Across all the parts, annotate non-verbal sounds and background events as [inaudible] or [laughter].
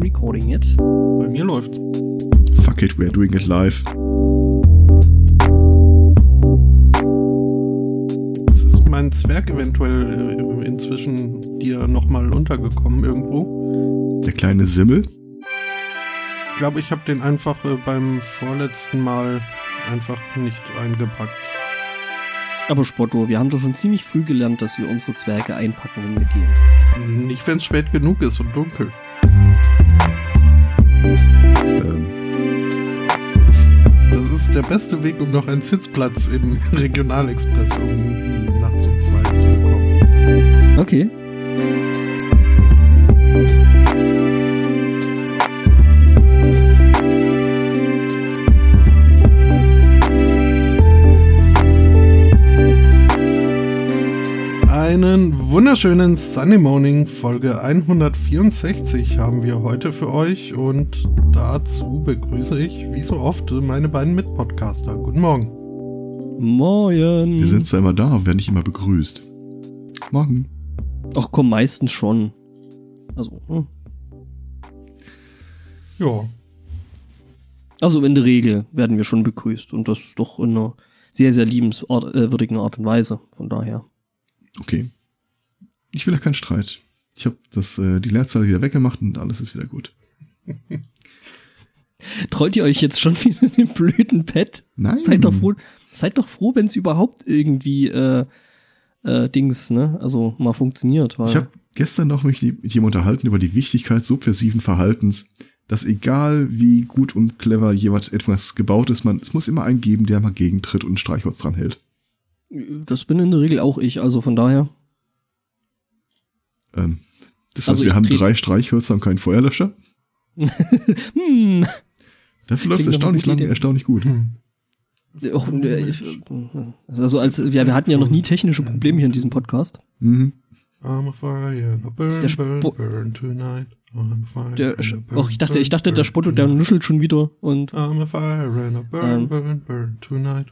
recording it? Bei mir läuft's. Fuck it, we're doing it live. Es ist mein Zwerg eventuell äh, inzwischen dir nochmal untergekommen irgendwo. Der kleine Simmel. Ich glaube, ich habe den einfach äh, beim vorletzten Mal einfach nicht eingepackt. Aber Spotto, wir haben doch schon ziemlich früh gelernt, dass wir unsere Zwerge einpacken, wenn wir gehen. Nicht, wenn es spät genug ist und dunkel. Ähm, Das ist der beste Weg, um noch einen Sitzplatz im [laughs] Regionalexpress um nachts um zwei zu bekommen. Okay. Einen wunderschönen Sunday Morning Folge 164 haben wir heute für euch und dazu begrüße ich, wie so oft, meine beiden Mitpodcaster. Guten Morgen. Moin. wir sind zwar immer da, aber werden nicht immer begrüßt. Morgen. Ach komm, meistens schon. Also, hm. Ja, also in der Regel werden wir schon begrüßt und das doch in einer sehr, sehr liebenswürdigen Art und Weise. Von daher. Okay. Ich will ja keinen Streit. Ich habe das äh, die Leerzahl wieder weggemacht und alles ist wieder gut. [laughs] Trollt ihr euch jetzt schon [laughs] wieder in dem blöden Pad? Nein. Seid doch froh, seid doch froh, wenn es überhaupt irgendwie äh, äh, Dings, ne? Also mal funktioniert. Weil Ich habe gestern noch mich mit jemandem unterhalten über die Wichtigkeit subversiven Verhaltens, dass egal wie gut und clever jemand etwas gebaut ist, man es muss immer einen geben, der mal gegentritt und ein Streichholz dran hält. Das bin in der Regel auch ich, also von daher. Ähm, das heißt, Also wir haben drei Streichhölzer und keinen Feuerlöscher. Hm. Dafür läuft es erstaunlich lange, Idee. erstaunlich gut. Ich- Also als ja, wir hatten ja noch nie technische Probleme hier in diesem Podcast. Mhm. I'm a fire, a burn, Der burn, Spo- burn tonight. I'm a fire, Der, burn, och, ich dachte, ich dachte, der Spotto, der nuschelt schon wieder und I'm a fire and a burn, Ähm. burn, burn tonight.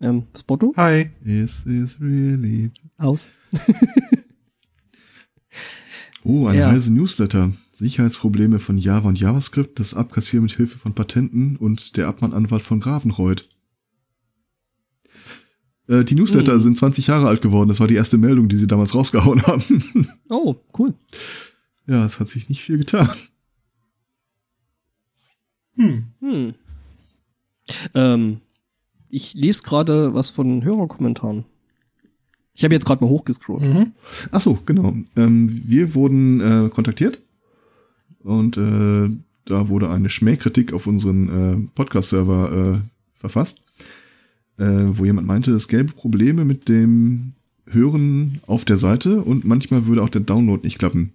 Ähm, Spotto Hi. Is this really? aus. [laughs] Oh, ein Ja. heise Newsletter. Sicherheitsprobleme von Java und JavaScript, das Abkassieren mit Hilfe von Patenten und der Abmannanwalt von Gravenreuth. Äh, die Newsletter Hm. sind 20 Jahre alt geworden. Das war die erste Meldung, die sie damals rausgehauen [laughs] haben. Oh, cool. ja, es hat sich nicht viel getan. Hm. Hm. Ähm, ich lese gerade was von Hörerkommentaren. Ich habe jetzt gerade mal hochgescrollt. Mhm. Ach so, genau. Ähm, wir wurden äh, kontaktiert und äh, da wurde eine Schmähkritik auf unseren äh, Podcast-Server äh, verfasst, äh, wo jemand meinte, es gäbe Probleme mit dem Hören auf der Seite und manchmal würde auch der Download nicht klappen.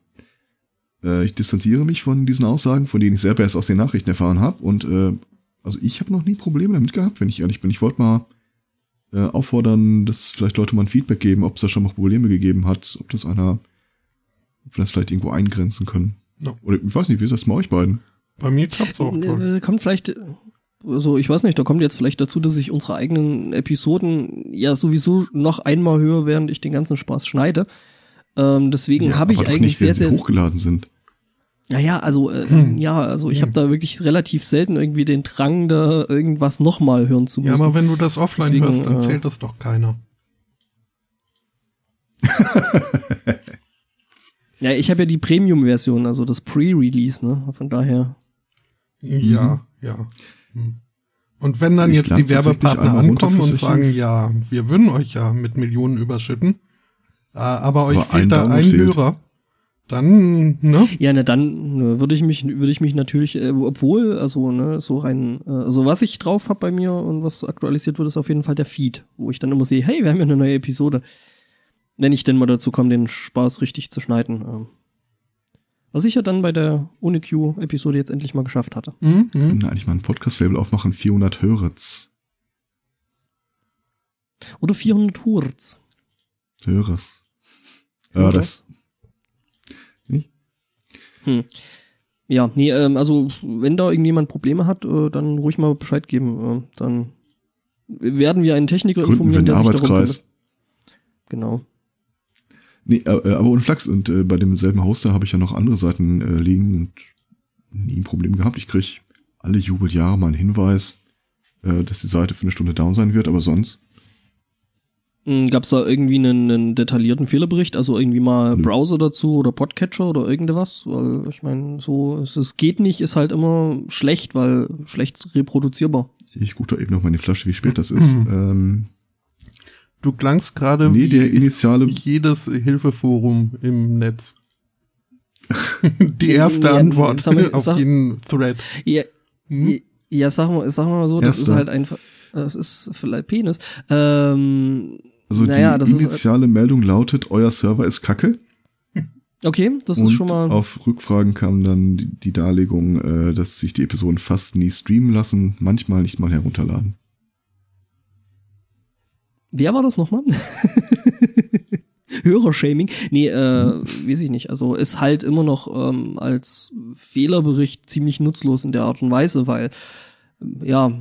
Äh, ich distanziere mich von diesen Aussagen, von denen ich selber erst aus den Nachrichten erfahren habe und also ich habe noch nie Probleme damit gehabt, wenn ich ehrlich bin. Ich wollte mal äh, auffordern, dass vielleicht Leute mal ein Feedback geben, ob es da schon mal Probleme gegeben hat, ob das einer, ob wir das vielleicht irgendwo eingrenzen können. No. Oder ich weiß nicht, wie ist das bei euch beiden? Bei mir klappt's auch toll. Äh, kommt vielleicht, also ich weiß nicht, da kommt jetzt vielleicht dazu, dass ich unsere eigenen Episoden ja sowieso noch einmal höre, während ich den ganzen Spaß schneide. Ähm, deswegen habe ich eigentlich nicht, sehr, sehr, hochgeladen sind. Ja, ja, also, äh, Hm. ja, also ich Hm. habe da wirklich relativ selten irgendwie den Drang, da irgendwas nochmal hören zu Ja, müssen. aber wenn du das offline Deswegen, hörst, dann äh, zählt das doch keiner. [laughs] ja, ich habe ja die Premium-Version, also das Pre-Release, ne? Von daher. Ja, ja. Hm. Und wenn dann Ich jetzt die Werbepartner ankommen und sagen, ja, wir würden euch ja mit Millionen überschütten, äh, aber euch Aber ein fehlt da ein fehlt. Hörer, dann, ne? Ja, ne, dann würde ich mich, würde ich mich natürlich, äh, obwohl, also, ne, so rein, äh, also was ich drauf habe bei mir und was aktualisiert wird, ist auf jeden Fall der Feed, wo ich dann immer sehe, hey, wir haben ja eine neue Episode. Wenn ich denn mal dazu komme, den Spaß richtig zu schneiden. Ähm. Was ich ja dann bei der Ohne Q-Episode jetzt endlich mal geschafft hatte. Mhm. Wir Mhm. können eigentlich mal ein Podcast-Label aufmachen, 400 Hörers. Oder 400 Hurz. Hörers. Hörers? Hm. Ja, nee, ähm, also wenn da irgendjemand Probleme hat, äh, dann ruhig mal Bescheid geben. Äh, dann werden wir einen Techniker Gründen wir informieren, einen der sich Arbeitskreis. kümmert. Genau. Nee, äh, aber ohne Flachs. Und äh, bei demselben Hoster habe ich ja noch andere Seiten äh, liegen und nie ein Problem gehabt. Ich krieg alle Jubeljahre mal einen Hinweis, äh, dass die Seite für eine Stunde down sein wird, aber sonst. Gab es da irgendwie einen, einen detaillierten Fehlerbericht, also irgendwie mal Nö. Browser dazu oder Podcatcher oder irgendwas? Weil ich meine, so, es, es geht nicht, ist halt immer schlecht, weil schlecht reproduzierbar. Ich gucke da eben noch mal in die Flasche, wie spät das ist. ähm, Du klangst gerade nee, wie der initiale [laughs] jedes Hilfeforum im Netz. [laughs] Die erste Ja, Antwort mal, [laughs] auf sag- jeden Thread. Ja, Hm? ja sag mal, sag mal so, das Erster. ist halt einfach, das ist vielleicht Penis. Ähm, Also Naja, die das ist- initiale Meldung lautet, euer Server ist kacke. [laughs] okay, das und ist schon mal. auf Rückfragen kam dann die, die Darlegung, äh, dass sich die Episoden fast nie streamen lassen, manchmal nicht mal herunterladen. Wer war das nochmal? [laughs] Hörershaming? Nee, äh, weiß ich nicht. Also ist halt immer noch ähm, als Fehlerbericht ziemlich nutzlos in der Art und Weise, weil, ähm, ja,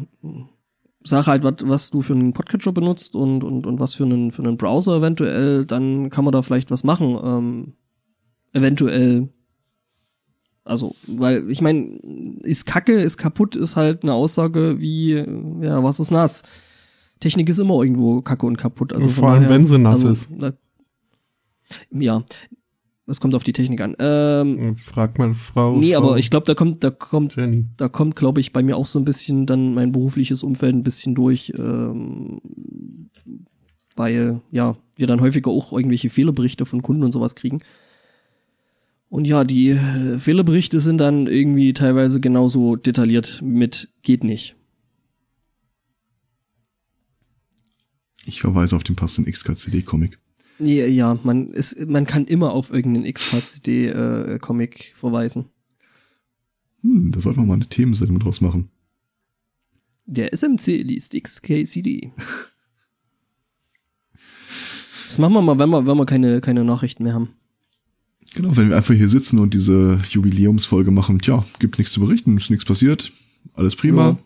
sag halt, wat, was du für einen Podcatcher benutzt und, und, und was für einen, für einen Browser eventuell, dann kann man da vielleicht was machen. Ähm, eventuell. Also, weil, ich meine, ist Kacke, ist kaputt, ist halt eine Aussage wie, ja, was ist nass? Technik ist immer irgendwo kacke und kaputt. Also von Vor allem, daher- wenn sie nass also, ist. Da, ja, das kommt auf die Technik an. Ähm, Frag mal Frau. nee, Frau aber ich glaube, da kommt, da kommt, Jenny. da kommt, glaube ich, bei mir auch so ein bisschen dann mein berufliches Umfeld ein bisschen durch, ähm, weil ja wir dann häufiger auch irgendwelche Fehlerberichte von Kunden und sowas kriegen. Und ja, die äh, Fehlerberichte sind dann irgendwie teilweise genauso detailliert mit geht nicht. Ich verweise auf den passenden XKCD-Comic. Ja, ja man, ist, man kann immer auf irgendeinen XKCD-Comic verweisen. Hm, da sollten wir mal eine Themensendung draus machen. Der SMC liest XKCD. Das machen wir mal, wenn wir, wenn wir keine, keine Nachrichten mehr haben. Genau, wenn wir einfach hier sitzen und diese Jubiläumsfolge machen, tja, gibt nichts zu berichten, ist nichts passiert, alles prima. Ja.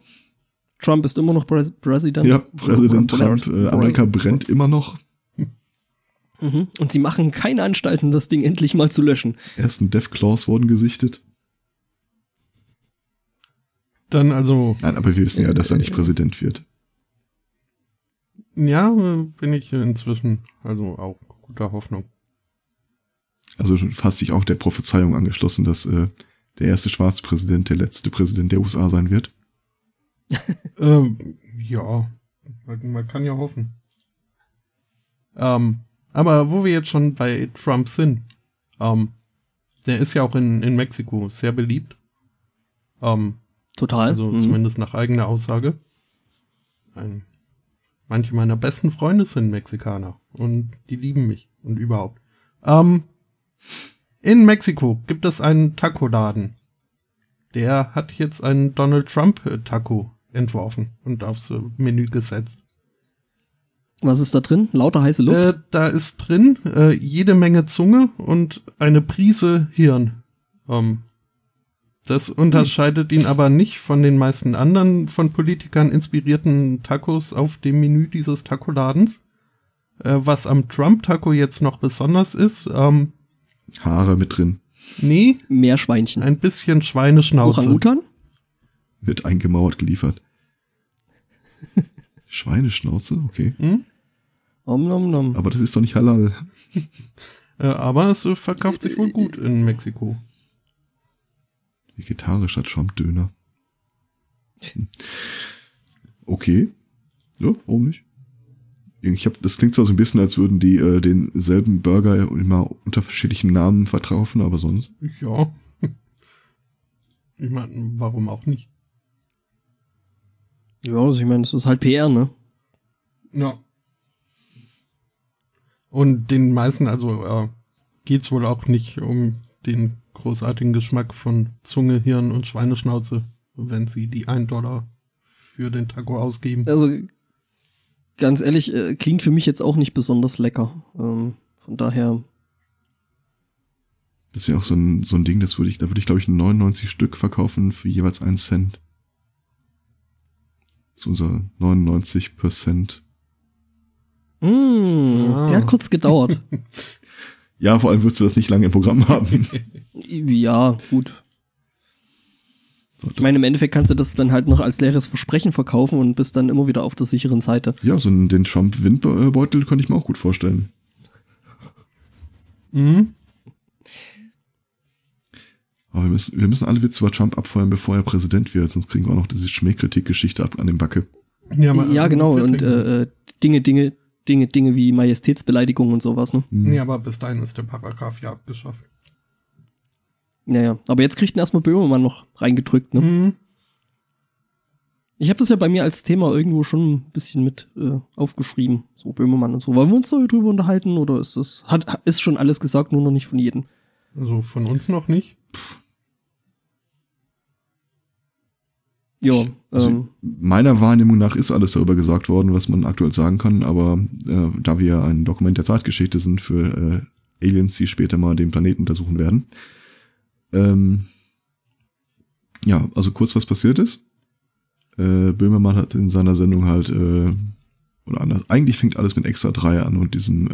Trump ist immer noch Präs Präsident. Ja, Präsident Oder- Trump, äh, Amerika brennt immer noch. Mhm. Und sie machen keine Anstalten, das Ding endlich mal zu löschen. Ersten Deathclaws wurden gesichtet. Dann also, Nein, aber wir wissen ja, dass er nicht Präsident wird. ja, bin ich inzwischen also auch guter Hoffnung. Also fast sich auch der Prophezeiung angeschlossen, dass äh, der erste schwarze Präsident der letzte Präsident der USA sein wird. Ähm, ja, man man kann ja hoffen. Ähm, aber wo wir jetzt schon bei Trump sind, ähm, der ist ja auch in, in Mexiko sehr beliebt. Ähm, Total. also Mhm. zumindest nach eigener Aussage. Ein, manche meiner besten Freunde sind Mexikaner und die lieben mich und überhaupt. Ähm, in Mexiko gibt es einen Taco-Laden. Der hat jetzt einen Donald Trump äh, Taco entworfen und aufs Menü gesetzt. Was ist da drin? Lauter heiße Luft? Äh, da ist drin äh, jede Menge Zunge und eine Prise Hirn. Ähm, das unterscheidet ihn aber nicht von den meisten anderen von Politikern inspirierten Tacos auf dem Menü dieses Tacoladens. Äh, was am Trump-Taco jetzt noch besonders ist, ähm, Haare mit drin. nee, Meerschweinchen. ein bisschen Schweineschnauze. Orangutan? Wird eingemauert geliefert. [laughs] Schweineschnauze, okay. Hm? Om nom nom. Aber das ist doch nicht halal. Äh, aber es verkauft sich wohl gut in Mexiko. Vegetarischer Trump-Döner. Hm. Okay. Ja, warum nicht? Ich hab, das klingt zwar so ein bisschen, als würden die äh, denselben Burger immer unter unterschiedlichen Namen verkaufen, aber sonst. Ja. Ich meine, warum auch nicht? Ja, also ich meine, es ist halt PR, ne? Ja. Und den meisten, also äh, geht's wohl auch nicht um den großartigen Geschmack von Zunge, Hirn und Schweineschnauze, wenn sie die 1 Dollar für den Taco ausgeben. Also, ganz ehrlich, äh, klingt für mich jetzt auch nicht besonders lecker. Ähm, von daher, Das ist ja auch so ein, so ein Ding, das würde ich, da würde ich, glaube ich, 99 Stück verkaufen für jeweils einen Cent. Das ist unser 99 Mh, Ah. der hat kurz gedauert. [laughs] Ja, vor allem wirst du das nicht lange im Programm haben. [laughs] Ja, gut. Ich meine, im Endeffekt kannst du das dann halt noch als leeres Versprechen verkaufen und bist dann immer wieder auf der sicheren Seite. ja, so einen- den Trump-Windbeutel könnte ich mir auch gut vorstellen. Mhm. Aber wir müssen, wir müssen alle Witze über Trump abfeuern, bevor er Präsident wird, sonst kriegen wir auch noch diese Schmähkritik-Geschichte ab an den Backe. Ja, ja, genau. Und äh, äh, Dinge, Dinge, Dinge, Dinge wie Majestätsbeleidigung und sowas, ne? Hm. Nee, aber bis dahin ist der Paragraph ja abgeschafft. Naja. Aber jetzt kriegt ihn erstmal Böhmermann noch reingedrückt, ne? Mhm. Ich habe das ja bei mir als Thema irgendwo schon ein bisschen mit äh, aufgeschrieben. So Böhmermann und so. Wollen wir uns da drüber unterhalten oder ist das, hat, ist schon alles gesagt, nur noch nicht von jedem? Also von uns noch nicht. Ja, Also, ähm, meiner Wahrnehmung nach ist alles darüber gesagt worden, was man aktuell sagen kann, aber äh, da wir ein Dokument der Zeitgeschichte sind für äh, Aliens, die später mal den Planeten untersuchen werden. Ähm, ja, also kurz was passiert ist. Äh, Böhmermann hat in seiner Sendung halt, äh, oder anders, eigentlich fängt alles mit Extra 3 an und diesem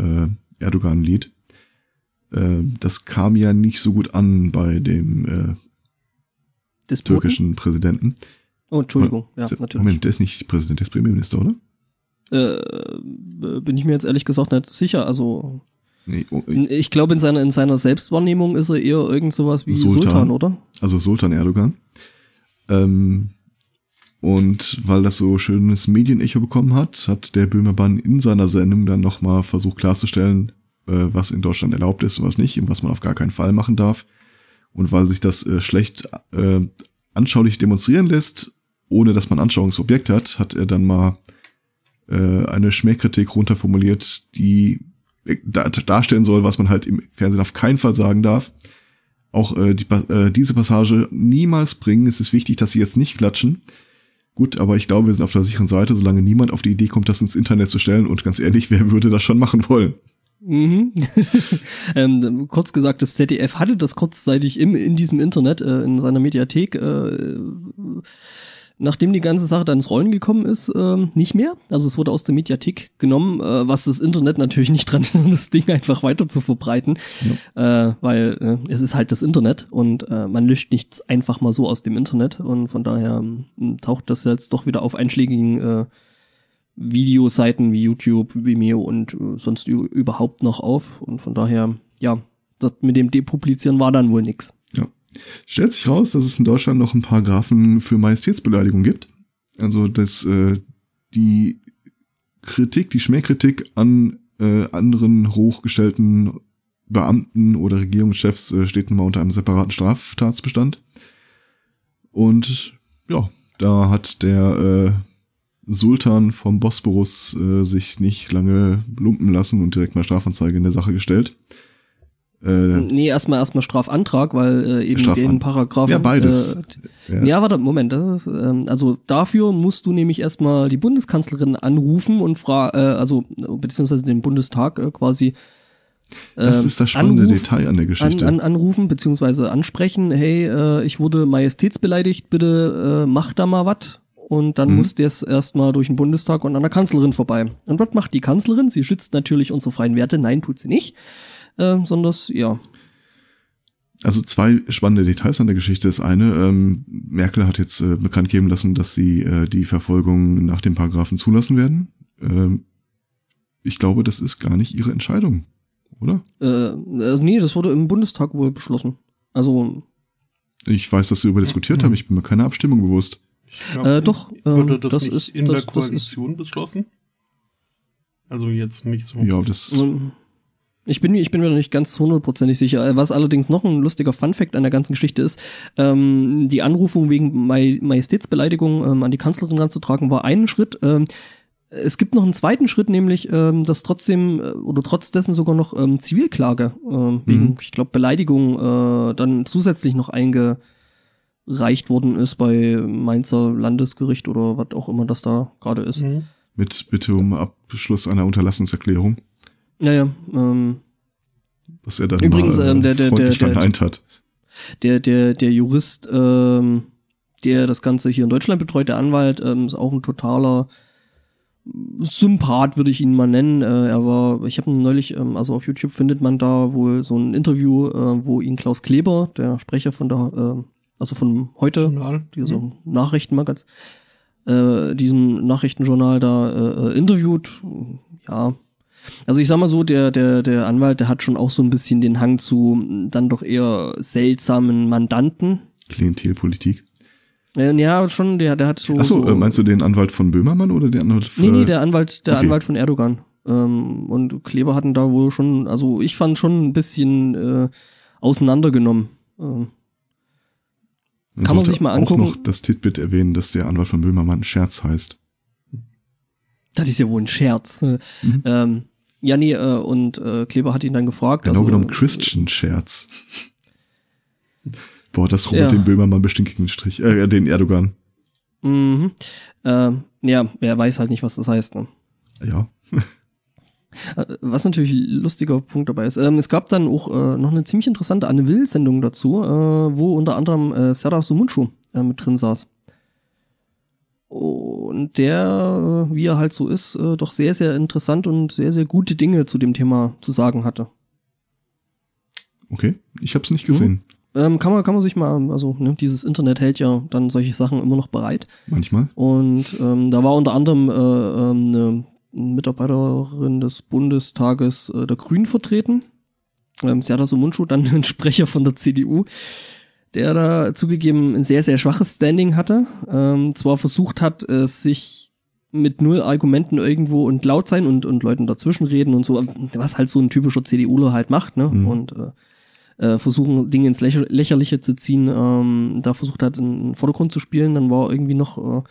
äh, Erdogan-Lied. Äh, das kam ja nicht so gut an bei dem äh, Despoten? türkischen Präsidenten. Oh, Entschuldigung, ja, Se- natürlich. Moment, der ist nicht Präsident, der ist Premierminister, oder? Äh, bin ich mir jetzt ehrlich gesagt nicht sicher. Also, Nee, oh, in, ich glaube, in seiner, in seiner Selbstwahrnehmung ist er eher irgend sowas wie Sultan. Sultan, oder? also Sultan Erdogan. Ähm, und weil das so schönes Medienecho bekommen hat, hat der Böhmermann in seiner Sendung dann nochmal versucht klarzustellen, äh, was in Deutschland erlaubt ist und was nicht und was man auf gar keinen Fall machen darf. Und weil sich das äh, schlecht äh, anschaulich demonstrieren lässt, ohne dass man Anschauungsobjekt hat, hat er dann mal äh, eine Schmähkritik runterformuliert, die da, darstellen soll, was man halt im Fernsehen auf keinen Fall sagen darf. Auch äh, die, äh, diese Passage niemals bringen. Es ist wichtig, dass sie jetzt nicht klatschen. Gut, aber ich glaube, wir sind auf der sicheren Seite, solange niemand auf die Idee kommt, das ins Internet zu stellen. Und ganz ehrlich, [laughs] wer würde das schon machen wollen? Mhm. [laughs] ähm, kurz gesagt, das ZDF hatte das kurzzeitig im, in diesem Internet, äh, in seiner Mediathek, äh, nachdem die ganze Sache dann ins Rollen gekommen ist, ähm, nicht mehr. Also es wurde aus der Mediathek genommen, äh, was das Internet natürlich nicht dran hindert, [laughs] das Ding einfach weiter zu verbreiten, äh, weil äh, es ist halt das Internet und äh, man löscht nichts einfach mal so aus dem Internet und von daher ähm, taucht das jetzt doch wieder auf einschlägigen äh, Videoseiten wie YouTube, Vimeo und äh, sonst überhaupt noch auf. Und von daher, ja, das mit dem Depublizieren war dann wohl nix. Stellt sich raus, dass es in Deutschland noch ein paar Grafen für Majestätsbeleidigung gibt. Also, dass äh, die Kritik, die Schmähkritik an äh, anderen hochgestellten Beamten oder Regierungschefs äh, steht nun mal unter einem separaten Straftatsbestand. Und ja, da hat der äh, Sultan vom Bosporus äh, sich nicht lange lumpen lassen und direkt mal Strafanzeige in der Sache gestellt. Äh, Nee, erstmal erstmal Strafantrag, weil äh, eben Strafan- den Paragraphen. Ja, beides. Äh, ja. ja. warte, Moment. Das ist, ähm, also dafür musst du nämlich erstmal die Bundeskanzlerin anrufen und fra äh, also beziehungsweise den Bundestag äh, quasi. Das ähm, ist das spannende anrufen- Detail an der Geschichte. An, an, anrufen beziehungsweise ansprechen, hey, äh, ich wurde majestätsbeleidigt, bitte äh, mach da mal was. Und dann Mhm. muss das erstmal durch den Bundestag und an der Kanzlerin vorbei. Und was macht die Kanzlerin? Sie schützt natürlich unsere freien Werte. Nein, tut sie nicht. Äh, sondern das, ja. Also zwei spannende Details an der Geschichte. Das eine, ähm, Merkel hat jetzt äh, bekannt geben lassen, dass sie äh, die Verfolgung nach dem Paragraphen zulassen werden. Ähm, ich glaube, das ist gar nicht ihre Entscheidung, oder? Äh, äh, nee, das wurde im Bundestag wohl beschlossen. Also, Ich weiß, dass sie darüber diskutiert haben. Ich bin mir keine Abstimmung bewusst. Ich glaub, Äh, doch, Wurde ähm, das, das nicht ist- in das- der Koalition beschlossen? Also jetzt nicht so. Ja, das. ähm, ich bin, mir- ich bin mir noch nicht ganz hundertprozentig sicher. Äh, Was allerdings noch ein lustiger Funfact an der ganzen Geschichte ist, ähm, die Anrufung wegen Maj Majestätsbeleidigung ähm, an die Kanzlerin ranzutragen, war ein Schritt. Ähm, es gibt noch einen zweiten Schritt, nämlich, ähm, dass trotzdem äh, oder trotz dessen sogar noch ähm, Zivilklage ähm, wegen, Mhm. ich glaube, Beleidigung äh, dann zusätzlich noch eingereicht worden ist bei Mainzer Landesgericht oder was auch immer das da gerade ist. Mhm. Mit Bitte um Abschluss einer Unterlassungserklärung, Ja, ja. Ähm, was er dann Übrigens, mal, äh, ähm, der- der- der- der- verneint hat. der, der, der Jurist, ähm, der das Ganze hier in Deutschland betreut, der Anwalt, ähm, ist auch ein totaler Sympath würde ich ihn mal nennen. Äh, er war, ich habe neulich, ähm, also auf YouTube findet man da wohl so ein Interview, äh, wo ihn Klaus Kleber, der Sprecher von der, äh, also von heute, Journal. diesem mhm. Nachrichtenmagazin, äh, diesem Nachrichtenjournal da äh, äh, interviewt. Ja. Also ich sag mal so, der, der, der Anwalt, der hat schon auch so ein bisschen den Hang zu dann doch eher seltsamen Mandanten. Klientelpolitik. Äh, ja, schon, der, der hat so. Achso, so, äh, meinst du den Anwalt von Böhmermann oder den Anwalt von. Nee, nee, der Anwalt, der Okay. Anwalt von Erdogan. Ähm, und Kleber hatten da wohl schon, also ich fand schon ein bisschen äh, auseinandergenommen. Ähm, Man kann man sich mal auch angucken. noch das Titbit erwähnen, dass der Anwalt von Böhmermann Scherz heißt. das ist ja wohl ein Scherz. Mhm. Ähm, ja, nee, äh, und äh, Kleber hat ihn dann gefragt. Genau also, genommen Christian Scherz. [laughs] Boah, das rubbelt Ja. den Böhmermann bestimmt gegen den Strich, äh, den Erdogan. Mhm. Ähm, ja, er weiß halt nicht, was das heißt. Ne? Ja. Äh, Was natürlich ein lustiger Punkt dabei ist. Ähm, es gab dann auch äh, noch eine ziemlich interessante Anne Will-Sendung dazu, äh, wo unter anderem äh, Serdar Sumunchu äh, mit drin saß. Und der, äh, wie er halt so ist, äh, doch sehr, sehr interessant und sehr, sehr gute Dinge zu dem Thema zu sagen hatte. Okay. Ich hab's nicht gesehen. Ähm, kann man, kann man sich mal, also ne, dieses Internet hält ja dann solche Sachen immer noch bereit. Manchmal. Und ähm, da war unter anderem äh, ähm, eine Mitarbeiterin des Bundestages äh, der Grünen vertreten. Ähm, Serdar Sumuncu, dann [laughs] ein Sprecher von der CDU, der da zugegeben ein sehr, sehr schwaches Standing hatte. Ähm, zwar versucht hat, äh, sich mit null Argumenten irgendwo und laut sein und, und Leuten dazwischen reden und so, was halt so ein typischer CDUler halt macht, ne? Mhm. Und äh, äh, versuchen, Dinge ins Lächer Lächerliche zu ziehen, ähm, da versucht hat, in den Vordergrund zu spielen. Dann war irgendwie noch,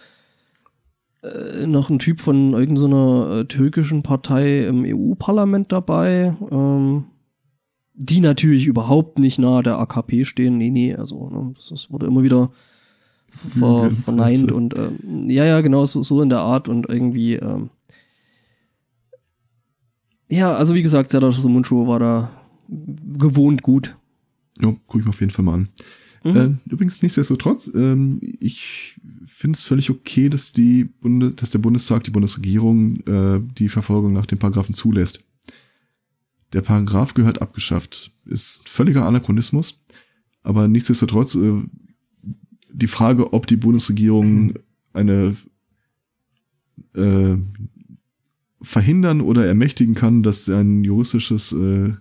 äh, äh, noch ein Typ von irgendeiner äh, türkischen Partei im EU-Parlament dabei, ähm, die natürlich überhaupt nicht nahe der AKP stehen. Nee, nee, also ne, das, das wurde immer wieder ver Lügenpresse. verneint und ähm, ja, ja, genau, so, so in der Art und irgendwie ähm, ja, also wie gesagt, Serdar Sumuncu war da gewohnt gut. Ja, guck ich mir auf jeden Fall mal an. Mhm. Äh, übrigens, nichtsdestotrotz, ähm, ich finde es völlig okay, dass die Bunde, dass der Bundestag, die Bundesregierung äh, die Verfolgung nach dem Paragraphen zulässt. Der Paragraph gehört abgeschafft. Ist völliger Anachronismus, aber nichtsdestotrotz äh, die Frage, ob die Bundesregierung eine äh, verhindern oder ermächtigen kann, dass ein juristisches äh,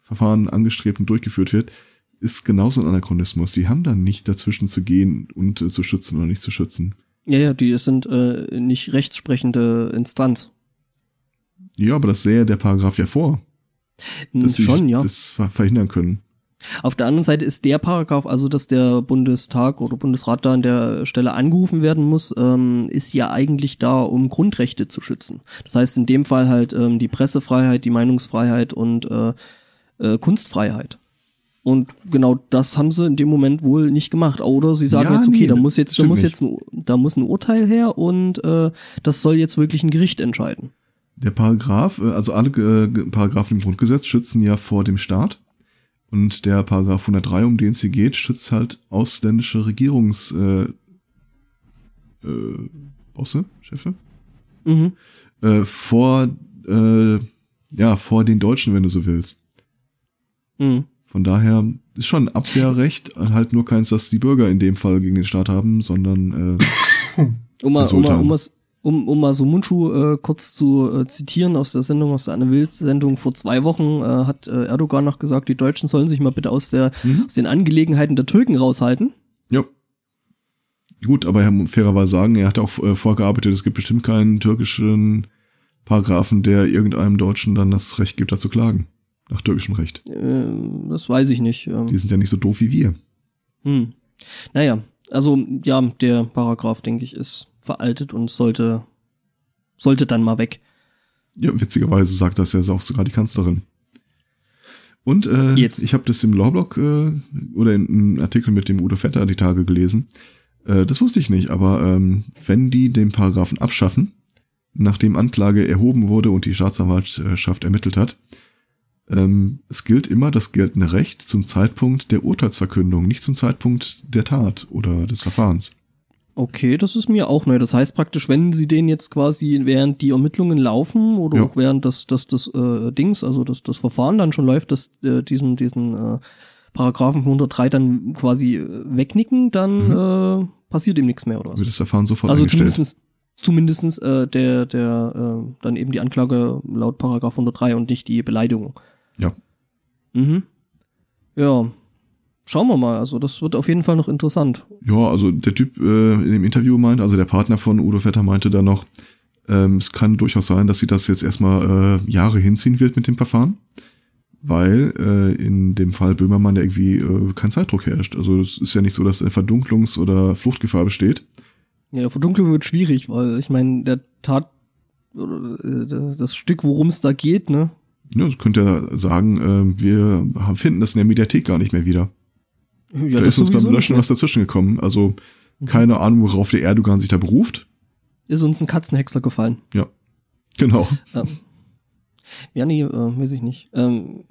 Verfahren angestrebt und durchgeführt wird, ist genauso ein Anachronismus. Die haben dann nicht dazwischen zu gehen und äh, zu schützen oder nicht zu schützen. Ja, ja, die sind äh, nicht rechtsprechende Instanz. Ja, aber das sähe der Paragraph ja vor, dass sie Schon, ja. das ver verhindern können. Auf der anderen Seite ist der Paragraph, also dass der Bundestag oder Bundesrat da an der Stelle angerufen werden muss, ähm, ist ja eigentlich da, um Grundrechte zu schützen. Das heißt in dem Fall halt ähm, die Pressefreiheit, die Meinungsfreiheit und äh, äh, Kunstfreiheit. Und genau das haben sie in dem Moment wohl nicht gemacht. Oder sie sagen Ja, jetzt, okay, nee, da muss jetzt, da muss nicht. jetzt ein, da muss ein Urteil her und äh, das soll jetzt wirklich ein Gericht entscheiden. Der Paragraph, äh, also alle äh, Paragraphen im Grundgesetz schützen ja vor dem Staat. Und der Paragraph 103, um den es hier geht, schützt halt ausländische Regierungs äh, äh, Bosse, Chefe, Mhm. äh, vor äh, ja vor den Deutschen, wenn du so willst. Mhm. Von daher ist schon Abwehrrecht, halt nur keins, das die Bürger in dem Fall gegen den Staat haben, sondern äh, Um um, Sultan. um, mal- um, um mal so Mundschuh äh, kurz zu äh, zitieren aus der Sendung, aus der Anne Wild-Sendung vor zwei Wochen, äh, hat äh, Erdogan noch gesagt, die Deutschen sollen sich mal bitte aus, der, Mhm. aus den Angelegenheiten der Türken raushalten. ja. Gut, aber er muss fairerweise sagen, er hat auch äh, vorgearbeitet, es gibt bestimmt keinen türkischen Paragraphen, der irgendeinem Deutschen dann das Recht gibt, da zu klagen. Nach türkischem Recht. Äh, das weiß ich nicht. Ähm, Die sind ja nicht so doof wie wir. hm. Naja, also ja, der Paragraph, denke ich, ist veraltet und sollte, sollte dann mal weg. Ja, witzigerweise sagt das ja auch sogar die Kanzlerin. Und äh, Jetzt. ich habe das im Lawblog äh, oder in einem Artikel mit dem Udo Vetter die Tage gelesen. Äh, das wusste ich nicht, aber ähm, wenn die den Paragraphen abschaffen, nachdem Anklage erhoben wurde und die Staatsanwaltschaft ermittelt hat, ähm, es gilt immer das geltende Recht zum Zeitpunkt der Urteilsverkündung, nicht zum Zeitpunkt der Tat oder des Verfahrens. Okay, das ist mir auch neu. Das heißt praktisch, wenn sie den jetzt quasi während die Ermittlungen laufen oder Ja. auch während das, das, das äh, Dings, also das, das Verfahren dann schon läuft, dass äh, diesen, diesen äh, Paragraphen 103 dann quasi äh, wegnicken, dann äh, passiert ihm nichts mehr oder was? Wird das Verfahren sofort Also eingestellt. zumindestens zumindestens äh, der, der äh, dann eben die Anklage laut Paragraph 103 und nicht die Beleidigung. Ja. Mhm. Ja. Schauen wir mal. Also das wird auf jeden Fall noch interessant. Ja, also der Typ äh, in dem Interview meinte, also der Partner von Udo Vetter meinte da noch, ähm, es kann durchaus sein, dass sie das jetzt erstmal äh, Jahre hinziehen wird mit dem Verfahren, weil äh, in dem Fall Böhmermann ja irgendwie äh, kein Zeitdruck herrscht. Also es ist ja nicht so, dass eine Verdunklungs- oder Fluchtgefahr besteht. Ja, Verdunklung wird schwierig, weil ich meine, der Tat äh, das Stück, worum es da geht, ne? Ja, das könnte ja sagen, äh, wir haben- finden das in der Mediathek gar nicht mehr wieder. Ja, da ist uns beim Löschen was dazwischen gekommen. Also keine Ahnung, worauf der Erdogan sich da beruft. Ist uns ein Katzenhäcksler gefallen. Genau. Ähm, ja, nee, äh, weiß ich nicht. Ähm,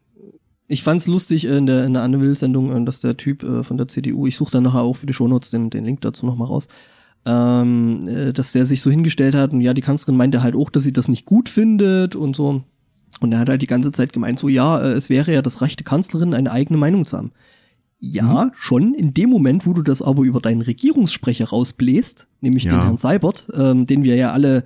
ich fand's lustig in der, in der Anne Will-Sendung, äh, dass der Typ äh, von der CDU, ich suche dann nachher auch für die Shownotes den, den Link dazu nochmal raus, ähm, äh, dass der sich so hingestellt hat und ja, die Kanzlerin meinte halt auch, dass sie das nicht gut findet und so. Und er hat halt die ganze Zeit gemeint, so ja, äh, es wäre ja das Recht der Kanzlerin, eine eigene Meinung zu haben. Ja, schon in dem Moment, wo du das aber über deinen Regierungssprecher rausbläst, nämlich Ja. den Herrn Seibert, ähm, den wir ja alle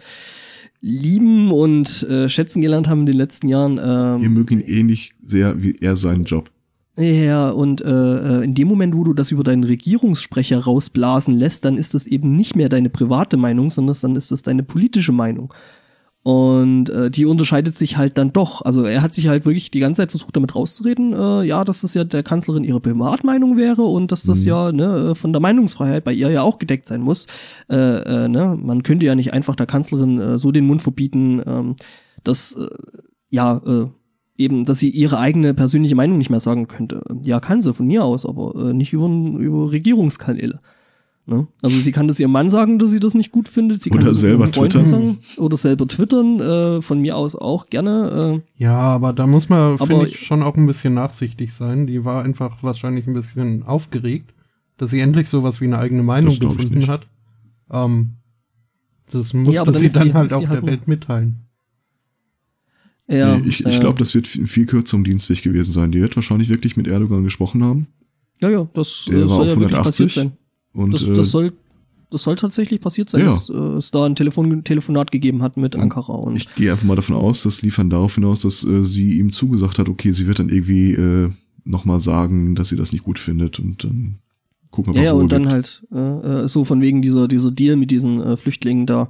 lieben und äh, schätzen gelernt haben in den letzten Jahren. Wir Ähm, mögen ihn ähnlich sehr wie er seinen Job. ja, und äh, äh, in dem Moment, wo du das über deinen Regierungssprecher rausblasen lässt, dann ist das eben nicht mehr deine private Meinung, sondern dann ist das deine politische Meinung. Und äh, die unterscheidet sich halt dann doch. Also er hat sich halt wirklich die ganze Zeit versucht, damit rauszureden, äh, ja, dass das ja der Kanzlerin ihre Privatmeinung wäre und dass das Mhm. ja ne, äh, von der Meinungsfreiheit bei ihr ja auch gedeckt sein muss. Äh, äh, ne? Man könnte ja nicht einfach der Kanzlerin äh, so den Mund verbieten, ähm, dass äh, ja äh, eben, dass sie ihre eigene persönliche Meinung nicht mehr sagen könnte. Ja, kann sie von mir aus, aber äh, nicht über, über Regierungskanäle. Ne? Also sie kann das ihrem Mann sagen, dass sie das nicht gut findet. Sie kann Oder das selber twittern. Sagen, oder selber twittern. Äh, von mir aus auch gerne. Äh, Ja, aber da muss man, finde ich, schon auch ein bisschen nachsichtig sein. Die war einfach wahrscheinlich ein bisschen aufgeregt, dass sie endlich sowas wie eine eigene Meinung Das gefunden nicht. hat. Ähm, das Ja, musste aber dann sie dann die- halt auch der Welt mitteilen. ja, Nee, ich ich äh, glaube, das wird viel viel kürzer um Dienstweg gewesen sein. Die wird wahrscheinlich wirklich mit Erdogan gesprochen haben. ja, ja, das Der äh, war soll auf ja wirklich 180. passiert sein. Und Das, äh, das soll das soll tatsächlich passiert sein, Ja. dass äh, es da ein Telefon, Telefonat gegeben hat mit Ankara. Und ich gehe einfach mal davon aus, das lief dann darauf hinaus, dass äh, sie ihm zugesagt hat, okay, sie wird dann irgendwie äh, nochmal sagen, dass sie das nicht gut findet und dann gucken wir ja, ja, mal, wo und dann gibt. halt äh, äh, so von wegen dieser, dieser Deal mit diesen äh, Flüchtlingen da.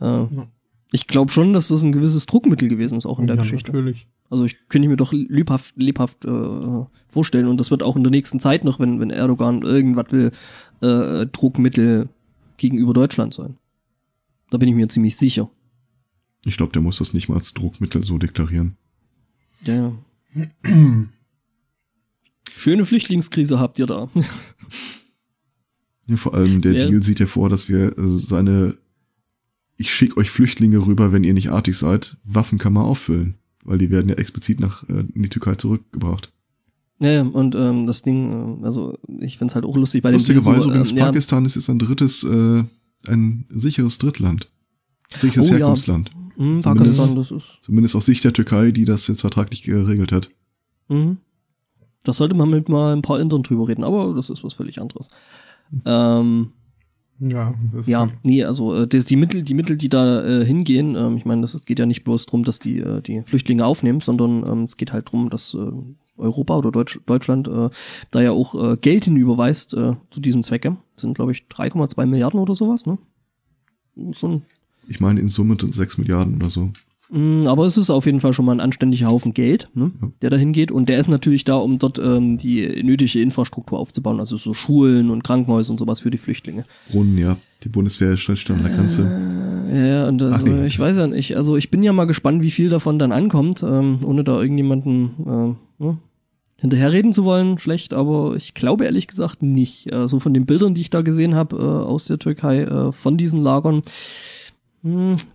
Äh, Ich glaube schon, dass das ein gewisses Druckmittel gewesen ist, auch in der ja, Geschichte. natürlich. Also ich könnte mir doch lebhaft, lebhaft äh, vorstellen und das wird auch in der nächsten Zeit noch, wenn, wenn Erdogan irgendwas will, äh, Druckmittel gegenüber Deutschland sein. Da bin ich mir ziemlich sicher. Ich glaube, der muss das nicht mal als Druckmittel so deklarieren. Ja. ja. Schöne Flüchtlingskrise habt ihr da. Ja, vor allem der Deal sieht ja vor, dass wir äh, seine ich schicke euch Flüchtlinge rüber, wenn ihr nicht artig seid, Waffenkammer auffüllen. Weil die werden ja explizit nach äh, in die Türkei zurückgebracht. Ja, ja, und ähm, das Ding, äh, also ich find's halt auch lustig bei dem Lustigerweise übrigens, ähm, ja, Pakistan ist jetzt ein drittes, äh, ein sicheres Drittland. Sicheres Oh ja. Herkunftsland. mh, zumindest- Pakistan, das ist. Zumindest aus Sicht der Türkei, die das jetzt vertraglich geregelt hat. Mhm. Das sollte man mit mal ein paar Indern drüber reden, aber das ist was völlig anderes. Ähm, Ja, das ja, nee, also äh, das, die Mittel, die Mittel, die da äh, hingehen, ähm, ich meine, das geht ja nicht bloß drum, dass die äh, die Flüchtlinge aufnehmen, sondern ähm, es geht halt drum, dass äh, Europa oder Deutsch, Deutschland äh, da ja auch äh, Geld hinüberweist äh, zu diesem Zwecke. Das sind, glaube ich, 3,2 Milliarden oder sowas, ne? Schon Ich meine in Summe 6 Milliarden oder so. Mm, Aber es ist auf jeden Fall schon mal ein anständiger Haufen Geld, ne, Ja. der dahin geht. Und der ist natürlich da, um dort ähm, die nötige Infrastruktur aufzubauen, also so Schulen und Krankenhäuser und sowas für die Flüchtlinge. Brunnen, ja. Die Bundeswehr steht schon an der Grenze. Äh, ja, und also, nee. ich weiß ja nicht, also ich bin ja mal gespannt, wie viel davon dann ankommt, ähm, ohne da irgendjemanden ähm, ne, hinterherreden zu wollen, schlecht, aber ich glaube ehrlich gesagt nicht. Äh, so von den Bildern, die ich da gesehen habe äh, aus der Türkei, äh, von diesen Lagern,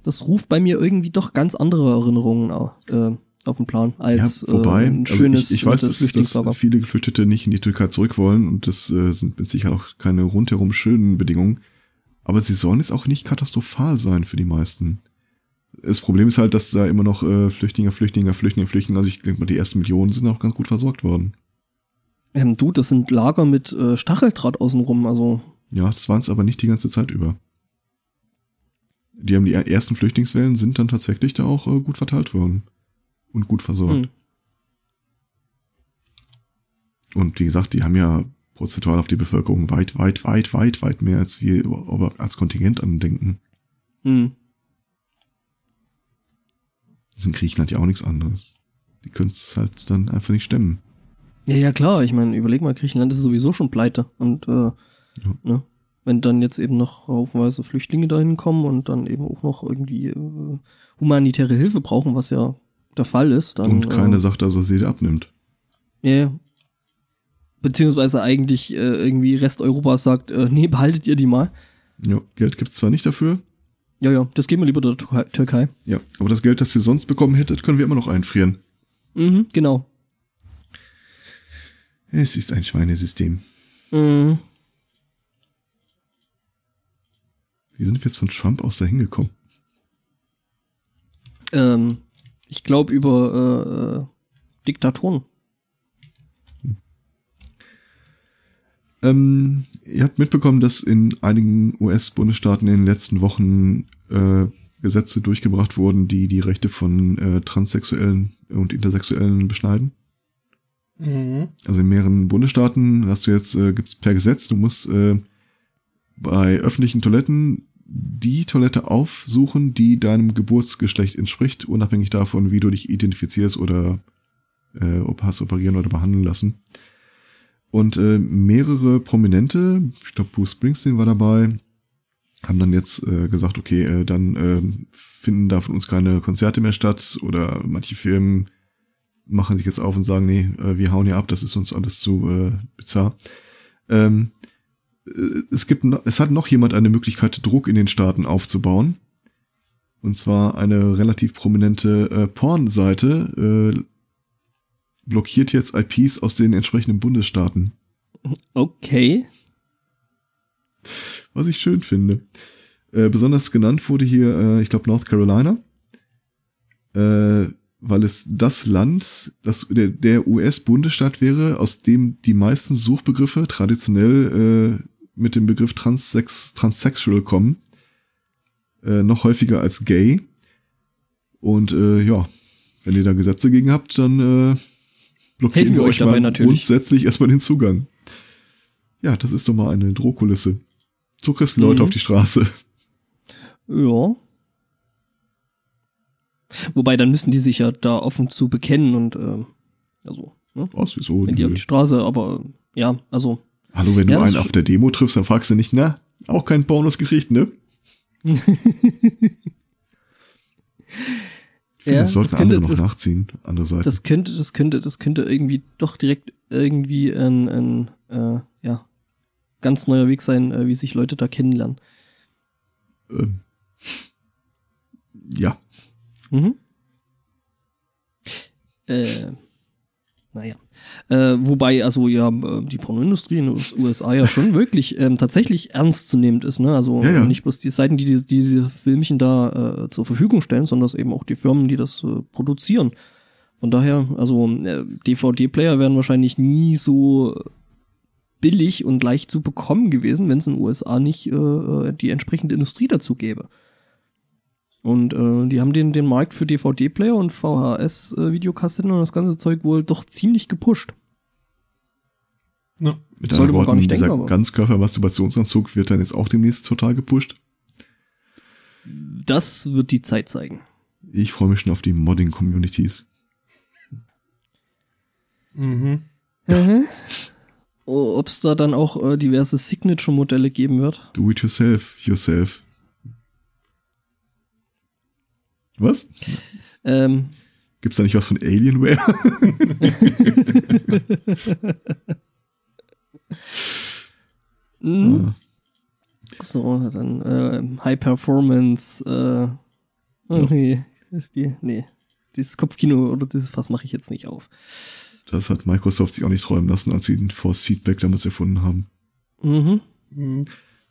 das ruft bei mir irgendwie doch ganz andere Erinnerungen äh, auf den Plan als ja, wobei, äh, ein also schönes ich, ich weiß, dass, dass viele Geflüchtete nicht in die Türkei zurück wollen und das äh, sind mit Sicherheit auch keine rundherum schönen Bedingungen. Aber sie sollen jetzt auch nicht katastrophal sein für die meisten. Das Problem ist halt, dass da immer noch äh, Flüchtlinge, Flüchtlinge, Flüchtlinge, Flüchtlinge, also ich denke mal, die ersten Millionen sind auch ganz gut versorgt worden. Ähm, du, das sind Lager mit äh, Stacheldraht außenrum, also. Ja, das waren es aber nicht die ganze Zeit über. Die haben die ersten Flüchtlingswellen sind dann tatsächlich da auch äh, gut verteilt worden. Und gut versorgt. Hm. Und wie gesagt, die haben ja prozentual auf die Bevölkerung weit, weit, weit, weit, weit mehr, als wir als Kontingent andenken. Hm. Das ist in Griechenland ja auch nichts anderes. Die können es halt dann einfach nicht stemmen. Ja, ja, klar. Ich meine, überleg mal, Griechenland ist sowieso schon pleite. Und äh, ne, wenn dann jetzt eben noch haufenweise Flüchtlinge dahin kommen und dann eben auch noch irgendwie äh, humanitäre Hilfe brauchen, was ja der Fall ist, dann. Und keiner äh, sagt, dass er sie abnimmt. Ja, ja. Beziehungsweise eigentlich äh, irgendwie Rest Europas sagt, äh, nee, behaltet ihr die mal. Ja, Geld gibt's zwar nicht dafür. Ja, ja, das geben wir lieber der Türkei- Türkei. Ja, aber das Geld, das ihr sonst bekommen hättet, können wir immer noch einfrieren. Mhm, genau. Es ist ein Schweinesystem. Mhm. Wie sind wir jetzt von Trump aus dahin gekommen? Ähm, ich glaube über äh, äh, Diktatoren. Ähm, ihr habt mitbekommen, dass in einigen US-Bundesstaaten in den letzten Wochen äh, Gesetze durchgebracht wurden, die die Rechte von äh, Transsexuellen und Intersexuellen beschneiden. Mhm. Also in mehreren Bundesstaaten hast du jetzt, äh, gibt's per Gesetz, du musst äh, bei öffentlichen Toiletten die Toilette aufsuchen, die deinem Geburtsgeschlecht entspricht, unabhängig davon, wie du dich identifizierst oder äh, ob hast operieren oder behandeln lassen. Und äh, mehrere Prominente, ich glaube Bruce Springsteen war dabei, haben dann jetzt äh, gesagt, okay, äh, dann äh, finden da von uns keine Konzerte mehr statt oder manche Firmen machen sich jetzt auf und sagen, nee, äh, wir hauen hier ab, das ist uns alles zu äh, bizarr. Ähm, äh, es gibt, es hat noch jemand eine Möglichkeit, Druck in den Staaten aufzubauen. Und zwar eine relativ prominente äh, Pornseite äh, blockiert jetzt IPs aus den entsprechenden Bundesstaaten. Okay. Was ich schön finde. Äh, besonders genannt wurde hier, äh, ich glaube, North Carolina. Äh, weil es das Land, das der, der US-Bundesstaat wäre, aus dem die meisten Suchbegriffe traditionell äh, mit dem Begriff Transsex, Transsexual kommen. Äh, noch häufiger als gay. Und äh, ja, wenn ihr da Gesetze gegen habt, dann äh, blockieren Helfen wir euch dabei mal natürlich. grundsätzlich erstmal den Zugang. Ja, das ist doch mal eine Drohkulisse. So kriegst du Leute Mhm. auf die Straße. Ja. Wobei, dann müssen die sich ja da offen zu bekennen und ähm, also, ne? Was, wieso? wenn die auf die Straße, aber äh, ja, also Hallo, wenn Ja, du einen auf der Demo triffst, dann fragst du nicht, na, auch keinen Bonus gekriegt, ne? Ich finde, Ja, das sollten das könnte- andere noch das- nachziehen, andere Seite. das könnte, das könnte, das könnte irgendwie doch direkt irgendwie ein, ein äh, ja, ganz neuer Weg sein, äh, wie sich Leute da kennenlernen. ähm, ja, Mhm. Äh, naja. Äh, wobei, also ja, äh, die Pornoindustrie in den USA ja schon wirklich ähm, tatsächlich ernstzunehmend ist, ne? Also Ja, ja. nicht bloß die Seiten, die die, die diese Filmchen da äh, zur Verfügung stellen, sondern dass eben auch die Firmen, die das äh, produzieren. Von daher, also äh, DVD-Player wären wahrscheinlich nie so billig und leicht zu bekommen gewesen, wenn es in den USA nicht äh, äh, die entsprechende Industrie dazu gäbe. Und äh, die haben den, den Markt für DVD-Player und VHS-Videokassetten und das ganze Zeug wohl doch ziemlich gepusht. Ja. mit Sollte anderen Worten, nicht dieser denken, aber- Ganzkörper-Masturbationsanzug wird dann jetzt auch demnächst total gepusht. Das wird die Zeit zeigen. Ich freue mich schon auf die Modding-Communities. Mhm. Ob es da dann auch äh, diverse Signature-Modelle geben wird? Do it yourself, yourself. Was? Ähm, Gibt's da nicht was von Alienware? mh, Ah, so, dann äh, High Performance, äh, oh, nee, ist die, nee, dieses Kopfkino oder dieses Fass mache ich jetzt nicht auf. das hat Microsoft sich auch nicht träumen lassen, als sie den Force Feedback damals erfunden haben. Mhm. Mhm.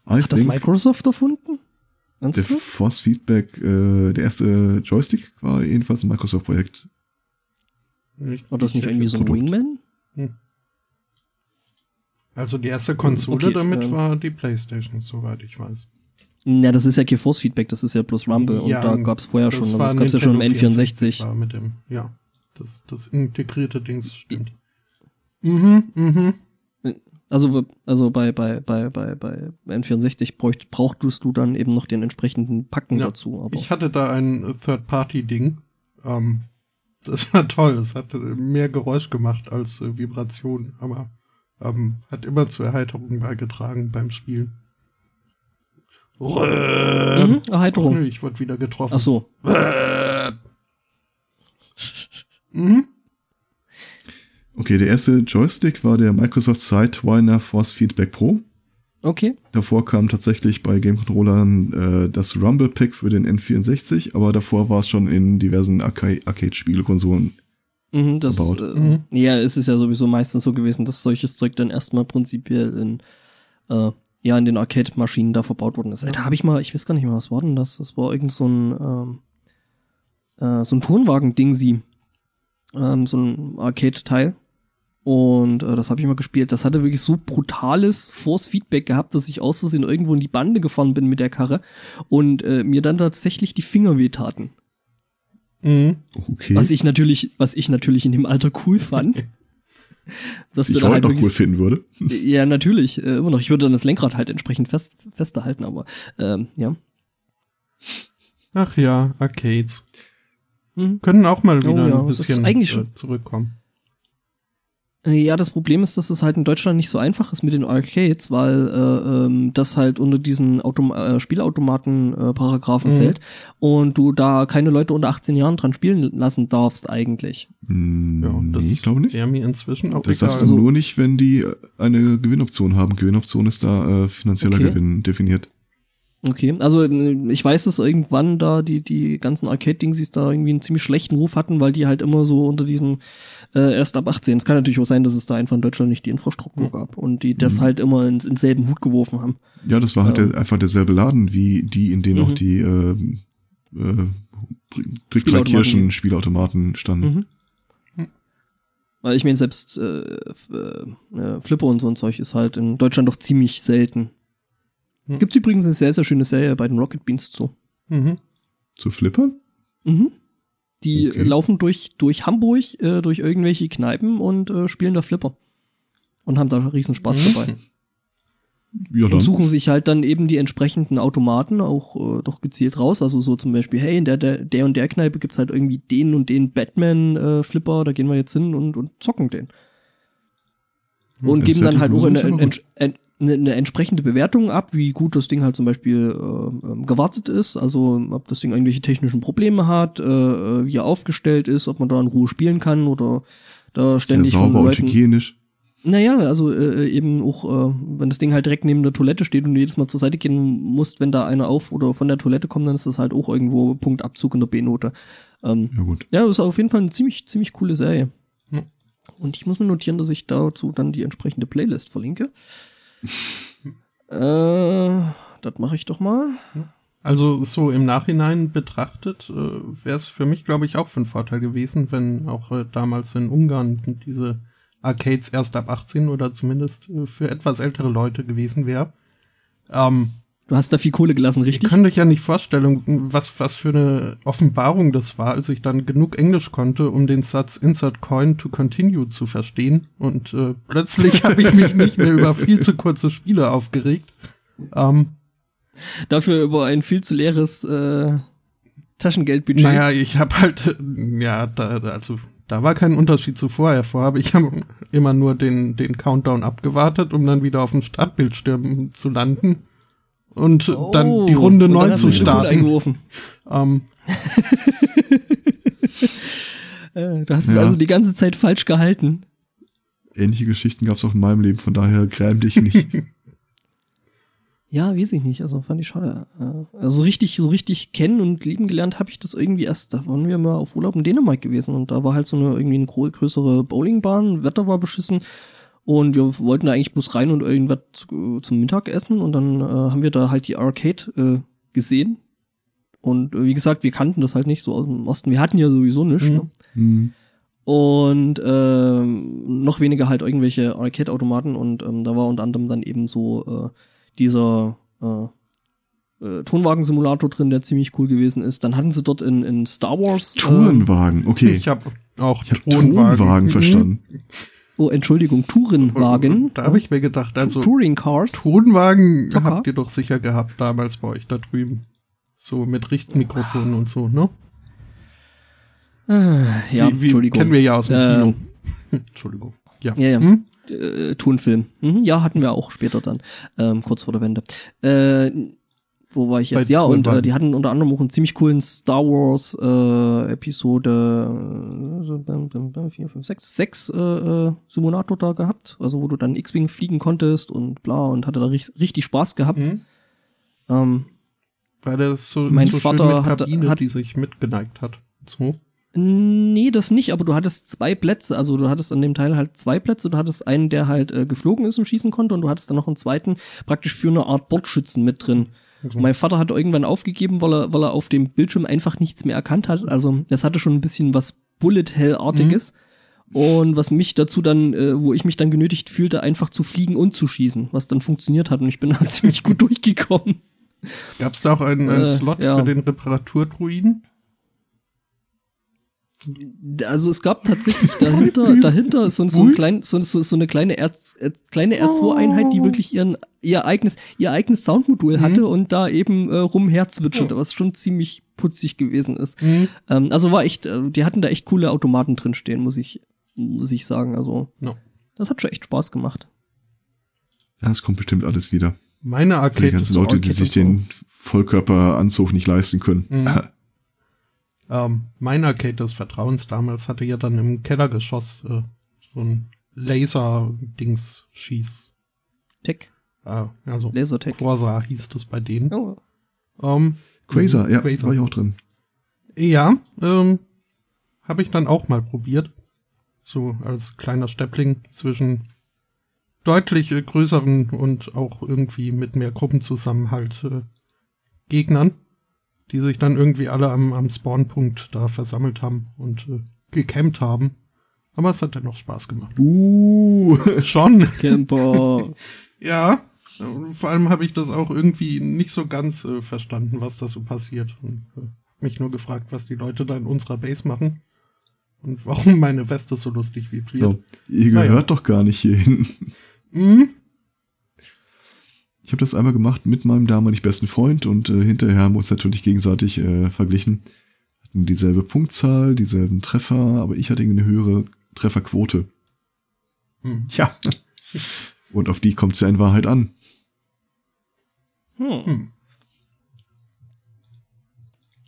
I Hat das Microsoft erfunden? Der? Force Feedback, äh, der erste Joystick war jedenfalls ein Microsoft-Projekt. War das nicht ich- irgendwie so ein. Wingman? Also die erste Konsole Okay, damit ähm. war die Playstation, soweit ich weiß. Ja, das ist ja kein Force Feedback, das ist ja bloß Rumble und Ja, da gab's vorher schon. Also das gab's ja schon im Nintendo N64. War mit dem, ja, das, das integrierte Dings stimmt. Mhm, mhm. Also, also bei, bei, bei, bei, bei N64 bräucht, brauchtest du dann eben noch den entsprechenden Packen Ja, dazu. Aber Ich hatte da ein Third-Party-Ding. Ähm, das war [laughs] toll. Es hat mehr Geräusch gemacht als äh, Vibration, aber ähm, hat immer zur Erheiterung beigetragen beim Spielen. Mhm, Erheiterung. ich wurde wieder getroffen. Ach so. Mhm. Okay, der erste Joystick war der Microsoft Sidewinder Force Feedback Pro. Okay. Davor kam tatsächlich bei Game Controllern äh, das Rumble Pack für den N64, aber davor war es schon in diversen Arca Arcade-Spielekonsolen. Mhm, das, äh, Mhm. Ja, es ist ja sowieso meistens so gewesen, dass solches Zeug dann erstmal prinzipiell in, äh, ja, in den Arcade-Maschinen da verbaut worden ist. Da habe ich mal, ich weiß gar nicht mehr, was war denn das? Das war irgend so ein, ähm, äh, so ein Turnwagen-Ding, sie. Ähm, so ein Arcade-Teil. Und äh, das habe ich mal gespielt. Das hatte wirklich so brutales Force-Feedback gehabt, dass ich aus Versehen irgendwo in die Bande gefahren bin mit der Karre und äh, mir dann tatsächlich die Finger wehtaten. Mhm. Okay. Was ich natürlich, was ich natürlich in dem Alter cool fand. [laughs] dass was ich heute halt noch cool finden würde. [laughs] ja, natürlich, äh, immer noch. Ich würde dann das Lenkrad halt entsprechend fest, fester halten, aber ähm, ja. Ach ja, Arcades. Mhm. Können auch mal Oh wieder ja, ein bisschen eigentlich äh, zurückkommen. Ja, das Problem ist, dass es halt in Deutschland nicht so einfach ist mit den Arcades, weil äh, ähm, das halt unter diesen Autom äh, Spielautomaten-Paragraphen Mhm. fällt und du da keine Leute unter 18 Jahren dran spielen lassen darfst eigentlich. Hm, Ja, das nee, ich glaube nicht. Mir inzwischen auch Das egal. darfst du Also- nur nicht, wenn die eine Gewinnoption haben. Gewinnoption ist da äh, finanzieller Okay. Gewinn definiert. Okay, also äh, ich weiß, dass irgendwann da die, die ganzen Arcade-Dingsies da irgendwie einen ziemlich schlechten Ruf hatten, weil die halt immer so unter diesem äh, erst ab 18. Es kann natürlich auch sein, dass es da einfach in Deutschland nicht die Infrastruktur gab und die das Mhm. halt immer ins, ins selben Hut geworfen haben. Ja, das war halt Ja. der, einfach derselbe Laden wie die, in denen Mhm. auch die äh, äh, Spielautomaten. Kirschen Spielautomaten standen. Mhm. Weil ich meine, selbst äh, äh, äh, Flipper und so ein Zeug ist halt in Deutschland doch ziemlich selten. Hm. Gibt's übrigens eine sehr, sehr schöne Serie bei den Rocket Beans zu. Mhm. Zu flippern? Mhm. Die Okay. äh, laufen durch, durch Hamburg, äh, durch irgendwelche Kneipen und äh, spielen da Flipper. Und haben da riesen Spaß Mhm. dabei. Ja, Und suchen sich halt dann eben die entsprechenden Automaten auch äh, doch gezielt raus. Also so zum Beispiel, hey, in der, der, der und der Kneipe gibt's halt irgendwie den und den Batman-Flipper, da gehen wir jetzt hin und, und zocken den. Und Das geben dann halt auch eine, ein bisschen eine, eine, eine entsprechende Bewertung ab, wie gut das Ding halt zum Beispiel äh, ähm, gewartet ist, also ob das Ding irgendwelche technischen Probleme hat, äh, äh, wie er aufgestellt ist, ob man da in Ruhe spielen kann oder da Sehr ständig von sauber und Leuten hygienisch. naja, also äh, eben auch, äh, wenn das Ding halt direkt neben der Toilette steht und du jedes Mal zur Seite gehen musst, wenn da einer auf oder von der Toilette kommt, dann ist das halt auch irgendwo Punktabzug in der B-Note. Ähm, Ja, gut. ja, ist auf jeden Fall eine ziemlich, ziemlich coole Serie. Und ich muss mir notieren, dass ich dazu dann die entsprechende Playlist verlinke. [laughs] äh, das mache ich doch mal. Also so im Nachhinein betrachtet äh, wäre es für mich, glaube ich, auch von Vorteil gewesen, wenn auch äh, damals in Ungarn diese Arcades erst ab 18 oder zumindest äh, für etwas ältere Leute gewesen wäre. Ähm, Du hast da viel Kohle gelassen, ihr richtig? könnt euch ja nicht vorstellen, was, was für eine Offenbarung das war, als ich dann genug Englisch konnte, um den Satz Insert Coin to Continue zu verstehen. Und äh, plötzlich [laughs] habe ich mich nicht mehr über viel zu kurze Spiele aufgeregt. Ähm, Dafür über ein viel zu leeres äh, Taschengeldbudget. Naja, ich habe halt, äh, ja, da, also da war kein Unterschied zu vorher. Vorher habe ich hab immer nur den, den Countdown abgewartet, um dann wieder auf dem Startbildschirm zu landen und dann die Runde Oh, neu hast zu starten. eingeworfen. Ähm, [laughs] Äh, du hast es Ja. also die ganze Zeit falsch gehalten. Ähnliche Geschichten gab es auch in meinem Leben, von daher gräm dich nicht. [laughs] Ja, weiß ich nicht. Also fand ich schade. Äh, Also so richtig, so richtig kennen und lieben gelernt habe ich das irgendwie erst. Da waren wir mal auf Urlaub in Dänemark gewesen und da war halt so eine irgendwie eine größere Bowlingbahn. Wetter war beschissen Und wir wollten da eigentlich bloß rein und irgendwas zu, zum Mittagessen und dann äh, haben wir da halt die Arcade äh, gesehen. Und äh, wie gesagt, wir kannten das halt nicht so aus dem Osten. Wir hatten ja sowieso nichts. Mhm. Ne? Hm. Und ähm, noch weniger halt irgendwelche Arcade-Automaten und ähm, da war unter anderem dann eben so äh, dieser äh, äh, Tonwagen-Simulator drin, der ziemlich cool gewesen ist. Dann hatten sie dort in, in Star Wars. ähm, Tourenwagen, okay. Ich habe auch Ich habe Tonwagen Mhm. verstanden. [laughs] oh, Entschuldigung, Tourenwagen. Da habe ich mir gedacht, also Touring Cars. Tonwagen Tocker. habt ihr doch sicher gehabt damals bei euch da drüben. So mit Richtmikrofonen und so, ne? Äh, ja, wie, wie, Entschuldigung. Kennen wir ja aus dem Äh, Kino. [laughs] Entschuldigung. Ja. Ja, ja. Hm? äh, Tonfilm. Mhm, ja, hatten wir auch später dann, ähm, kurz vor der Wende. Äh, wo war ich jetzt? Bei ja, und äh, die hatten unter anderem auch einen ziemlich coolen Star Wars äh, Episode äh, 4, 5, 6, 6 äh, äh, Simulator da gehabt, also wo du dann X-Wing fliegen konntest und bla und hatte da ri richtig Spaß gehabt. Hm? Ähm, Weil das so, Mein so Vater schön mit hat- Kabine, hat- die sich mitgeneigt hat. So. Nee, das nicht, aber du hattest zwei Plätze. Also du hattest an dem Teil halt zwei Plätze. Du hattest einen, der halt äh, geflogen ist und schießen konnte und du hattest dann noch einen zweiten praktisch für eine Art Bordschützen mit drin. Also, Mein Vater hat irgendwann aufgegeben, weil er, weil er auf dem Bildschirm einfach nichts mehr erkannt hat. Also das hatte schon ein bisschen was Bullet-Hell-artiges. Und was mich dazu dann, äh, wo ich mich dann genötigt fühlte, einfach zu fliegen und zu schießen, was dann funktioniert hat. Und ich bin da [laughs] ziemlich gut durchgekommen. Gab es da auch einen, einen Äh, Slot ja. für den Reparaturdruiden? Also es gab tatsächlich dahinter, [laughs] dahinter ist so, so, ein klein, so, so, so eine kleine, R, äh, kleine R2-Einheit, die wirklich ihren, ihr eigenes, ihr eigenes Soundmodul hatte und da eben äh, rumherzwitscherte, was schon ziemlich putzig gewesen ist. Hm? Ähm, also war echt, äh, die hatten da echt coole Automaten drin stehen, muss ich, muss ich sagen. Also No. das hat schon echt Spaß gemacht. Ja, es kommt bestimmt alles wieder. Meine Für die Arcade ganzen Leute, die Arcade sich den Vollkörperanzug nicht leisten können. Mhm. [laughs] Ähm, mein Arcade des Vertrauens damals hatte ja dann im Kellergeschoss äh, so ein Laser-Dings-Schieß. Tech, Äh, also Lasertech. Corsa hieß das bei denen. Oh, Ähm, Quasar, ja, Quasar. war ich auch drin. Ja, ähm, habe ich dann auch mal probiert. So als kleiner Steppling zwischen deutlich äh, größeren und auch irgendwie mit mehr Gruppenzusammenhalt äh, Gegnern, die sich dann irgendwie alle am, am Spawnpunkt da versammelt haben und äh, gecampt haben. Aber es hat dennoch Spaß gemacht. Uh, [laughs] Schon, Camper. [laughs] ja. Und Vor allem habe ich das auch irgendwie nicht so ganz äh, verstanden, was da so passiert. Und äh, mich nur gefragt, was die Leute da in unserer Base machen. Und [laughs] warum meine Weste so lustig vibriert. so, ihr Naja. gehört doch gar nicht hierhin. Mhm. Ich habe das einmal gemacht mit meinem damaligen besten Freund und äh, hinterher haben wir uns natürlich gegenseitig äh, verglichen. Hatten dieselbe Punktzahl, dieselben Treffer, aber ich hatte eine höhere Trefferquote. Hm. Ja. Und auf die kommt es ja in Wahrheit an. Hm. Hm.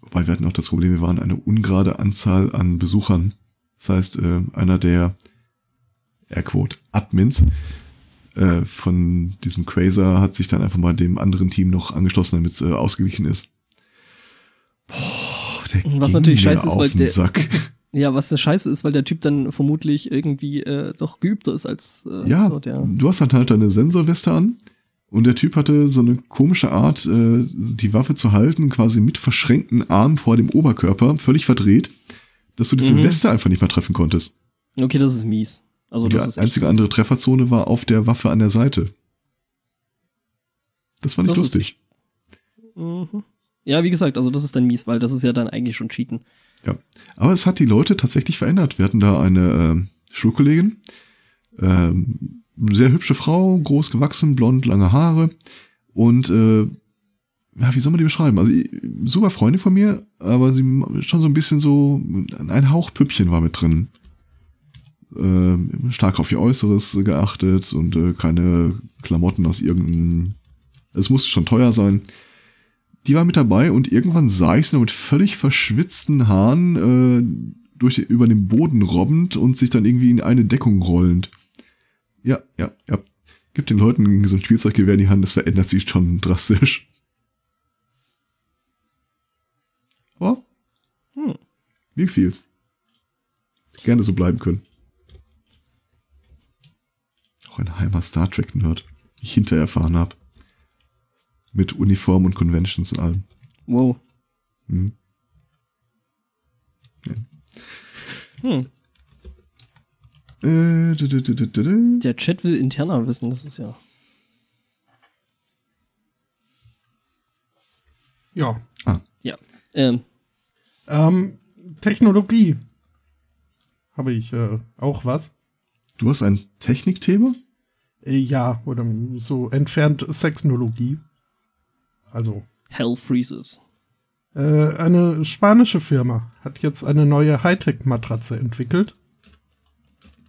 Wobei wir hatten auch das Problem, wir waren eine ungerade Anzahl an Besuchern. Das heißt, äh, einer der Airquote Admins äh, von diesem Quasar hat sich dann einfach mal dem anderen Team noch angeschlossen, damit es äh, ausgewichen ist. Boah, der Was natürlich scheiße ist, weil der- Sack. [laughs] Ja, was eine Scheiße ist, weil der Typ dann vermutlich irgendwie äh, doch geübter ist als äh, Ja, so der. du hast halt halt deine Sensorweste an und der Typ hatte so eine komische Art, äh, die Waffe zu halten, quasi mit verschränkten Armen vor dem Oberkörper, völlig verdreht, dass du diese Mhm. Weste einfach nicht mehr treffen konntest. Okay, das ist mies. Also die das echt einzige andere Trefferzone war auf der Waffe an der Seite. Das fand ich Das lustig. Mhm. Ja, wie gesagt, also das ist dann mies, weil das ist ja dann eigentlich schon Cheaten. Ja. Aber es hat die Leute tatsächlich verändert. Wir hatten da eine ähm, Schulkollegin, ähm, sehr hübsche Frau, groß gewachsen, blond, lange Haare und äh, ja, wie soll man die beschreiben? Also super Freundin von mir, aber sie schon so ein bisschen so ein Hauch Püppchen war mit drin. Ähm, stark auf ihr Äußeres geachtet und äh, keine Klamotten aus irgendeinem. Es musste schon teuer sein die war mit dabei und irgendwann sah ich sie noch mit völlig verschwitzten Haaren äh, durch, über den Boden robbend und sich dann irgendwie in eine Deckung rollend. Ja, ja, ja. Gibt den Leuten so ein Spielzeuggewehr in die Hand, das verändert sich schon drastisch. Aber Hm. mir gefiel's. Gerne so bleiben können. Auch ein heimer Star Trek-Nerd, wie ich hinterher erfahren habe. Mit Uniform und Conventions und allem. Wow. Hm. Hm. Äh, du, du, du. Der Chat will interner wissen, das ist ja. Ja. Ja. Ähm, Ähm, Technologie. Habe ich äh, auch was? Du hast ein Technikthema? Äh, ja, oder so entfernt Sexnologie. Also, Hell freezes. äh, eine spanische Firma hat jetzt eine neue Hightech-Matratze entwickelt.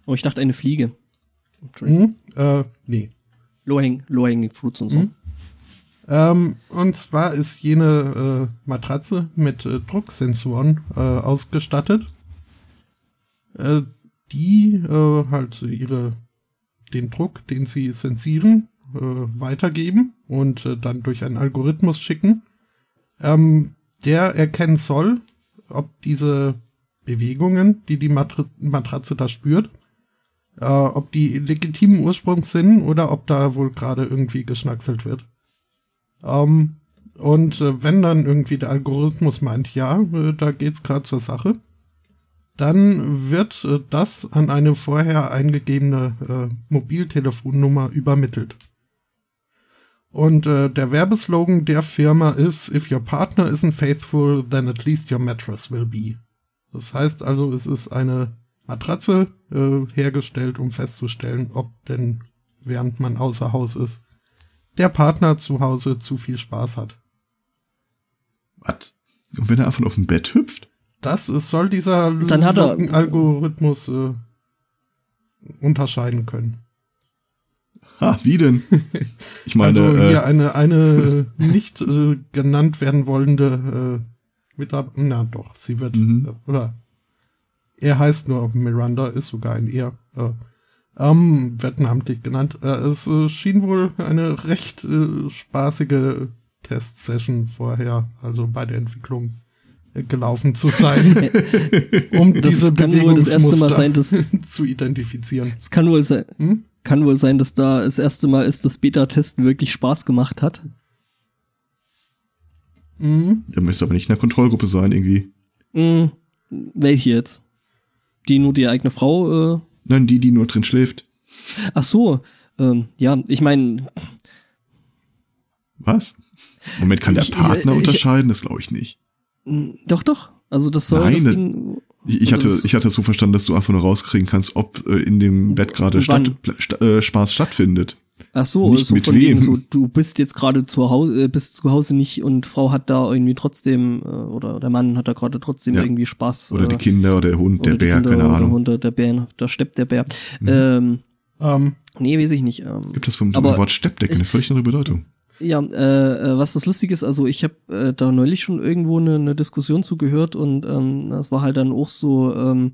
Oh, ich dachte eine Fliege. Mhm. Äh, nee. Low-hanging low fruits und so. Mhm. Ähm, und zwar ist jene äh, Matratze mit äh, Drucksensoren äh, ausgestattet, äh, die äh, halt ihre den Druck, den sie sensieren, äh, weitergeben und äh, dann durch einen Algorithmus schicken, ähm, der erkennen soll, ob diese Bewegungen, die die Matri Matratze da spürt, äh, ob die legitimen Ursprungs sind oder ob da wohl gerade irgendwie geschnackselt wird. Ähm, und äh, wenn dann irgendwie der Algorithmus meint, ja, äh, da geht's gerade zur Sache, dann wird äh, das an eine vorher eingegebene äh, Mobiltelefonnummer übermittelt. Und äh, der Werbeslogan der Firma ist, if your partner isn't faithful, then at least your mattress will be. Das heißt also, es ist eine Matratze äh, hergestellt, um festzustellen, ob denn, während man außer Haus ist, der Partner zu Hause zu viel Spaß hat. Was? Und wenn er einfach auf dem Bett hüpft? Das ist, soll dieser Dann hat er- Algorithmus äh, unterscheiden können. Ha, wie denn? Ich meine, also hier äh, eine, eine [laughs] nicht äh, genannt werden wollende äh, Mitarbeiter, na doch, sie wird, Mhm. äh, oder er heißt nur Miranda, ist sogar ein er, äh, ähm, wird namentlich genannt. Äh, es äh, schien wohl eine recht äh, spaßige Testsession vorher, also bei der Entwicklung gelaufen zu sein, [laughs] um Das diese kann wohl das erste Mal sein, dass [laughs] zu identifizieren. es kann wohl sein, Hm? kann wohl sein, dass da das erste Mal ist, dass Beta-Testen wirklich Spaß gemacht hat. Mhm. er müsste aber nicht in der Kontrollgruppe sein, irgendwie. Hm, welche jetzt? Die nur die eigene Frau, äh, Nein, die, die nur drin schläft. ach so, ähm, ja, ich meine, Was? Moment, kann der Ich- Partner ich- unterscheiden? Das glaube ich nicht. Doch, doch, also das soll Nein, das das- Ding, Ich, Also hatte, das- ich hatte so verstanden, dass du einfach nur rauskriegen kannst, ob äh, in dem Bett gerade Wann? statt, pla- sta, äh, Spaß stattfindet. ach so, nicht so mit von wegen wem. so, du bist jetzt gerade zu Hause, äh, bist zu Hause nicht und Frau hat da irgendwie trotzdem, äh, oder der Mann hat da gerade trotzdem Ja. irgendwie Spaß. Oder äh, die Kinder oder der Hund, der oder die Bär, Kinder keine oder Ahnung. Hunde, der Bär, da steppt der Bär. Mhm. Ähm, Ähm, nee, weiß ich nicht. Ähm, Gibt es vom Aber- Wort Steppdecke eine völlig andere Bedeutung? Ja, äh, äh, was das Lustige ist, also ich habe äh, da neulich schon irgendwo eine, eine Diskussion zugehört und ähm, das war halt dann auch so, ähm,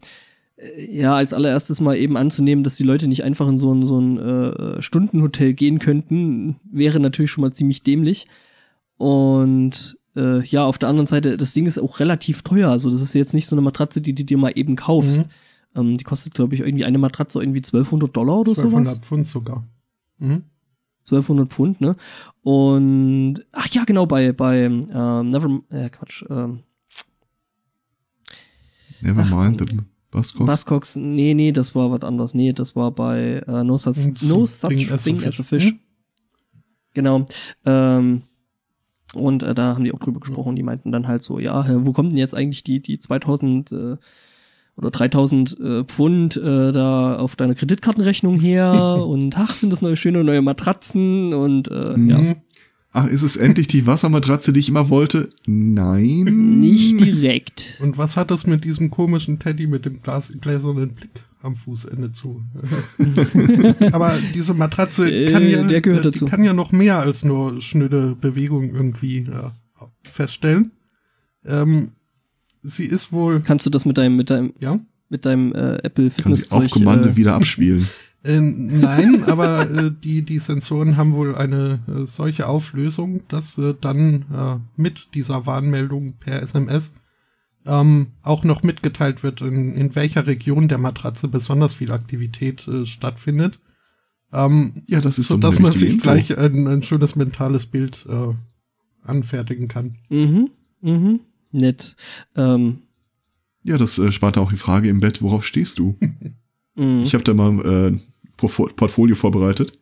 äh, ja, als allererstes mal eben anzunehmen, dass die Leute nicht einfach in so ein, so ein äh, Stundenhotel gehen könnten, wäre natürlich schon mal ziemlich dämlich. Und äh, ja, auf der anderen Seite, das Ding ist auch relativ teuer. Also das ist jetzt nicht so eine Matratze, die du dir mal eben kaufst. Mhm. Ähm, die kostet, glaube ich, irgendwie eine Matratze irgendwie 1200 Dollar oder sowas. 1200 Pfund sogar. Mhm. 1200 Pfund, ne? Und ach ja, genau bei bei ähm, Never äh, Quatsch, ähm, Never Ach, mind the Buzzcocks. Buzzcocks, nee, nee, das war was anderes. Nee, das war bei äh, No Such, no Thing such as a thing Fish. as a Fish. Hm? Genau. Ähm, und äh, da haben die auch drüber gesprochen. Die meinten dann halt so, ja, wo kommt denn jetzt eigentlich die die 2000 äh, oder 3000 äh, Pfund äh, da auf deine Kreditkartenrechnung her [laughs] und ach, sind das neue schöne neue Matratzen und äh, ja. Mhm. Ach, ist es endlich die Wassermatratze, die ich immer wollte? Nein. Nicht direkt. Und was hat das mit diesem komischen Teddy mit dem Glas gläsernen Blick am Fußende zu? [laughs] Aber diese Matratze Äh, kann ja, der gehört die dazu. kann ja noch mehr als nur schnöde Bewegung irgendwie äh, feststellen. Ähm, sie ist wohl, Kannst du das mit deinem mit deinem ja, mit deinem äh, Apple Kann sie Fitness auf Kommando äh, wieder abspielen. [laughs] Äh, nein, aber äh, die, die Sensoren haben wohl eine äh, solche Auflösung, dass äh, dann äh, mit dieser Warnmeldung per SMS ähm, auch noch mitgeteilt wird, in, in welcher Region der Matratze besonders viel Aktivität äh, stattfindet. Ähm, Ja, das ist so so dass man sich Info. gleich ein, ein schönes mentales Bild äh, anfertigen kann. Mhm. Mhm. Nett. Ähm, Ja, das äh, spart auch die Frage im Bett, worauf stehst du? [laughs] mh. Ich habe da mal äh, Portfo- Portfolio vorbereitet.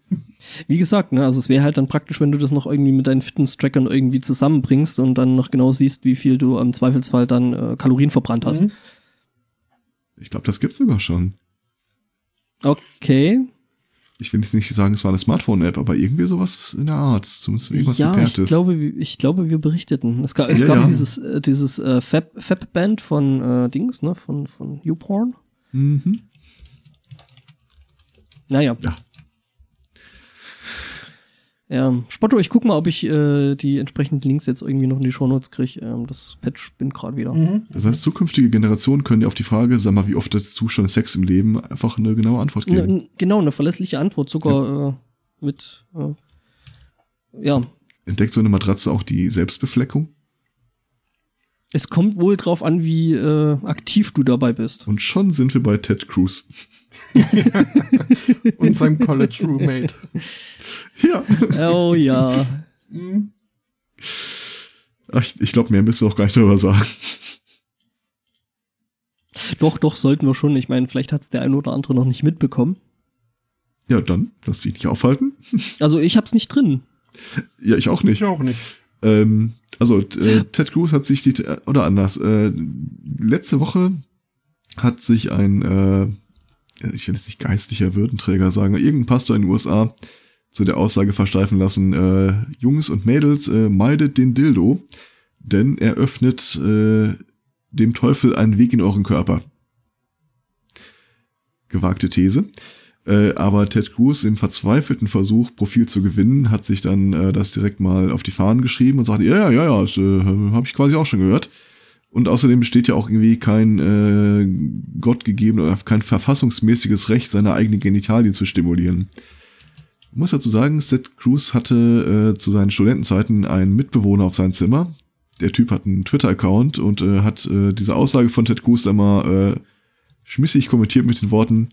Wie gesagt, ne, also es wäre halt dann praktisch, wenn du das noch irgendwie mit deinen Fitness-Trackern irgendwie zusammenbringst und dann noch genau siehst, wie viel du im Zweifelsfall dann äh, Kalorien verbrannt hast. Mhm. Ich glaube, das gibt's sogar schon. Okay. Ich will jetzt nicht sagen, es war eine Smartphone-App, aber irgendwie sowas in der Art. Zumindest irgendwas ja, mit ich glaube, wir- ich glaube, wir berichteten. Es gab, es Ja, gab ja. dieses, äh, dieses äh, Fab, Fab-Band von äh, Dings, ne, von, von YouPorn. Mhm. Naja. Ja. Ja, Spotto, ich guck mal, ob ich äh, die entsprechenden Links jetzt irgendwie noch in die Shownotes kriege. Ähm, das Patch spinnt gerade wieder. Mhm. Das heißt, zukünftige Generationen können dir auf die Frage, sag mal, wie oft hattest du schon Sex im Leben, einfach eine genaue Antwort Ne, geben. n- genau, eine verlässliche Antwort, sogar äh, mit, äh, ja, Entdeckt so eine Matratze auch die Selbstbefleckung? es kommt wohl drauf an, wie äh, aktiv du dabei bist. Und schon sind wir bei Ted Cruz. [laughs] Und seinem College Roommate. [laughs] Ja. Oh ja. Ach, ich ich glaube, mehr müssen wir auch gar nicht darüber sagen. Doch, doch, sollten wir schon. Ich meine, vielleicht hat's der eine oder andere noch nicht mitbekommen. Ja, dann lass dich nicht aufhalten. Also ich hab's nicht drin. Ja, ich auch nicht. Ich auch nicht. Ähm, also, äh, Ted Cruz hat sich die, oder anders, äh, letzte Woche hat sich ein, äh, ich will jetzt nicht geistlicher Würdenträger sagen, irgendein Pastor in den USA zu der Aussage versteifen lassen, äh, Jungs und Mädels, äh, meidet den Dildo, denn er öffnet äh, dem Teufel einen Weg in euren Körper. Gewagte These. Äh, aber Ted Cruz im verzweifelten Versuch, Profil zu gewinnen, hat sich dann äh, das direkt mal auf die Fahnen geschrieben und sagt, ja, ja, ja, ja, das äh, habe ich quasi auch schon gehört. Und außerdem besteht ja auch irgendwie kein äh, gottgegeben oder kein verfassungsmäßiges Recht, seine eigenen Genitalien zu stimulieren. Ich muss dazu sagen, Ted Cruz hatte äh, zu seinen Studentenzeiten einen Mitbewohner auf seinem Zimmer. Der Typ hat einen Twitter-Account und äh, hat äh, diese Aussage von Ted Cruz mal äh, schmissig kommentiert mit den Worten,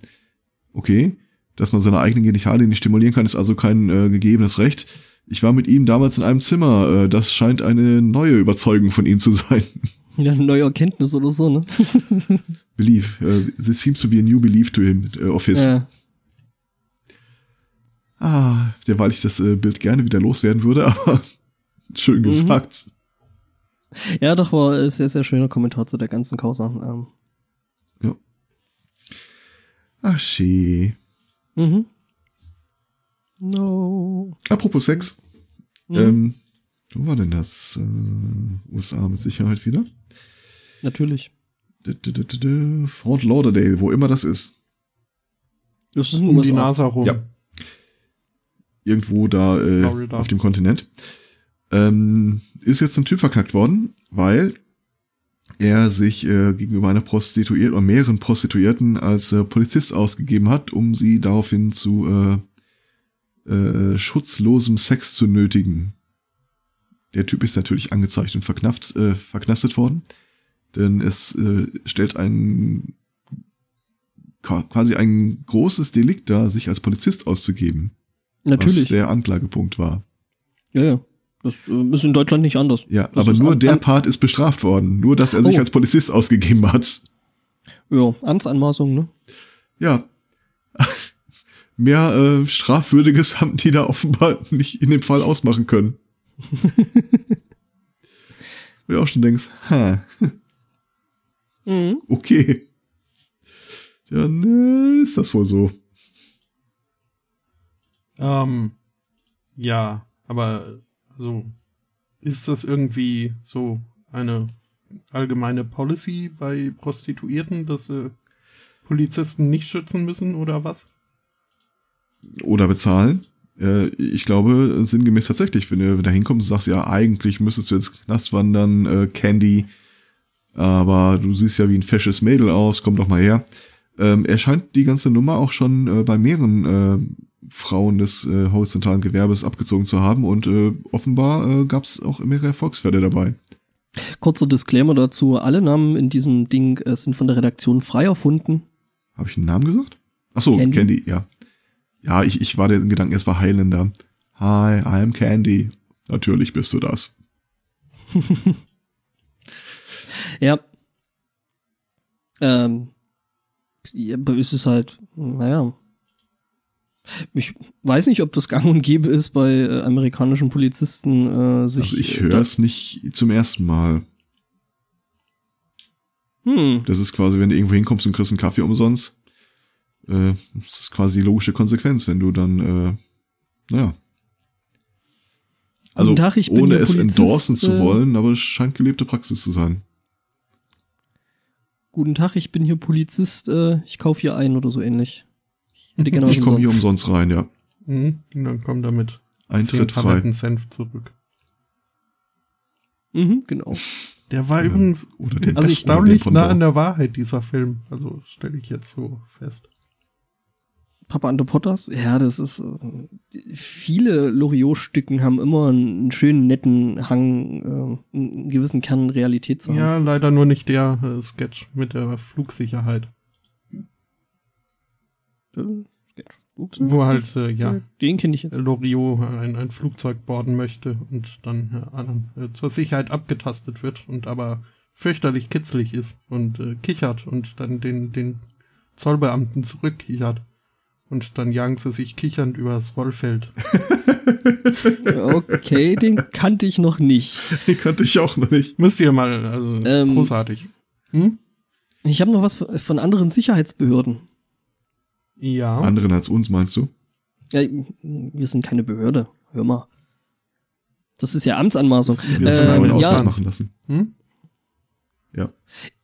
okay, dass man seine eigenen Genitalien nicht stimulieren kann, ist also kein äh, gegebenes Recht. Ich war mit ihm damals in einem Zimmer. Äh, das scheint eine neue Überzeugung von ihm zu sein. [laughs] Ja, eine neue Erkenntnis oder so, ne? Belief. Äh, this seems to be a new belief to him, äh, of his. Ja. Ah, derweil ich das äh, Bild gerne wieder loswerden würde, [laughs] aber schön gesagt. ja, doch, war ein sehr, sehr schöner Kommentar zu der ganzen Causa. Ähm, Ach, schee. mhm. No. Apropos Sex. Mhm. Ähm, wo war denn das? Äh, USA mit Sicherheit wieder. Natürlich. D -d -d -d -d Fort Lauderdale, wo immer das ist. Das ist ein Um die USA. Nase herum. Ja. Irgendwo da äh, Florida. auf dem Kontinent. Ähm, ist jetzt ein Typ verknackt worden, weil er sich äh, gegenüber einer Prostituierten oder mehreren Prostituierten als äh, Polizist ausgegeben hat, um sie daraufhin zu äh, äh, schutzlosem Sex zu nötigen. Der Typ ist natürlich angezeigt und verknafft, äh, verknastet worden, denn es äh, stellt ein qua- quasi ein großes Delikt dar, sich als Polizist auszugeben, was Natürlich. der Anklagepunkt war. Ja, ja. Das äh, ist in Deutschland nicht anders. Ja, Das aber nur der Part ist bestraft worden, nur dass er sich Oh. als Polizist ausgegeben hat. Ja, Amtsanmaßung, ne? Ja. [laughs] Mehr äh, Strafwürdiges [laughs] haben die da offenbar nicht in dem Fall ausmachen können. [laughs] Wo du auch schon denkst, ha, Mhm. okay. Dann äh, ist das wohl so. Ähm, ja, aber also ist das irgendwie so eine allgemeine Policy bei Prostituierten, dass sie Polizisten nicht schützen müssen oder was? Oder bezahlen. Äh, ich glaube, sinngemäß tatsächlich, wenn du, wenn du da hinkommst und sagst, ja, eigentlich müsstest du jetzt Knast wandern, äh, Candy, aber du siehst ja wie ein fesches Mädel aus, komm doch mal her. Ähm, er scheint die ganze Nummer auch schon äh, bei mehreren äh, Frauen des äh, horizontalen Gewerbes abgezogen zu haben und äh, offenbar äh, gab es auch mehrere Erfolgsfälle dabei. Kurzer Disclaimer dazu. Alle Namen in diesem Ding äh, sind von der Redaktion frei erfunden. Habe ich einen Namen gesagt? Ach so, Candy. Candy, ja. Ja, ich, ich war den Gedanken, es war Highlander. Hi, I am Candy. Natürlich bist du das. [laughs] Ja. Ähm, ja, ist es halt, naja. Ich weiß nicht, ob das gang und gäbe ist bei äh, amerikanischen Polizisten, äh, sich. Also ich höre es nicht zum ersten Mal. Hm. Das ist quasi, wenn du irgendwo hinkommst und kriegst einen Kaffee umsonst. Äh, das ist quasi die logische Konsequenz, wenn du dann, äh, naja. Also, Guten Tag, ich bin ohne es Polizist, endorsen zu äh, wollen, aber es scheint gelebte Praxis zu sein. Guten Tag, ich bin hier Polizist, äh, ich kaufe hier ein oder so ähnlich. Ich komme hier umsonst. rein, ja. Mhm. Und dann kommt damit Eintritt frei. Senf zurück. Mhm, genau. Der war Ja. übrigens Oder den, Also erstaunlich nah an der Wahrheit, dieser Film. Also stelle ich jetzt so fest. Papa Ante Potters, ja, das ist, äh, viele Loriot-Stücken haben immer einen schönen, netten Hang, äh, einen gewissen Kern Realität zu haben. Ja, leider nur nicht der äh, Sketch mit der Flugsicherheit. Äh. Wo halt, äh, ja, Den kenne ich jetzt. Loriot ein, ein Flugzeug boarden möchte und dann äh, äh, zur Sicherheit abgetastet wird und aber fürchterlich kitzlig ist und äh, kichert und dann den, den Zollbeamten zurückkichert. Und dann jagen sie sich kichernd übers Rollfeld. [laughs] Okay, den kannte ich noch nicht. Den kannte ich auch noch nicht. Müsst ihr mal, also Ähm, großartig. Hm? Ich habe noch was von anderen Sicherheitsbehörden. Ja. Anderen als uns, meinst du? Ja, wir sind keine Behörde. Hör mal. Das ist ja Amtsanmaßung. Wir wollen Ähm, Ausweis ja, machen lassen. Hm? Ja.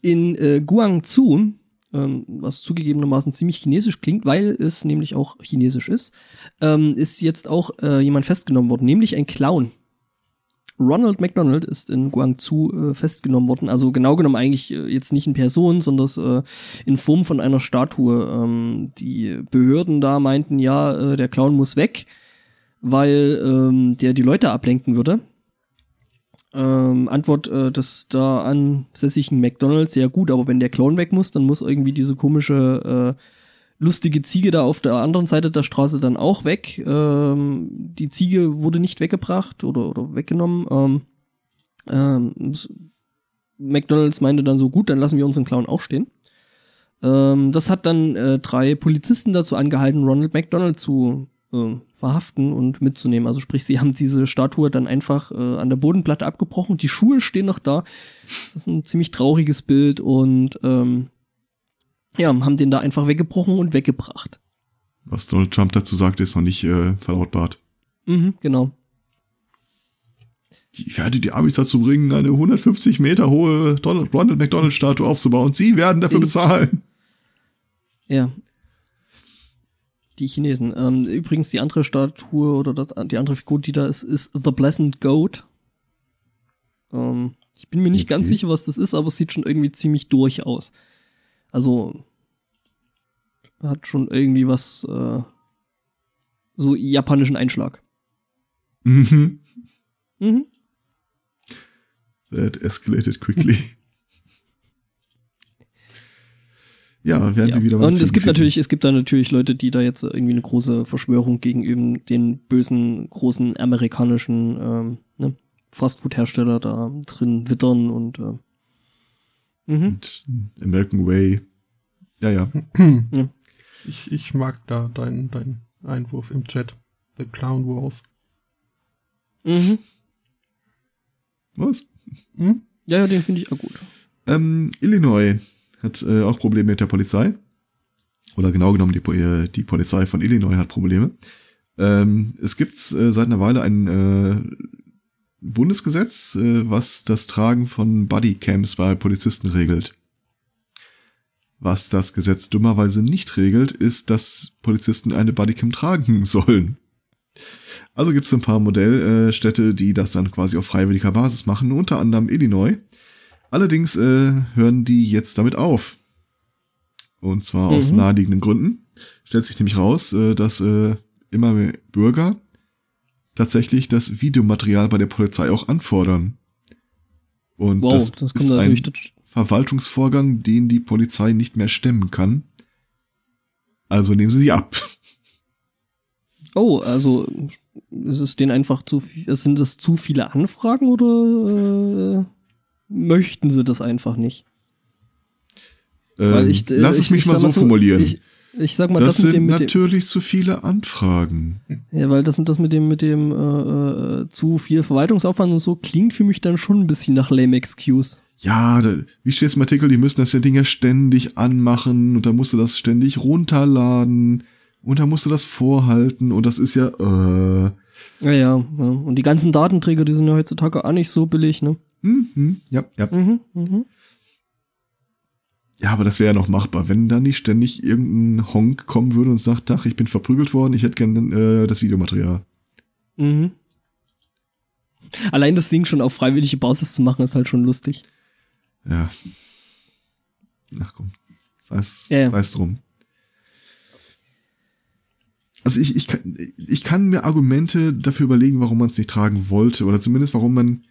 in äh, Guangzhou, ähm, was zugegebenermaßen ziemlich chinesisch klingt, weil es nämlich auch chinesisch ist, ähm, ist jetzt auch äh, jemand festgenommen worden, nämlich ein Clown. Ronald McDonald ist in Guangzhou äh, festgenommen worden, also genau genommen eigentlich äh, jetzt nicht in Person, sondern äh, in Form von einer Statue. Ähm, die Behörden da meinten, ja, äh, der Clown muss weg, weil ähm, der die Leute ablenken würde. Ähm, Antwort äh, des da ansässigen McDonalds, ja gut, aber wenn der Clown weg muss, dann muss irgendwie diese komische äh, lustige Ziege da auf der anderen Seite der Straße dann auch weg. Ähm, die Ziege wurde nicht weggebracht oder, oder weggenommen. Ähm, ähm, McDonalds meinte dann so, gut, dann lassen wir unseren Clown auch stehen. Ähm, das hat dann äh, drei Polizisten dazu angehalten, Ronald McDonald zu äh, verhaften und mitzunehmen. Also sprich, sie haben diese Statue dann einfach äh, an der Bodenplatte abgebrochen. Die Schuhe stehen noch da. Das ist ein ziemlich trauriges Bild und ähm, ja, haben den da einfach weggebrochen und weggebracht. Was Donald Trump dazu sagt, ist noch nicht äh, verlautbart. Mhm, genau. Ich werde die Amis dazu bringen, eine 150 Meter hohe Donald, Ronald McDonald Statue aufzubauen. Sie werden dafür bezahlen. Ja. Die Chinesen. Ähm, übrigens, die andere Statue oder das, die andere Figur, die da ist, ist The Pleasant Goat. Ähm, ich bin mir nicht ganz Okay. sicher, was das ist, aber es sieht schon irgendwie ziemlich durch aus. Also hat schon irgendwie was äh, so japanischen Einschlag. Mhm. Mhm. That escalated quickly. ja, werden Ja. wir wieder Und es gibt natürlich, es gibt da natürlich Leute, die da jetzt irgendwie eine große Verschwörung gegen eben den bösen, großen amerikanischen ähm, ne, Fastfood-Hersteller da drin wittern und äh, mhm. Und American Way. Ja, ja. Ich, ich mag da deinen dein Einwurf im Chat. The Clown Wars. Mhm. Was? Hm? Ja, ja, den finde ich auch gut. Ähm, Illinois hat äh, auch Probleme mit der Polizei. Oder genau genommen, die, äh, die Polizei von Illinois hat Probleme. Ähm, es gibt äh, seit einer Weile ein äh, Bundesgesetz, äh, was das Tragen von Bodycams bei Polizisten regelt. Was das Gesetz dummerweise nicht regelt, ist, dass Polizisten eine Bodycam tragen sollen. Also gibt es ein paar Modellstädte, die das dann quasi auf freiwilliger Basis machen, unter anderem Illinois. Allerdings äh, hören die jetzt damit auf. Und zwar aus Mhm. naheliegenden Gründen. Stellt sich nämlich raus, äh, dass äh, immer mehr Bürger tatsächlich das Videomaterial bei der Polizei auch anfordern. Und Wow, das, das, ist kommt ein Verwaltungsvorgang, den die Polizei nicht mehr stemmen kann. Also nehmen sie sie ab. Oh, also ist es denen einfach zu viel, sind das zu viele Anfragen oder äh, möchten sie das einfach nicht? Ähm, ich, äh, lass ich- es mich ich mal so, formulieren. Ich, sag mal, das das, sind dem, mit dem natürlich zu viele Anfragen. ja, weil das, das mit dem, mit dem äh, äh, zu viel Verwaltungsaufwand und so klingt für mich dann schon ein bisschen nach lame excuse. Ja, da, wie steht es im Artikel, die müssen das ja Ding ja ständig anmachen und da musst du das ständig runterladen und da musst du das vorhalten und das ist ja, äh, Ja, ja, ja. Und die ganzen Datenträger, die sind ja heutzutage auch nicht so billig, ne? hm, hm, ja, ja. Mhm, mhm. Ja, aber das wäre ja noch machbar, wenn da nicht ständig irgendein Honk kommen würde und sagt, ach, ich bin verprügelt worden, ich hätte gern äh, das Videomaterial. Mhm. Allein das Ding schon auf freiwillige Basis zu machen, ist halt schon lustig. Ja. Ach komm, sei es Ja, ja. drum. Also ich, ich, kann, ich kann mir Argumente dafür überlegen, warum man es nicht tragen wollte oder zumindest warum man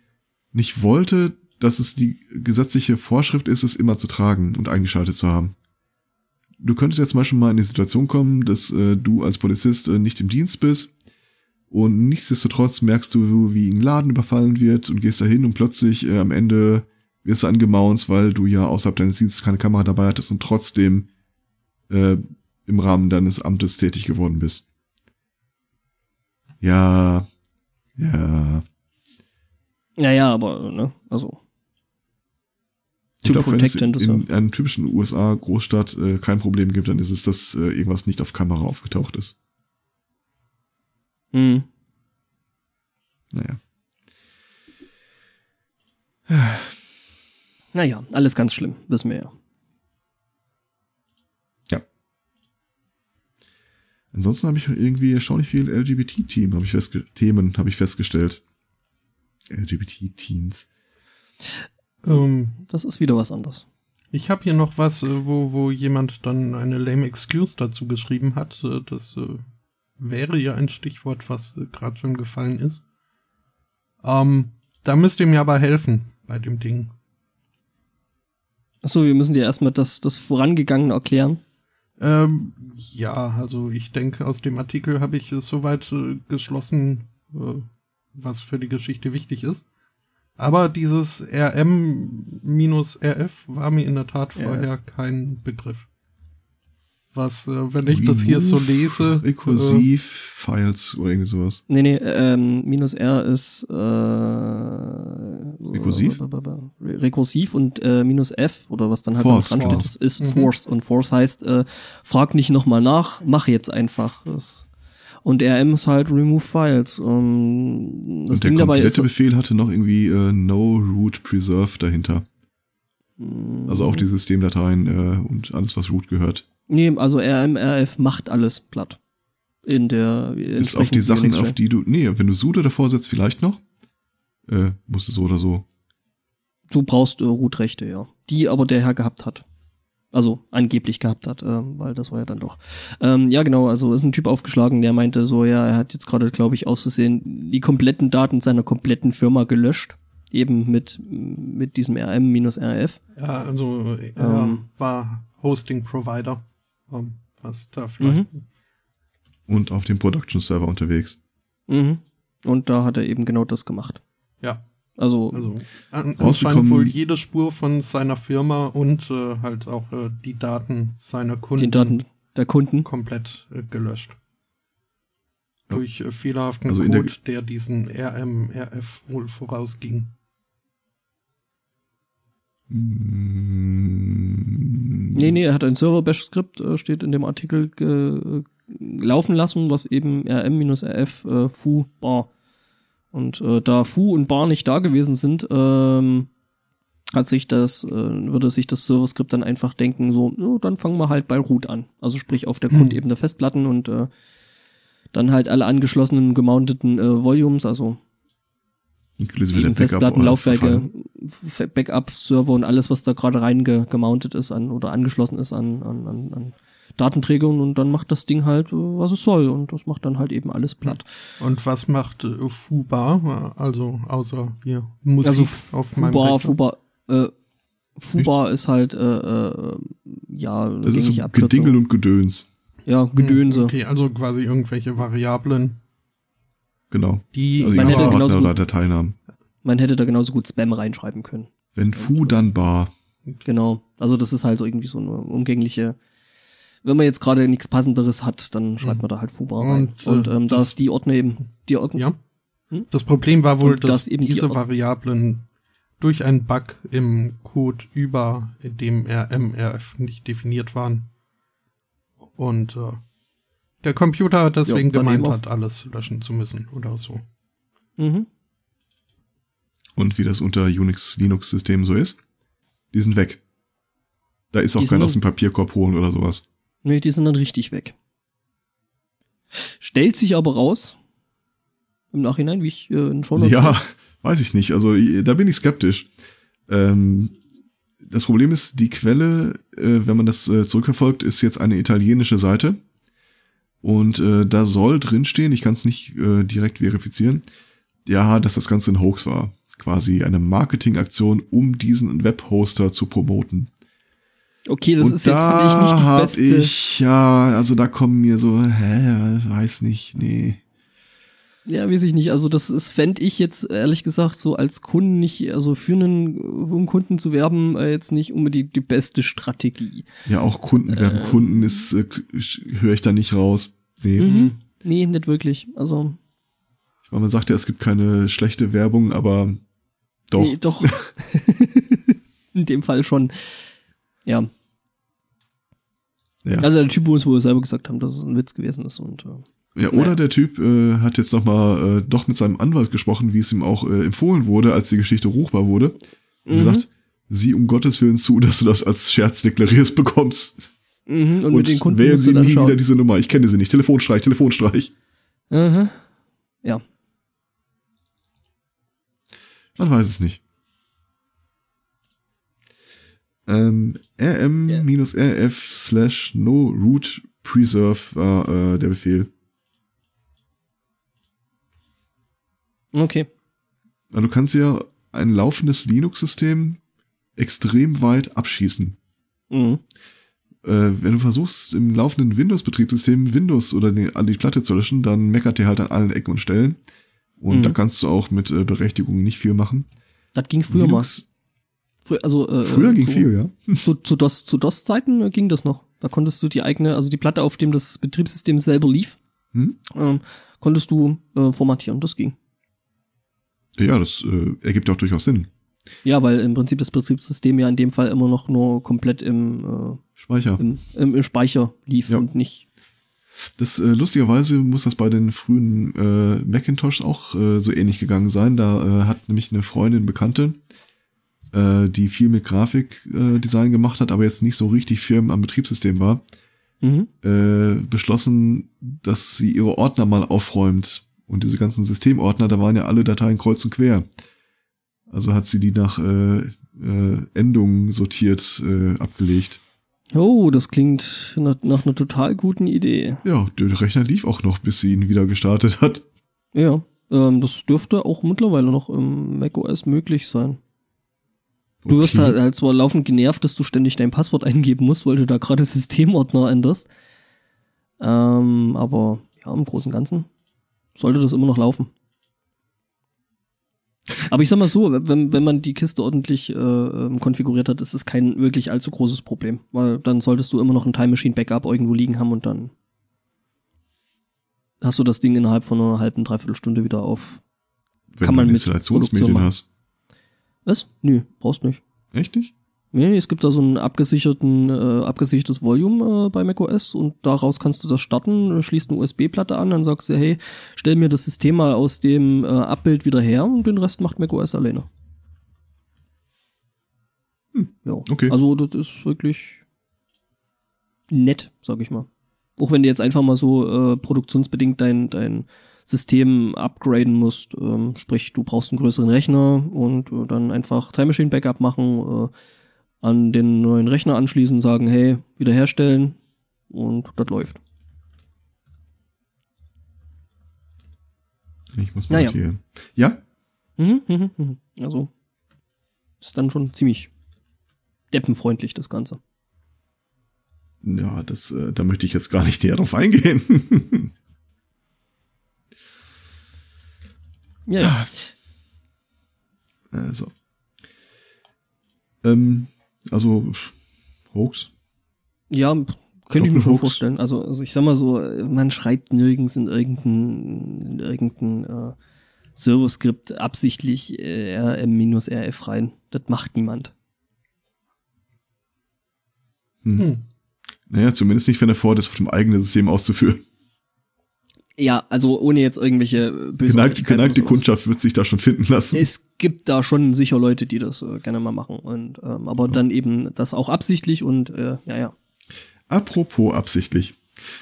nicht wollte, dass es die gesetzliche Vorschrift ist, es immer zu tragen und eingeschaltet zu haben. Du könntest jetzt zum Beispiel mal in die Situation kommen, dass äh, du als Polizist äh, nicht im Dienst bist und nichtsdestotrotz merkst du, wie ein Laden überfallen wird und gehst dahin und plötzlich äh, am Ende wirst du angemaunzt, weil du ja außerhalb deines Dienstes keine Kamera dabei hattest und trotzdem äh, im Rahmen deines Amtes tätig geworden bist. Ja, ja. Ja, ja, aber, ne, also. Ich glaube, wenn es and in einem typischen USA-Großstadt äh, kein Problem gibt, dann ist es, dass äh, irgendwas nicht auf Kamera aufgetaucht ist. Hm. Naja. Naja, alles ganz schlimm, wissen wir ja. Ansonsten habe ich irgendwie erstaunlich viel LGBT-Themen habe ich, festge Themen habe ich festgestellt. LGBT-Teens. Ähm, Das ist wieder was anderes. ich habe hier noch was, äh, wo, wo jemand dann eine lame Excuse dazu geschrieben hat. Äh, Das äh, wäre ja ein Stichwort, was gerade schon gefallen ist. Ähm, da müsst ihr mir aber helfen bei dem Ding. Achso, wir müssen dir erstmal das, das Vorangegangene erklären. Ähm, ja, also ich denke, aus dem Artikel habe ich es soweit äh, geschlossen, äh, was für die Geschichte wichtig ist. Aber dieses RM-RF war mir in der Tat vorher kein Begriff. Was, äh, wenn ich das hier so Remove lese, äh, Rekursiv Files oder irgendwie sowas. Nee, nee, ähm, minus R ist äh, Rekursiv? Re- Rekursiv und äh, minus F oder was dann halt Force. dran steht, Force. das ist Mhm. Force. Und Force heißt, äh, frag nicht nochmal nach, mach jetzt einfach. Das, und RM ist halt Remove Files. Ähm, das und der Ding dabei komplette ist. Befehl hatte noch irgendwie äh, No Root Preserve dahinter. Mm, Also auch die Systemdateien äh, und alles, was Root gehört. Nee, also RM, RF macht alles platt. In der Bis auf die Sachen, auf die du. Nee, wenn du sudo davor setzt, vielleicht noch. Äh, musst du so oder so. Du brauchst äh, Root-Rechte, ja. Die aber der Herr gehabt hat. Also angeblich gehabt hat, ähm, weil das war ja dann doch. Ähm, ja, genau, also ist ein Typ aufgeschlagen, der meinte so, ja, er hat jetzt gerade, glaube ich, auszusehen, die kompletten Daten seiner kompletten Firma gelöscht. Eben mit, mit diesem RM-RF. ja, also äh, er Ähm. war Hosting Ähm, was da vielleicht. Und auf dem Production Server unterwegs. Mhm. Und da hat er eben genau das gemacht. Ja, Also, also an, anscheinend wohl jede Spur von seiner Firma und äh, halt auch äh, die Daten seiner Kunden die Daten der Kunden. komplett äh, gelöscht. Ja. Durch äh, fehlerhaften Also in der Code, der, diesen RM-RF wohl vorausging. Mm, Nee, nee, er hat ein Server-Bash-Skript, äh, steht in dem Artikel, äh, laufen lassen, was eben rm-rf äh, foo bar. Und äh, da foo und bar nicht da gewesen sind, ähm, hat sich das, äh, würde sich das Server-Skript dann einfach denken, so, no, dann fangen wir halt bei root an. Also sprich auf der Hm. Grundebene der Festplatten und äh, dann halt alle angeschlossenen gemounteten äh, Volumes, also Inklusive der eben Backup Festplatten, oder Laufwerke, Verfall. F- Backup-Server und alles, was da gerade rein ge gemountet ist an oder angeschlossen ist an, an, an, an Datenträgern und dann macht das Ding halt, was es soll und das macht dann halt eben alles platt. Und was macht äh, Fubar? Also außer hier Musik also auf meinem Fubar, Rechner? Fubar, äh, Fubar ist halt, äh, äh, ja, Das ist so. Gedingel und Gedöns. ja, Gedönse. Okay, also quasi irgendwelche Variablen, Genau. die Also Man die hätte genauso gut- Dateinamen. Man hätte da genauso gut Spam reinschreiben können. Wenn Fu, dann Bar. Genau. Also das ist halt irgendwie so eine umgängliche. Wenn man jetzt gerade nichts Passenderes hat, dann schreibt man da halt Fubar rein. Und, äh, Und ähm, da das- ist die Ordner eben, die Ordner, Ja. Hm? Das Problem war wohl, Und dass dass eben die diese Ord- Variablen durch einen Bug im Code über dem RMRF nicht definiert waren. Und äh, der Computer deswegen dann gemeint hat, alles löschen zu müssen oder so. Mhm. Und wie das unter Unix-Linux-Systemen so ist, die sind weg. Da ist auch Die kein sind- aus dem Papierkorb holen oder sowas. Nee, die sind dann richtig weg. Stellt sich aber raus, im Nachhinein, wie ich äh, in Show Notes Ja, weiß ich nicht. Also da bin ich skeptisch. Ähm, das Problem ist, die Quelle, äh, wenn man das äh, zurückverfolgt, ist jetzt eine italienische Seite. Und äh, da soll drinstehen, ich kann es nicht äh, direkt verifizieren, ja, dass das Ganze ein Hoax war. Quasi eine Marketingaktion, um diesen Webhoster zu promoten. Okay, das Und ist jetzt da finde ich nicht die hab beste. Ich, ja, also da kommen mir so, hä, weiß nicht, nee. Ja, weiß ich nicht. Also das ist, fände ich jetzt ehrlich gesagt so als Kunden nicht, also für einen, um Kunden zu werben, äh, jetzt nicht unbedingt die beste Strategie. Ja, auch Kunden werden Kunden ist, äh, höre ich da nicht raus. Nee. Mhm. Nee, nicht wirklich. Also, Ich meine, man sagt ja, es gibt keine schlechte Werbung, aber doch. Nee, doch. [laughs] In dem Fall schon. Ja. Ja. Also der Typ muss wohl selber gesagt haben, dass es ein Witz gewesen ist und äh, ja, oder der Typ äh, hat jetzt nochmal äh, doch mit seinem Anwalt gesprochen, wie es ihm auch äh, empfohlen wurde, als die Geschichte ruchbar wurde. Und Mhm. gesagt, sieh um Gottes Willen zu, dass du das als Scherz deklarierst bekommst. Mhm, und, Und, mit den Kunden wählen musst du dann nie schauen. wieder diese Nummer. Ich kenne sie nicht. Telefonstreich, Telefonstreich. Aha. Ja. Man weiß es nicht. Ähm, rm-rf slash no root preserve war äh, der Befehl. Okay. Also du kannst ja ein laufendes Linux-System extrem weit abschießen. Mhm. Äh, wenn du versuchst, im laufenden Windows-Betriebssystem Windows oder die, an die Platte zu löschen, dann meckert dir halt an allen Ecken und Stellen. Und Mhm. da kannst du auch mit äh, Berechtigung nicht viel machen. Das ging früher Linux, mal. Früher, also, äh, früher ging zu, viel, ja. [laughs] Zu, zu DOS, zu DOS-Zeiten äh, ging das noch. Da konntest du die eigene, also die Platte, auf dem das Betriebssystem selber lief, Hm? ähm, konntest du äh, formatieren. Das ging. Ja, das äh, ergibt auch durchaus Sinn. Ja, weil im Prinzip das Betriebssystem ja in dem Fall immer noch nur komplett im, äh, Speicher. im, im, im Speicher lief Ja. und nicht. Das äh, lustigerweise muss das bei den frühen äh, Macintosh auch äh, so ähnlich gegangen sein. Da äh, hat nämlich eine Freundin Bekannte, äh, die viel mit Grafikdesign äh, gemacht hat, aber jetzt nicht so richtig firm am Betriebssystem war, Mhm. äh, beschlossen, dass sie ihre Ordner mal aufräumt. Und diese ganzen Systemordner, da waren ja alle Dateien kreuz und quer. Also hat sie die nach äh, äh, Endungen sortiert äh, abgelegt. Oh, das klingt nach, nach einer total guten Idee. Ja, der Rechner lief auch noch, bis sie ihn wieder gestartet hat. Ja, ähm, das dürfte auch mittlerweile noch im macOS möglich sein. Du wirst Okay. halt, halt zwar laufend genervt, dass du ständig dein Passwort eingeben musst, weil du da gerade [laughs] Systemordner änderst. Ähm, aber ja, im Großen und Ganzen sollte das immer noch laufen. Aber ich sag mal so, wenn, wenn man die Kiste ordentlich äh, ähm, konfiguriert hat, ist es kein wirklich allzu großes Problem. Weil dann solltest du immer noch ein Time Machine Backup irgendwo liegen haben und dann hast du das Ding innerhalb von einer halben, dreiviertel Stunde wieder auf. Wenn Kann man du mit Installationsmedien hast. Was? Nö, brauchst nicht. Echt nicht? Nee, es gibt da so ein abgesicherten, äh, abgesichertes Volume äh, bei macOS und daraus kannst du das starten, schließt eine USB-Platte an, dann sagst du, hey, stell mir das System mal aus dem äh, Abbild wieder her und den Rest macht macOS alleine. Hm, Ja. okay. Also das ist wirklich nett, sag ich mal. Auch wenn du jetzt einfach mal so äh, produktionsbedingt dein, dein System upgraden musst, ähm, sprich, du brauchst einen größeren Rechner und äh, dann einfach Time Machine Backup machen, äh, an den neuen Rechner anschließen, sagen, hey, wiederherstellen und das läuft. Ich muss mal Naja. hier. Ja? Mhm, mhm, mhm. Also ist dann schon ziemlich deppenfreundlich, das Ganze. Ja, das, äh, da möchte ich jetzt gar nicht näher drauf eingehen. [laughs] Ja, ja. Also. Ähm, also, Hoax. Ja, könnte ich mir schon Doppelhoax. vorstellen. Also, also ich sag mal so, man schreibt nirgends in irgendein, in irgendein äh, Server-Skript absichtlich äh, rm-rf rein. Das macht niemand. Hm. Hm. Naja, zumindest nicht, wenn er vorhat, es auf dem eigenen System auszuführen. Ja, also ohne jetzt irgendwelche böse Geneigte, geneigte Kundschaft wird sich da schon finden lassen. Es gibt da schon sicher Leute, die das äh, gerne mal machen. Und ähm, aber dann eben das auch absichtlich und äh, ja, ja. Apropos absichtlich.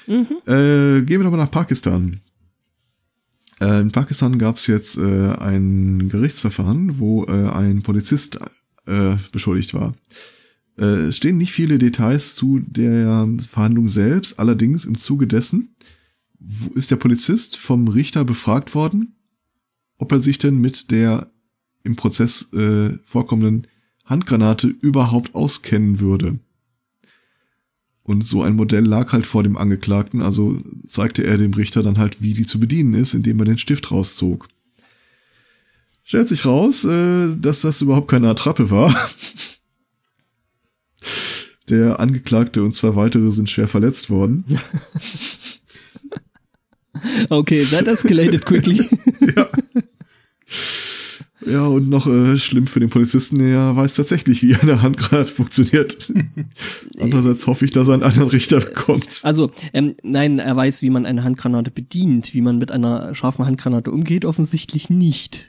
Mhm. Äh, gehen wir doch mal nach Pakistan. Äh, in Pakistan gab es jetzt äh, ein Gerichtsverfahren, wo äh, ein Polizist äh, beschuldigt war. Äh, es stehen nicht viele Details zu der Verhandlung selbst, allerdings im Zuge dessen ist der Polizist vom Richter befragt worden, ob er sich denn mit der im Prozess äh, vorkommenden Handgranate überhaupt auskennen würde. Und so ein Modell lag halt vor dem Angeklagten, also zeigte er dem Richter dann halt, wie die zu bedienen ist, indem er den Stift rauszog. Stellt sich raus, äh, dass das überhaupt keine Attrappe war. [laughs] Der Angeklagte und zwei weitere sind schwer verletzt worden. [laughs] Okay, that escalated quickly. [laughs] ja. Und noch äh, schlimm für den Polizisten, er weiß tatsächlich, wie eine Handgranate funktioniert. [laughs] Andererseits hoffe ich, dass er einen anderen Richter bekommt. Also, ähm, nein, er weiß, wie man eine Handgranate bedient. Wie man mit einer scharfen Handgranate umgeht, offensichtlich nicht.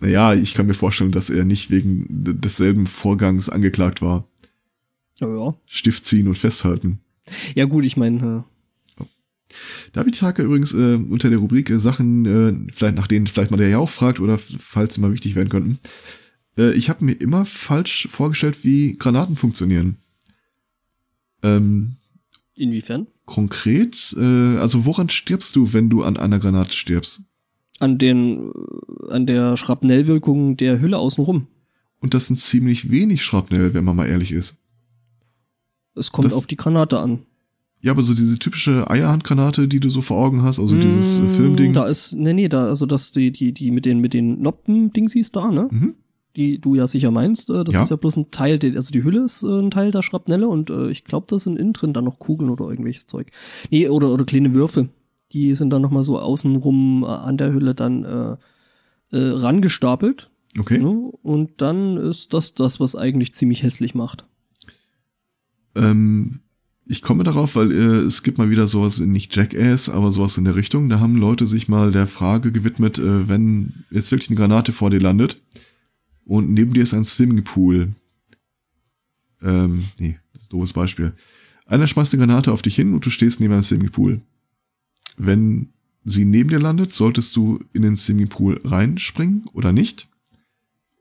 Naja, ich kann mir vorstellen, dass er nicht wegen desselben Vorgangs angeklagt war. Ja, ja. Stift ziehen und festhalten. Ja gut, ich meine, Da habe ich die Tage übrigens äh, unter der Rubrik äh, Sachen, äh, vielleicht nach denen vielleicht mal der ja auch fragt oder falls sie mal wichtig werden könnten. Äh, ich habe mir immer falsch vorgestellt, wie Granaten funktionieren. Ähm, äh, inwiefern? konkret, äh, also woran stirbst du, wenn du an einer Granate stirbst? An den, äh, an der Schrapnellwirkung der Hülle außenrum. Und das sind ziemlich wenig Schrapnell, wenn man mal ehrlich ist. Es kommt Das- auf die Granate an. Ja, aber so diese typische Eierhandgranate, die du so vor Augen hast, also dieses äh, Mm, Filmding. Da ist, nee, nee, da, also das, die, die, die mit den, mit den Noppen-Dingsies da, ne? Mhm. Die du ja sicher meinst, äh, das Ja. ist ja bloß ein Teil, der, also die Hülle ist äh, ein Teil der Schrapnelle und äh, ich glaube, das sind innen drin dann noch Kugeln oder irgendwelches Zeug. Nee, oder, oder kleine Würfel. Die sind dann nochmal so außenrum äh, an der Hülle dann äh, rangestapelt. Okay. Ne? Und dann ist das das, was eigentlich ziemlich hässlich macht. Ähm, ich komme darauf, weil äh, es gibt mal wieder sowas, nicht Jackass, aber sowas in der Richtung. Da haben Leute sich mal der Frage gewidmet, äh, wenn jetzt wirklich eine Granate vor dir landet und neben dir ist ein Swimmingpool. Ähm, nee, das ist ein doofes Beispiel. Einer schmeißt eine Granate auf dich hin und du stehst neben einem Swimmingpool. Wenn sie neben dir landet, solltest du in den Swimmingpool reinspringen oder nicht.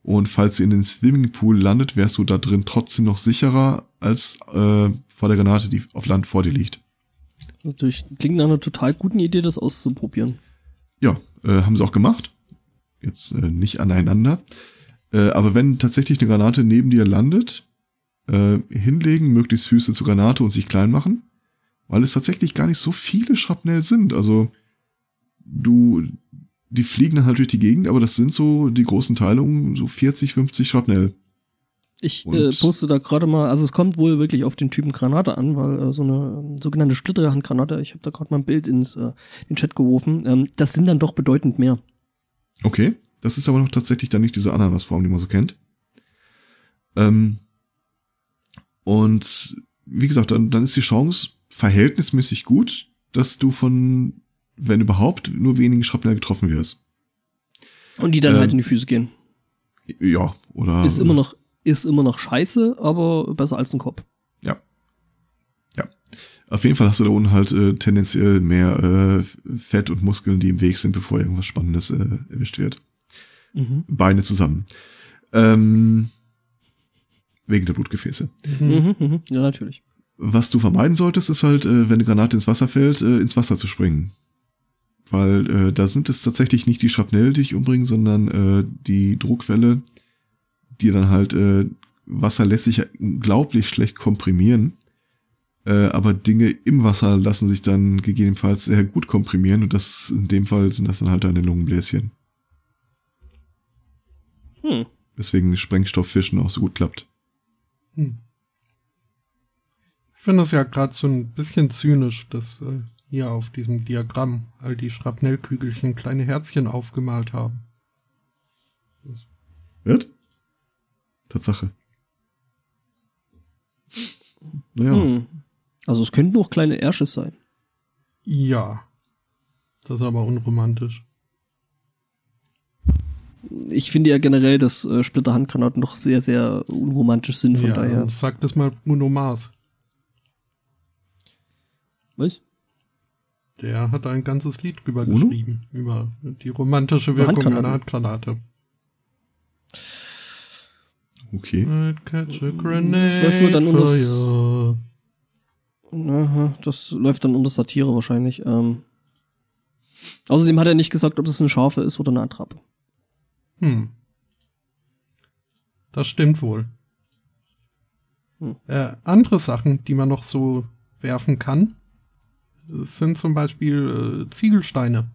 Und falls sie in den Swimmingpool landet, wärst du da drin trotzdem noch sicherer als äh, vor der Granate, die auf Land vor dir liegt. Natürlich klingt nach einer total guten Idee, das auszuprobieren. Ja, äh, haben sie auch gemacht. Jetzt äh, nicht aneinander. Äh, aber wenn tatsächlich eine Granate neben dir landet, äh, hinlegen, möglichst Füße zur Granate und sich klein machen, weil es tatsächlich gar nicht so viele Schrapnell sind. Also du, die fliegen dann halt durch die Gegend, aber das sind so die großen Teilungen, so 40, 50 Schrapnell. Ich äh, poste da gerade mal, also es kommt wohl wirklich auf den Typen Granate an, weil äh, so eine ähm, sogenannte Splitterhandgranate, ich habe da gerade mal ein Bild ins äh, in den Chat geworfen, ähm, das sind dann doch bedeutend mehr. Okay, das ist aber noch tatsächlich dann nicht diese Ananasform, die man so kennt. Ähm, und wie gesagt, dann, dann ist die Chance verhältnismäßig gut, dass du von, wenn überhaupt, nur wenigen Schrapnell getroffen wirst. Und die dann Ähm, halt in die Füße gehen. Ja, oder. Ist immer noch, ist immer noch scheiße, aber besser als ein Kopf. Ja. Ja. Auf jeden Fall hast du da unten halt äh, tendenziell mehr äh, Fett und Muskeln, die im Weg sind, bevor irgendwas Spannendes äh, erwischt wird. Mhm. Beine zusammen. Ähm, wegen der Blutgefäße. Mhm, mhm. Ja, natürlich. Was du vermeiden solltest, ist halt, äh, wenn eine Granate ins Wasser fällt, äh, ins Wasser zu springen. Weil äh, da sind es tatsächlich nicht die Schrapnell, die dich umbringen, sondern äh, die Druckwelle, die dann halt äh, Wasser lässt sich ja unglaublich schlecht komprimieren. Äh, aber Dinge im Wasser lassen sich dann gegebenenfalls sehr gut komprimieren und das in dem Fall sind das dann halt deine Lungenbläschen. Hm. Weswegen Sprengstofffischen auch so gut klappt. Hm. Ich finde das ja gerade so ein bisschen zynisch, dass äh, hier auf diesem Diagramm all die Schrapnellkügelchen kleine Herzchen aufgemalt haben. Wird? Tatsache. Naja. Hm. Also es könnten auch kleine Ärsche sein. Ja. Das ist aber unromantisch. Ich finde ja generell, dass äh, Splitterhandgranaten doch sehr, sehr unromantisch sind, von ja, daher. Sag das mal Bruno Mars. Was? Der hat ein ganzes Lied drüber Bruno? geschrieben. Über die romantische Wirkung einer Handgranate. Okay. I'd catch a grenade läuft wohl dann unter das-. Aha, das läuft dann unter Satire wahrscheinlich. Ähm. Außerdem hat er nicht gesagt, ob das eine Schafe ist oder eine Attrappe. Hm. Das stimmt wohl. Hm. Äh, andere Sachen, die man noch so werfen kann, das sind zum Beispiel äh, Ziegelsteine.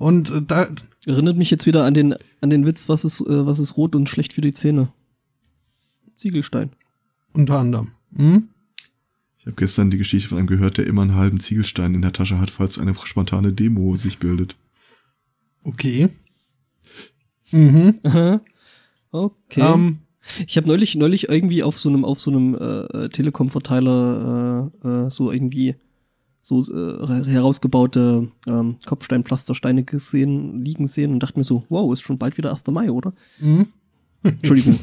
Und äh, da, Erinnert mich jetzt wieder an den, an den Witz, was ist, äh, was ist rot und schlecht für die Zähne? Ziegelstein. unter anderem. Hm? Ich habe gestern die Geschichte von einem gehört, der immer einen halben Ziegelstein in der Tasche hat, falls eine spontane Demo sich bildet. Okay. Mhm. Aha. [laughs] Okay. Ähm, ich habe neulich, neulich irgendwie auf so einem, auf so einem äh, Telekom-Verteiler äh, äh, so irgendwie so äh, herausgebaute ähm, Kopfsteinpflastersteine gesehen, liegen sehen und dachte mir so, wow, ist schon bald wieder 1. Mai, oder? mhm. Entschuldigung. [laughs]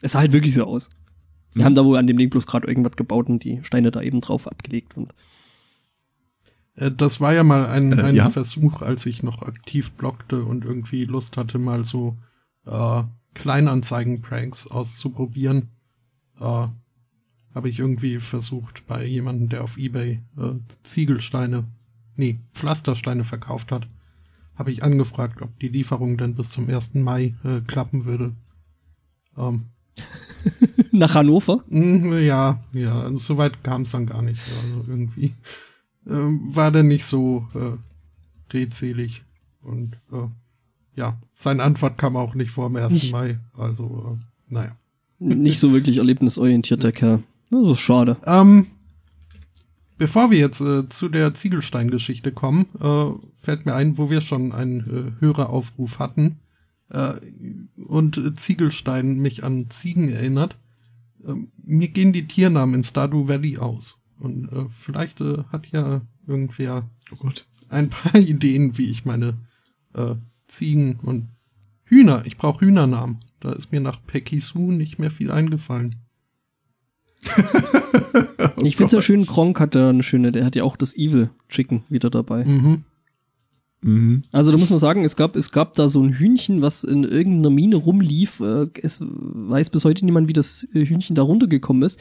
es sah halt wirklich so aus. Wir haben da wohl an dem Ding bloß gerade irgendwas gebaut und die Steine da eben drauf abgelegt. Und Äh, Das war ja mal ein, Äh, ein ja? Versuch, als ich noch aktiv bloggte und irgendwie Lust hatte, mal so äh, Kleinanzeigen-Pranks auszuprobieren. Äh, Habe ich irgendwie versucht, bei jemandem, der auf Ebay äh, Ziegelsteine, nee, Pflastersteine verkauft hat, habe ich angefragt, ob die Lieferung dann bis zum 1. Mai äh, klappen würde. Ähm, [laughs] nach Hannover. Mm, Ja, ja, also so weit kam es dann gar nicht. Also irgendwie ähm, war der nicht so äh, redselig. Und äh, ja, seine Antwort kam auch nicht vor dem 1. Nicht- Mai. Also, äh, naja. Nicht so wirklich erlebnisorientierter [laughs] Kerl. Das ist schade. Ähm, bevor wir jetzt äh, zu der Ziegelstein-Geschichte kommen, äh, fällt mir ein, wo wir schon einen äh, Höreraufruf hatten äh, und Ziegelstein mich an Ziegen erinnert. Ähm, mir gehen die Tiernamen in Stardew Valley aus. Und äh, vielleicht äh, hat ja irgendwer Oh Gott. ein [laughs] paar Ideen, wie ich meine äh, Ziegen und Hühner, ich brauche Hühnernamen. Da ist mir nach Pekisu nicht mehr viel eingefallen. [laughs] Oh ich finde es ja schön, Kronk hat da eine schöne, der hat ja auch das Evil Chicken wieder dabei. Mhm. Mhm. Also da muss man sagen, es gab, es gab da so ein Hühnchen, was in irgendeiner Mine rumlief. Äh, es weiß bis heute niemand, wie das äh, Hühnchen da runtergekommen ist.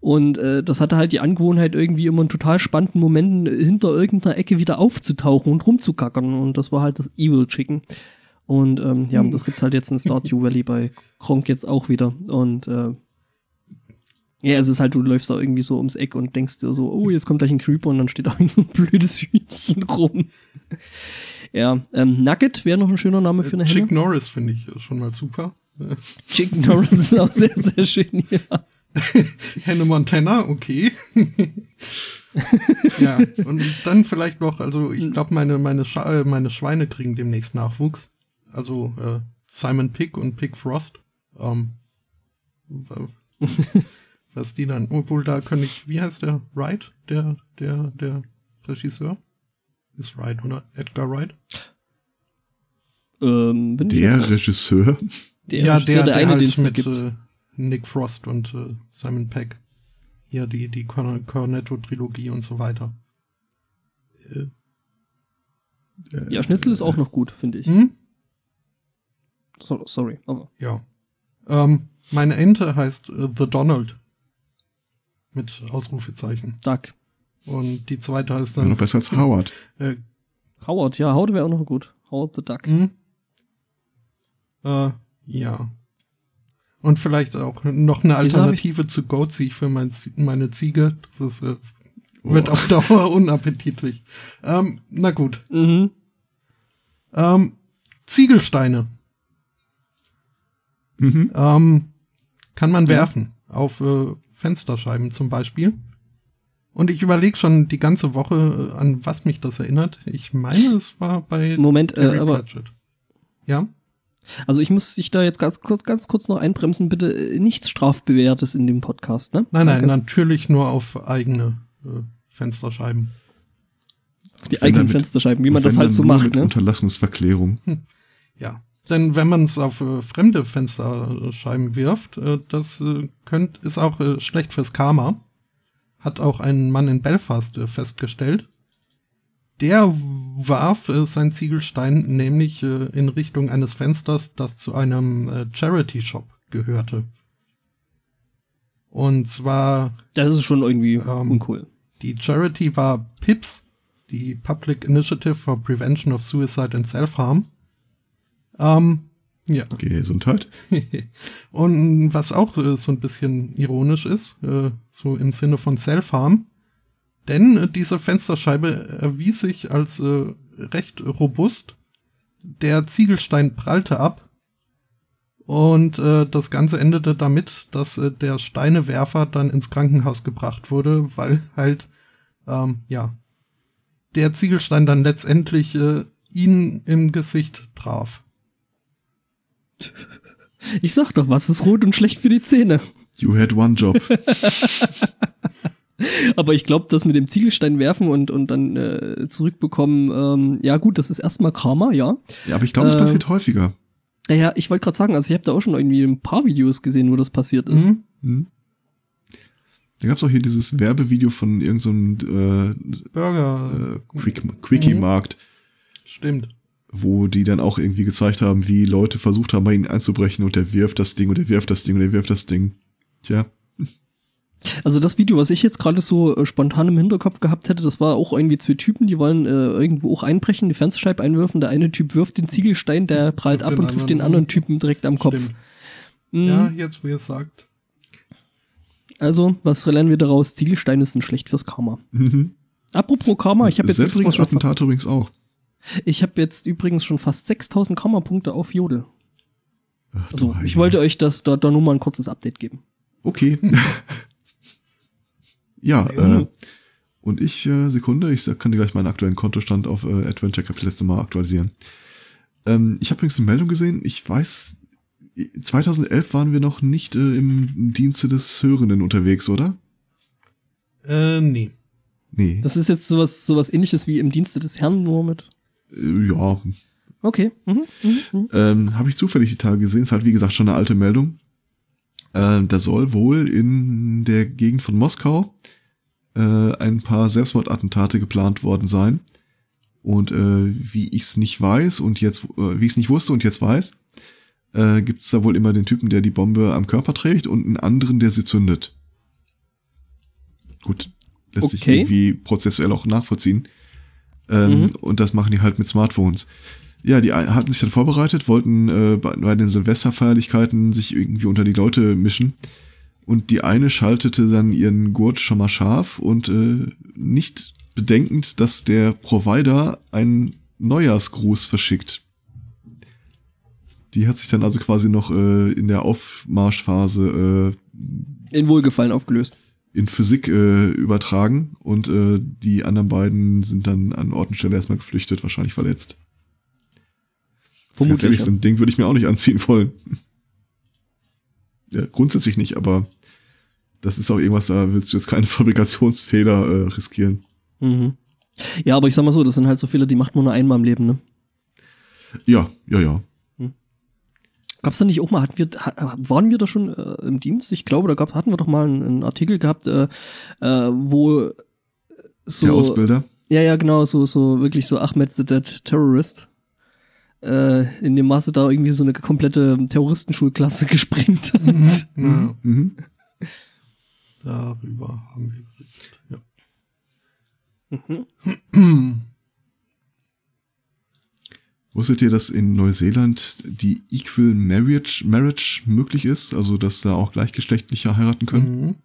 Und äh, das hatte halt die Angewohnheit, irgendwie immer in total spannenden Momenten hinter irgendeiner Ecke wieder aufzutauchen und rumzukackern. Und das war halt das Evil Chicken. Und ähm, ja, das gibt's halt jetzt in Stardew Valley bei Kronk jetzt auch wieder. Und äh, ja, es ist halt, du läufst da irgendwie so ums Eck und denkst dir so, oh, jetzt kommt gleich ein Creeper und dann steht da [laughs] irgend so ein blödes Hühnchen rum. Ja, ähm, Nugget wäre noch ein schöner Name für eine Henne. Chick Norris finde ich äh, schon mal super. [laughs] Äh, Chicken Norris ist auch sehr, sehr schön hier. [laughs] Hannah Montana, okay. ja, und dann vielleicht noch, also ich glaube, meine, meine, Scha äh, meine Schweine kriegen demnächst Nachwuchs. Also äh, Simon Pig und Pig Frost. Ähm, was die dann, obwohl da kann ich, wie heißt der? Wright? Der, der, der Regisseur? Ist Wright, oder? Edgar Wright? Ähm, bin ich Der jetzt- Regisseur. der, ja, der, der, eine, den es mit gibt. äh, Nick Frost und äh, Simon Peck. Hier die, die Corn- Cornetto-Trilogie und so weiter. Äh, ja, Schnitzel ist auch noch gut, finde ich. hm? So, sorry, aber Ja. Ähm, meine Ente heißt äh, The Donald. Mit Ausrufezeichen. Duck. Und die zweite heißt War noch dann besser als Howard. äh, Howard, ja, Howard wäre auch noch gut. Howard the Duck. hm? äh, ja. Und vielleicht auch noch eine Alternative zu Goatseek für mein, meine Ziege. Das ist, äh, wird auf Dauer [laughs] unappetitlich. Ähm, na gut. Mhm. Ähm, Ziegelsteine Mhm. ähm, kann man Ja. werfen. Auf äh, Fensterscheiben zum Beispiel. Und ich überlege schon die ganze Woche, äh, an was mich das erinnert. Ich meine, es war bei Moment, äh, Terry aber Pratchett. Ja? also ich muss dich da jetzt ganz kurz, ganz kurz noch einbremsen, bitte äh, nichts strafbewährtes in dem Podcast, ne? Nein, nein, Danke. natürlich nur auf eigene äh, Fensterscheiben. Auf die Wenn eigenen dann mit- Fensterscheiben, wie man das halt so macht, mit ne? Unterlassungsverklärung. Ja. Denn wenn man es auf äh, fremde Fensterscheiben wirft, äh, das äh, könnt, ist auch äh, schlecht fürs Karma. Hat auch ein Mann in Belfast äh, festgestellt. Der warf äh, sein Ziegelstein nämlich äh, in Richtung eines Fensters, das zu einem äh, Charity-Shop gehörte. Und zwar Das ist schon irgendwie Ähm, uncool. die Charity war PIPS, die Public Initiative for Prevention of Suicide and Self-Harm. Ähm, ja. Gesundheit. [laughs] Und was auch äh, so ein bisschen ironisch ist, äh, so im Sinne von Self-Harm, denn äh, diese Fensterscheibe erwies sich als äh, recht robust. Der Ziegelstein prallte ab und äh, das Ganze endete damit, dass äh, der Steinewerfer dann ins Krankenhaus gebracht wurde, weil halt, ähm, ja, der Ziegelstein dann letztendlich ihn im Gesicht traf. Ich sag doch, was ist rot und schlecht für die Zähne. You had one job. [laughs] Aber ich glaube, das mit dem Ziegelstein werfen und, und dann äh, zurückbekommen, ähm, ja gut, das ist erstmal Karma, ja. ja, aber ich glaube, es Äh, passiert häufiger. Naja, ich wollte gerade sagen, also ich habe da auch schon irgendwie ein paar Videos gesehen, wo das passiert ist. Mhm. Hm? Da gab es auch hier dieses Werbevideo von irgendeinem Burger. äh, Quick, Quickie-Markt, Stimmt. Wo die dann auch irgendwie gezeigt haben, wie Leute versucht haben, bei ihnen einzubrechen und der wirft das Ding und der wirft das Ding und der wirft das Ding. Tja, Also das Video, was ich jetzt gerade so äh, spontan im Hinterkopf gehabt hätte, das war auch irgendwie zwei Typen, die wollen äh, irgendwo auch einbrechen, die Fensterscheibe einwerfen. Der eine Typ wirft den Ziegelstein, der prallt ab und trifft den anderen. Typen direkt am Kopf. Mhm. Ja, jetzt, wo ihr es sagt. Also, was lernen wir daraus? Ziegelsteine sind schlecht fürs Karma. Mhm. Apropos Karma, ich habe jetzt übrigens Selbstmordattentat übrigens auch. Ich habe jetzt übrigens schon fast 6000 Karma-Punkte auf Jodel. Ach, Also, ich wollte euch das da, da nur mal ein kurzes Update geben. Okay. [laughs] ja, Ja. äh, und ich, äh, Sekunde, ich kann dir gleich meinen aktuellen Kontostand auf äh, Adventure Capitalist mal aktualisieren. Ähm, ich habe übrigens eine Meldung gesehen, ich weiß, 2011 waren wir noch nicht äh, im Dienste des Hörenden unterwegs, oder? Äh, nee. Nee. Das ist jetzt sowas, sowas ähnliches wie im Dienste des Herrn, nur mit. Äh, ja, Okay. Mhm. Mhm. Mhm. ähm, habe ich zufällig die Tage gesehen. Ist halt, wie gesagt, schon eine alte Meldung. Ähm, da soll wohl in der Gegend von Moskau äh, ein paar Selbstmordattentate geplant worden sein. Und äh, wie ich es nicht weiß und jetzt, äh, wie ich es nicht wusste und jetzt weiß, äh, gibt es da wohl immer den Typen, der die Bombe am Körper trägt und einen anderen, der sie zündet. Gut, lässt sich Okay. irgendwie prozessuell auch nachvollziehen. Ähm, Mhm. Und das machen die halt mit Smartphones. Ja, die hatten sich dann vorbereitet, wollten äh, bei, bei den Silvesterfeierlichkeiten sich irgendwie unter die Leute mischen. Und die eine schaltete dann ihren Gurt schon mal scharf und äh, nicht bedenkend, dass der Provider einen Neujahrsgruß verschickt. Die hat sich dann also quasi noch äh, in der Aufmarschphase äh, In Wohlgefallen aufgelöst. In Physik äh, übertragen und äh, die anderen beiden sind dann an Ort und Stelle erstmal geflüchtet, wahrscheinlich verletzt. Vermutlich. ehrlich, so ein Ding würde ich mir auch nicht anziehen wollen. ja, grundsätzlich nicht, aber das ist auch irgendwas, da willst du jetzt keine [laughs] Fabrikationsfehler äh, riskieren. Mhm. Ja, aber ich sag mal so, das sind halt so Fehler, die macht man nur einmal im Leben, ne? Ja, ja, ja. Gab's da nicht auch mal, hatten wir, waren wir da schon äh, im Dienst? Ich glaube, da gab, hatten wir doch mal einen, einen Artikel gehabt, äh, äh, wo so. Der Ausbilder. Ja, ja, genau, so, so wirklich so Ahmed the Dead Terrorist. Äh, in dem Maße da irgendwie so eine komplette Terroristenschulklasse [laughs] gesprengt hat. Ja, Mhm. darüber haben wir. Ja. Mhm. [clears throat] [clears throat] Wusstet ihr, dass in Neuseeland die Equal Marriage, Marriage möglich ist? Also, dass da auch Gleichgeschlechtliche heiraten können?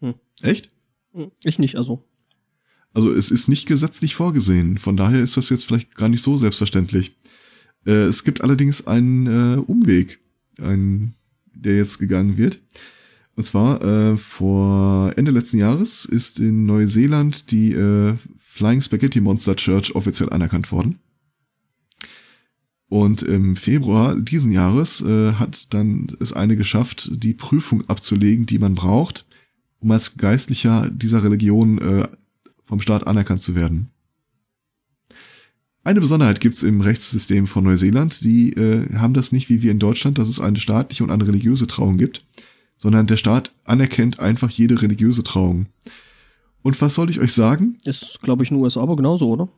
Mhm. Echt? Ich nicht, also. Also, es ist nicht gesetzlich vorgesehen. Von daher ist das jetzt vielleicht gar nicht so selbstverständlich. Äh, es gibt allerdings einen äh, Umweg, einen, der jetzt gegangen wird. Und zwar äh, vor Ende letzten Jahres ist in Neuseeland die äh, Flying Spaghetti Monster Church offiziell anerkannt worden. Und im Februar diesen Jahres äh, hat dann es eine geschafft, die Prüfung abzulegen, die man braucht, um als Geistlicher dieser Religion äh, vom Staat anerkannt zu werden. Eine Besonderheit gibt's im Rechtssystem von Neuseeland. Die äh, haben das nicht wie wir in Deutschland, dass es eine staatliche und eine religiöse Trauung gibt, sondern der Staat anerkennt einfach jede religiöse Trauung. Und was soll ich euch sagen? Ist, glaube ich, in den USA aber genauso, oder?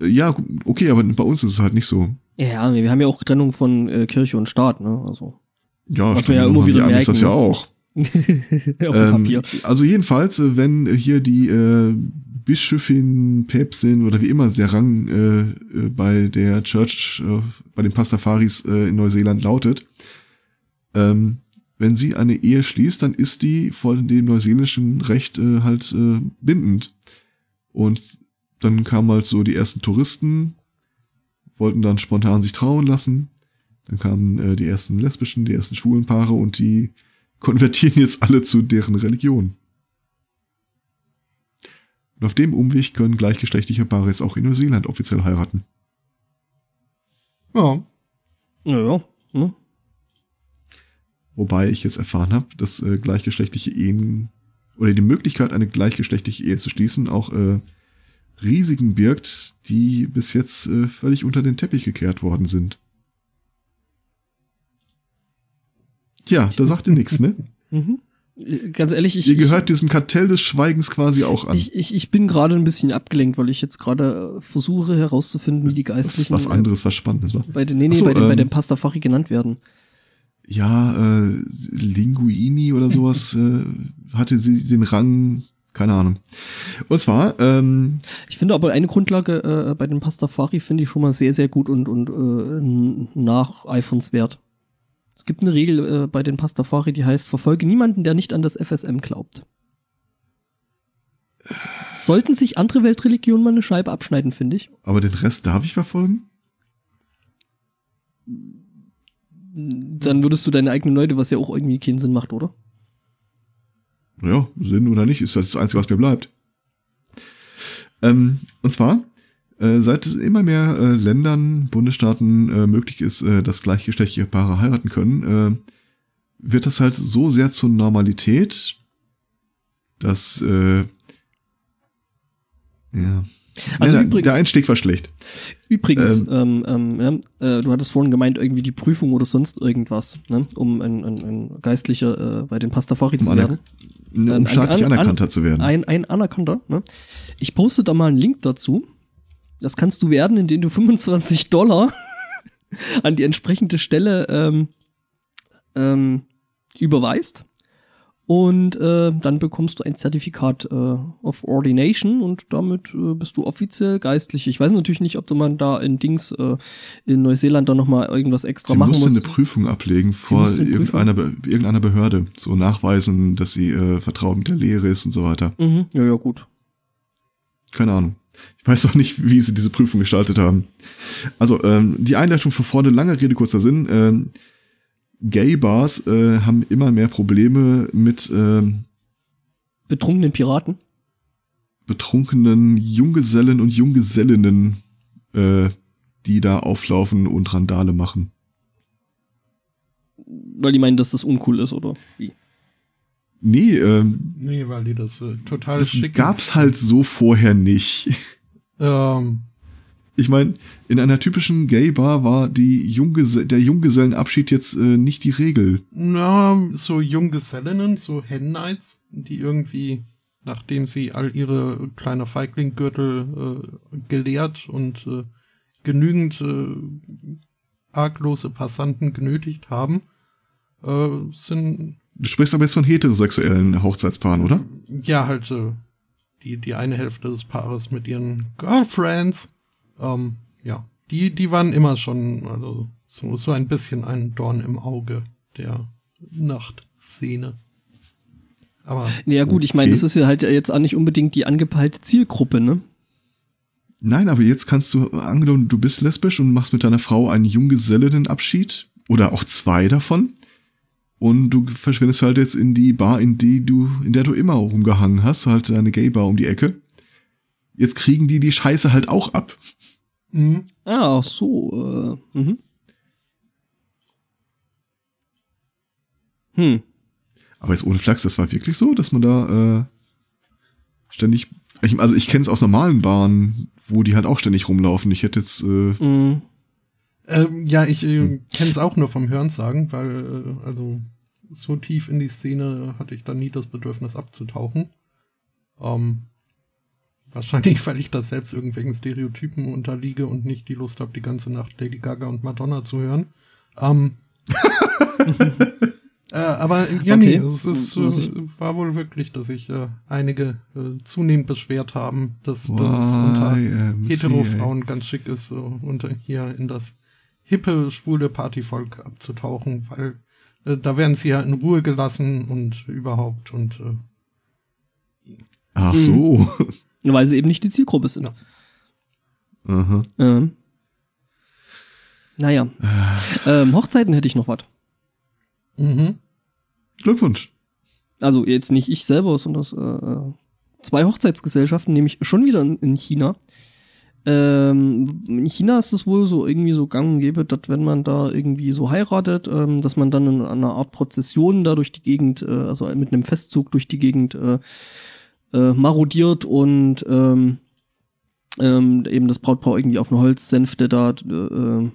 Äh, Ja, okay, aber bei uns ist es halt nicht so. Ja, wir haben ja auch Trennung von äh, Kirche und Staat, ne? Also. Ja, Was wir ja immer wieder die Amis das merken, ja ne? auch. [laughs] auf dem Ähm, Papier. also jedenfalls, äh, wenn hier die äh, Bischöfin, Päpstin oder wie immer der Rang äh, äh, bei der Church, äh, bei den Pastafaris äh, in Neuseeland lautet, ähm, wenn sie eine Ehe schließt, dann ist die von dem neuseeländischen Recht äh, halt bindend. Und dann kamen halt so die ersten Touristen, wollten dann spontan sich trauen lassen. Dann kamen äh, die ersten lesbischen, die ersten schwulen Paare und die [laughs] konvertieren jetzt alle zu deren Religion. Und auf dem Umweg können gleichgeschlechtliche Paare jetzt auch in Neuseeland offiziell heiraten. Ja. Naja, ne? Wobei ich jetzt erfahren habe, dass äh, gleichgeschlechtliche Ehen oder die Möglichkeit, eine gleichgeschlechtliche Ehe zu schließen, auch äh, Risiken birgt, die bis jetzt äh, völlig unter den Teppich gekehrt worden sind. Tja, da sagt ihr nichts, ne? [laughs] Mhm. Äh, Ganz ehrlich, ich, Ihr gehört diesem Kartell des Schweigens quasi auch an. ich, ich, ich bin gerade ein bisschen abgelenkt, weil ich jetzt gerade äh, versuche herauszufinden, wie die Das ist Geistlichen was anderes, was Spannendes war. äh, bei den, nee, nee, so, bei, den, bei ähm, den Pastafari genannt werden. Ja, äh, Linguini oder sowas äh, hatte sie den Rang, keine Ahnung. Und zwar, ähm, Ich finde aber eine Grundlage äh, bei den Pastafari finde ich schon mal sehr, sehr gut und, und äh, n- nacheifenswert. Es gibt eine Regel äh, bei den Pastafari, die heißt, verfolge niemanden, der nicht an das FSM glaubt. Sollten sich andere Weltreligionen mal eine Scheibe abschneiden, finde ich. aber den Rest darf ich verfolgen? Dann würdest du deine eigenen Leute, was ja auch irgendwie keinen Sinn macht, oder? Ja, Sinn oder nicht, ist das das Einzige, was mir bleibt. Ähm, und zwar, äh, seit es immer mehr äh, Ländern, Bundesstaaten äh, möglich ist, äh, dass gleichgeschlechtliche Paare heiraten können, äh, wird das halt so sehr zur Normalität, dass äh, ja. Also ja, übrigens- der Einstieg war schlecht. Übrigens, ähm, ähm, ja, äh, du hattest vorhin gemeint, irgendwie die Prüfung oder sonst irgendwas, ne? um ein, ein, ein Geistlicher äh, bei den Pastafari Um zu werden. Um Ein- staatlich anerkannter zu werden. Ein, ein Anerkannter. Ne? Ich poste da mal einen Link dazu. Das kannst du werden, indem du 25 Dollar [laughs] an die entsprechende Stelle ähm, ähm, überweist. Und äh, dann bekommst du ein Zertifikat äh, of Ordination und damit äh, bist du offiziell geistlich. Ich weiß natürlich nicht, ob du man da in Dings äh, in Neuseeland da nochmal irgendwas extra Sie machen musste muss. eine Prüfung ablegen vor musste irgendeiner, Be irgendeiner Behörde. So nachweisen, dass sie äh, vertraut mit der Lehre ist und so weiter. mhm, ja, ja, gut. Keine Ahnung. Ich weiß auch nicht, wie sie diese Prüfung gestaltet haben. Also, ähm, die Einleitung von vorne, lange Rede, kurzer Sinn. Ähm, Gay-Bars äh, haben immer mehr Probleme mit ähm, Betrunkenen Piraten. betrunkenen Junggesellen und Junggesellinnen, äh, die da auflaufen und Randale machen. Weil die meinen, dass das uncool ist, oder wie? Nee, ähm, Nee, weil die das äh, total das schick. gab's halt so vorher nicht. Ähm, Ich meine, in einer typischen Gay-Bar war die Junggese der Junggesellenabschied jetzt äh, nicht die Regel. na, so Junggesellinnen, so Hen Knights, die irgendwie, nachdem sie all ihre kleine Feiglinggürtel äh, geleert und äh, genügend äh, arglose Passanten genötigt haben, äh, sind Du sprichst aber jetzt von heterosexuellen Hochzeitspaaren, oder? ja halt äh, die, die eine Hälfte des Paares mit ihren Girlfriends ähm, ja, die, die waren immer schon, also so, so ein bisschen ein Dorn im Auge der Nachtszene. Aber. Ja, gut, ich meine, okay. das ist ja halt jetzt auch nicht unbedingt die angepeilte Zielgruppe, ne? Nein, aber jetzt kannst du, angenommen, du bist lesbisch und machst mit deiner Frau einen Junggesellinnenabschied oder auch zwei davon und du verschwindest halt jetzt in die Bar, in die du, in der du immer rumgehangen hast, halt eine Gay-Bar um die Ecke. Jetzt kriegen die die Scheiße halt auch ab. Mhm. Ah, ach so. Äh, mhm. Hm. Aber jetzt ohne Flachs, das war wirklich so, dass man da äh, ständig. Ich, also ich kenne es aus normalen Bahnen, wo die halt auch ständig rumlaufen. Ich hätte jetzt. Äh, mhm. ähm, ja, ich äh, kenne es auch nur vom Hörensagen, weil äh, also so tief in die Szene hatte ich da nie das Bedürfnis abzutauchen. Ähm, wahrscheinlich, weil ich da selbst irgendwelchen Stereotypen unterliege und nicht die Lust habe, die ganze Nacht Lady Gaga und Madonna zu hören. Ähm, [laughs] Äh, aber ja, okay. nee, es ist, äh, war wohl wirklich, dass sich äh, einige äh, zunehmend beschwert haben, dass, das unter Hetero-Frauen ganz schick ist, so unter hier in das hippe, schwule Partyvolk abzutauchen, weil äh, da werden sie ja in Ruhe gelassen und überhaupt und äh, Ach so. [laughs] Mhm. Weil sie eben nicht die Zielgruppe sind. Aha. Ähm. Naja. ähm, Hochzeiten hätte ich noch was. Mhm. Glückwunsch. Also jetzt nicht ich selber, sondern äh, zwei Hochzeitsgesellschaften, nämlich schon wieder in, in China. Ähm, in China ist es wohl so irgendwie so gang und gäbe, dass wenn man da irgendwie so heiratet, ähm, dass man dann in einer Art Prozession da durch die Gegend, äh, also mit einem Festzug durch die Gegend äh, äh, marodiert und ähm, ähm, eben das Brautpaar irgendwie auf eine Holzsänfte da äh,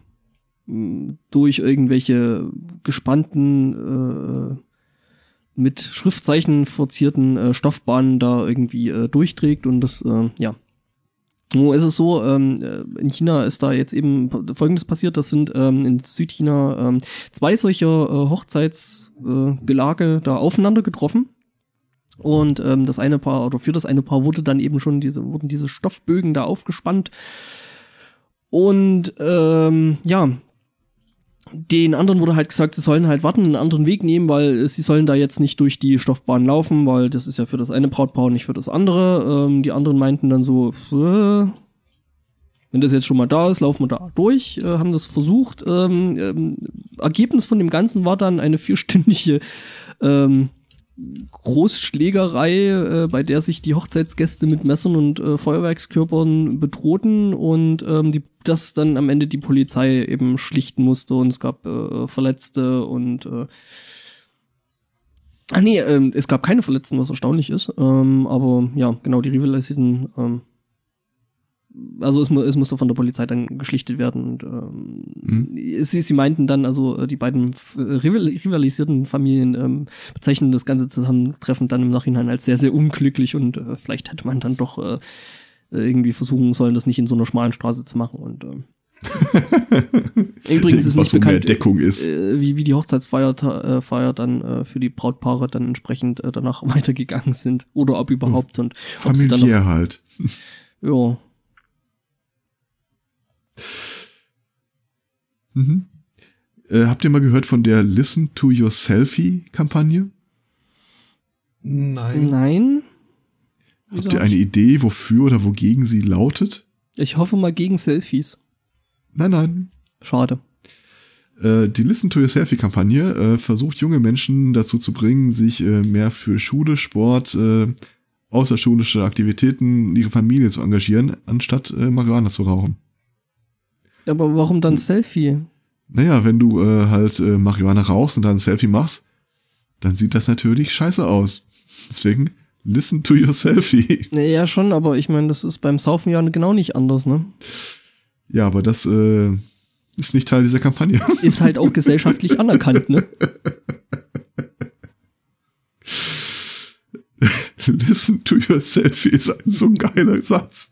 durch irgendwelche gespannten, äh, mit Schriftzeichen verzierten äh, Stoffbahnen da irgendwie äh, durchträgt und das, äh, ja. Nun ist es so, ähm, äh, in China ist da jetzt eben Folgendes passiert, das sind ähm, in Südchina ähm, zwei solcher äh, Hochzeitsgelage da aufeinander getroffen. Und ähm, das eine Paar, oder für das eine Paar wurde dann eben schon diese, wurden diese Stoffbögen da aufgespannt. Und ähm, ja, den anderen wurde halt gesagt, sie sollen halt warten, einen anderen Weg nehmen, weil sie sollen da jetzt nicht durch die Stoffbahn laufen, weil das ist ja für das eine Brautpaar und nicht für das andere. Ähm, die anderen meinten dann so, äh, wenn das jetzt schon mal da ist, laufen wir da durch, äh, haben das versucht. Ähm, ähm, Ergebnis von dem Ganzen war dann eine vierstündige ähm, Großschlägerei, äh, bei der sich die Hochzeitsgäste mit Messern und äh, Feuerwerkskörpern bedrohten und ähm, die, das dann am Ende die Polizei eben schlichten musste und es gab äh, Verletzte und äh, Ah nee, ähm, es gab keine Verletzten, was erstaunlich ist. Ähm, aber ja, genau, die rivalisierten ähm, also es, es musste von der Polizei dann geschlichtet werden. Und, ähm, mhm. sie, sie meinten dann, also äh, die beiden rivalisierten Familien ähm, bezeichnen das ganze Zusammentreffen dann im Nachhinein als sehr, sehr unglücklich und äh, vielleicht hätte man dann doch äh, irgendwie versuchen sollen, das nicht in so einer schmalen Straße zu machen. Und äh, [laughs] Übrigens ist nicht bekannt, Deckung ist. Äh, wie, wie die Hochzeitsfeier äh, Feier dann äh, für die Brautpaare dann entsprechend äh, danach [laughs] weitergegangen sind oder ob überhaupt und familiär halt. Ja, Mhm. Äh, habt ihr mal gehört von der Listen to Your Selfie-Kampagne? Nein. Nein. Habt ihr eine Idee, wofür oder wogegen sie lautet? Ich hoffe mal gegen Selfies. Nein, nein. Schade. Äh, die Listen to Your Selfie-Kampagne äh, versucht junge Menschen dazu zu bringen, sich äh, mehr für Schule, Sport, außerschulische Aktivitäten, ihre Familie zu engagieren, anstatt Marihuana zu rauchen. Aber warum dann Selfie? Naja, wenn du äh, halt äh, Marihuana rauchst und dann ein Selfie machst, dann sieht das natürlich scheiße aus. Deswegen, listen to your selfie. [laughs] Ja, schon, aber ich meine, das ist beim Saufen ja genau nicht anders, ne? Ja, aber das äh, ist nicht Teil dieser Kampagne. [laughs] Ist halt auch gesellschaftlich anerkannt, ne? [laughs] listen to your selfie ist ein so geiler Satz.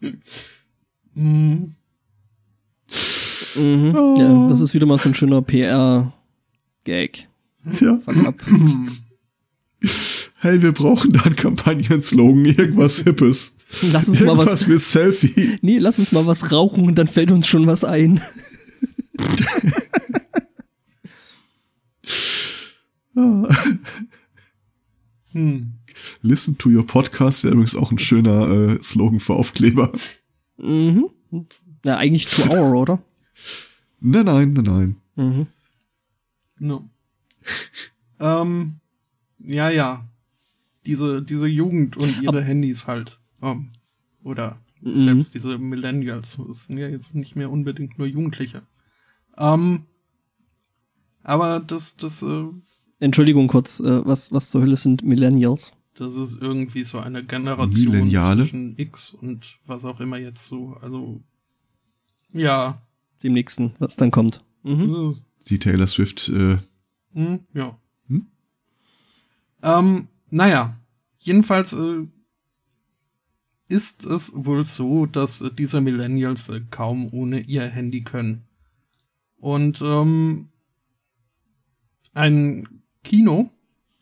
Mhm. Mhm. Oh. Ja, das ist wieder mal so ein schöner PR-Gag. Ja. Fuck ab. Hey, wir brauchen da einen Kampagnen-Slogan, irgendwas Hippes. Lass uns mal Irgendwas was. mit Selfie. Nee, lass uns mal was rauchen und dann fällt uns schon was ein. Hm. Listen to your podcast wäre übrigens auch ein schöner äh, Slogan für Aufkleber. Mhm. Ja, eigentlich to hour, oder? Nein, nein, nein, nein. Mhm. No. [laughs] ähm, ja, ja. Diese, diese Jugend und ihre Handys halt. Ähm, oder Mhm. selbst diese Millennials. Das sind ja jetzt nicht mehr unbedingt nur Jugendliche. Ähm, aber das, das, äh, Entschuldigung kurz, äh, was, was zur Hölle sind Millennials? das ist irgendwie so eine Generation Millenniale? zwischen X und was auch immer jetzt so. Also, ja. Dem nächsten, was dann kommt. Mhm. äh, Die Taylor Swift, äh, Hm, ja. Hm? Ähm, naja, jedenfalls äh, ist es wohl so, dass äh, diese Millennials äh, kaum ohne ihr Handy können. Und ähm, ein Kino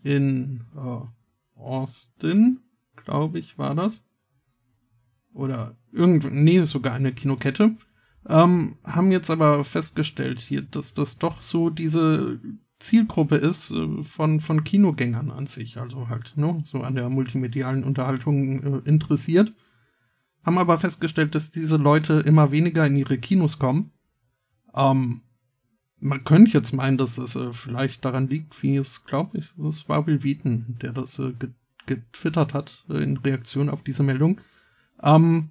in äh, Austin, glaube ich, war das. Oder irgend, nee, sogar eine Kinokette. Ähm, haben jetzt aber festgestellt hier, dass das doch so diese Zielgruppe ist äh, von, von Kinogängern an sich, also halt, ne, so an der multimedialen Unterhaltung äh, interessiert. Haben aber festgestellt, dass diese Leute immer weniger in ihre Kinos kommen. Ähm, man könnte jetzt meinen, dass es äh, vielleicht daran liegt, wie es, glaube ich, es war Will Wheaton, der das äh, get getwittert hat äh, in Reaktion auf diese Meldung. Ähm,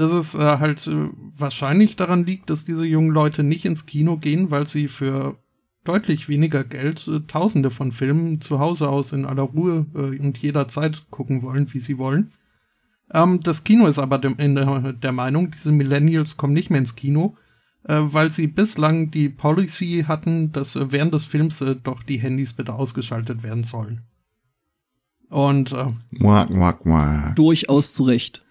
dass es äh, halt äh, wahrscheinlich daran liegt, dass diese jungen Leute nicht ins Kino gehen, weil sie für deutlich weniger Geld äh, tausende von Filmen zu Hause aus in aller Ruhe äh, und jederzeit gucken wollen, wie sie wollen. Ähm, das Kino ist aber dem, in der, der Meinung, diese Millennials kommen nicht mehr ins Kino, äh, weil sie bislang die Policy hatten, dass äh, während des Films äh, doch die Handys bitte ausgeschaltet werden sollen. Und äh, Quack, quack, quack. Durchaus zu Recht.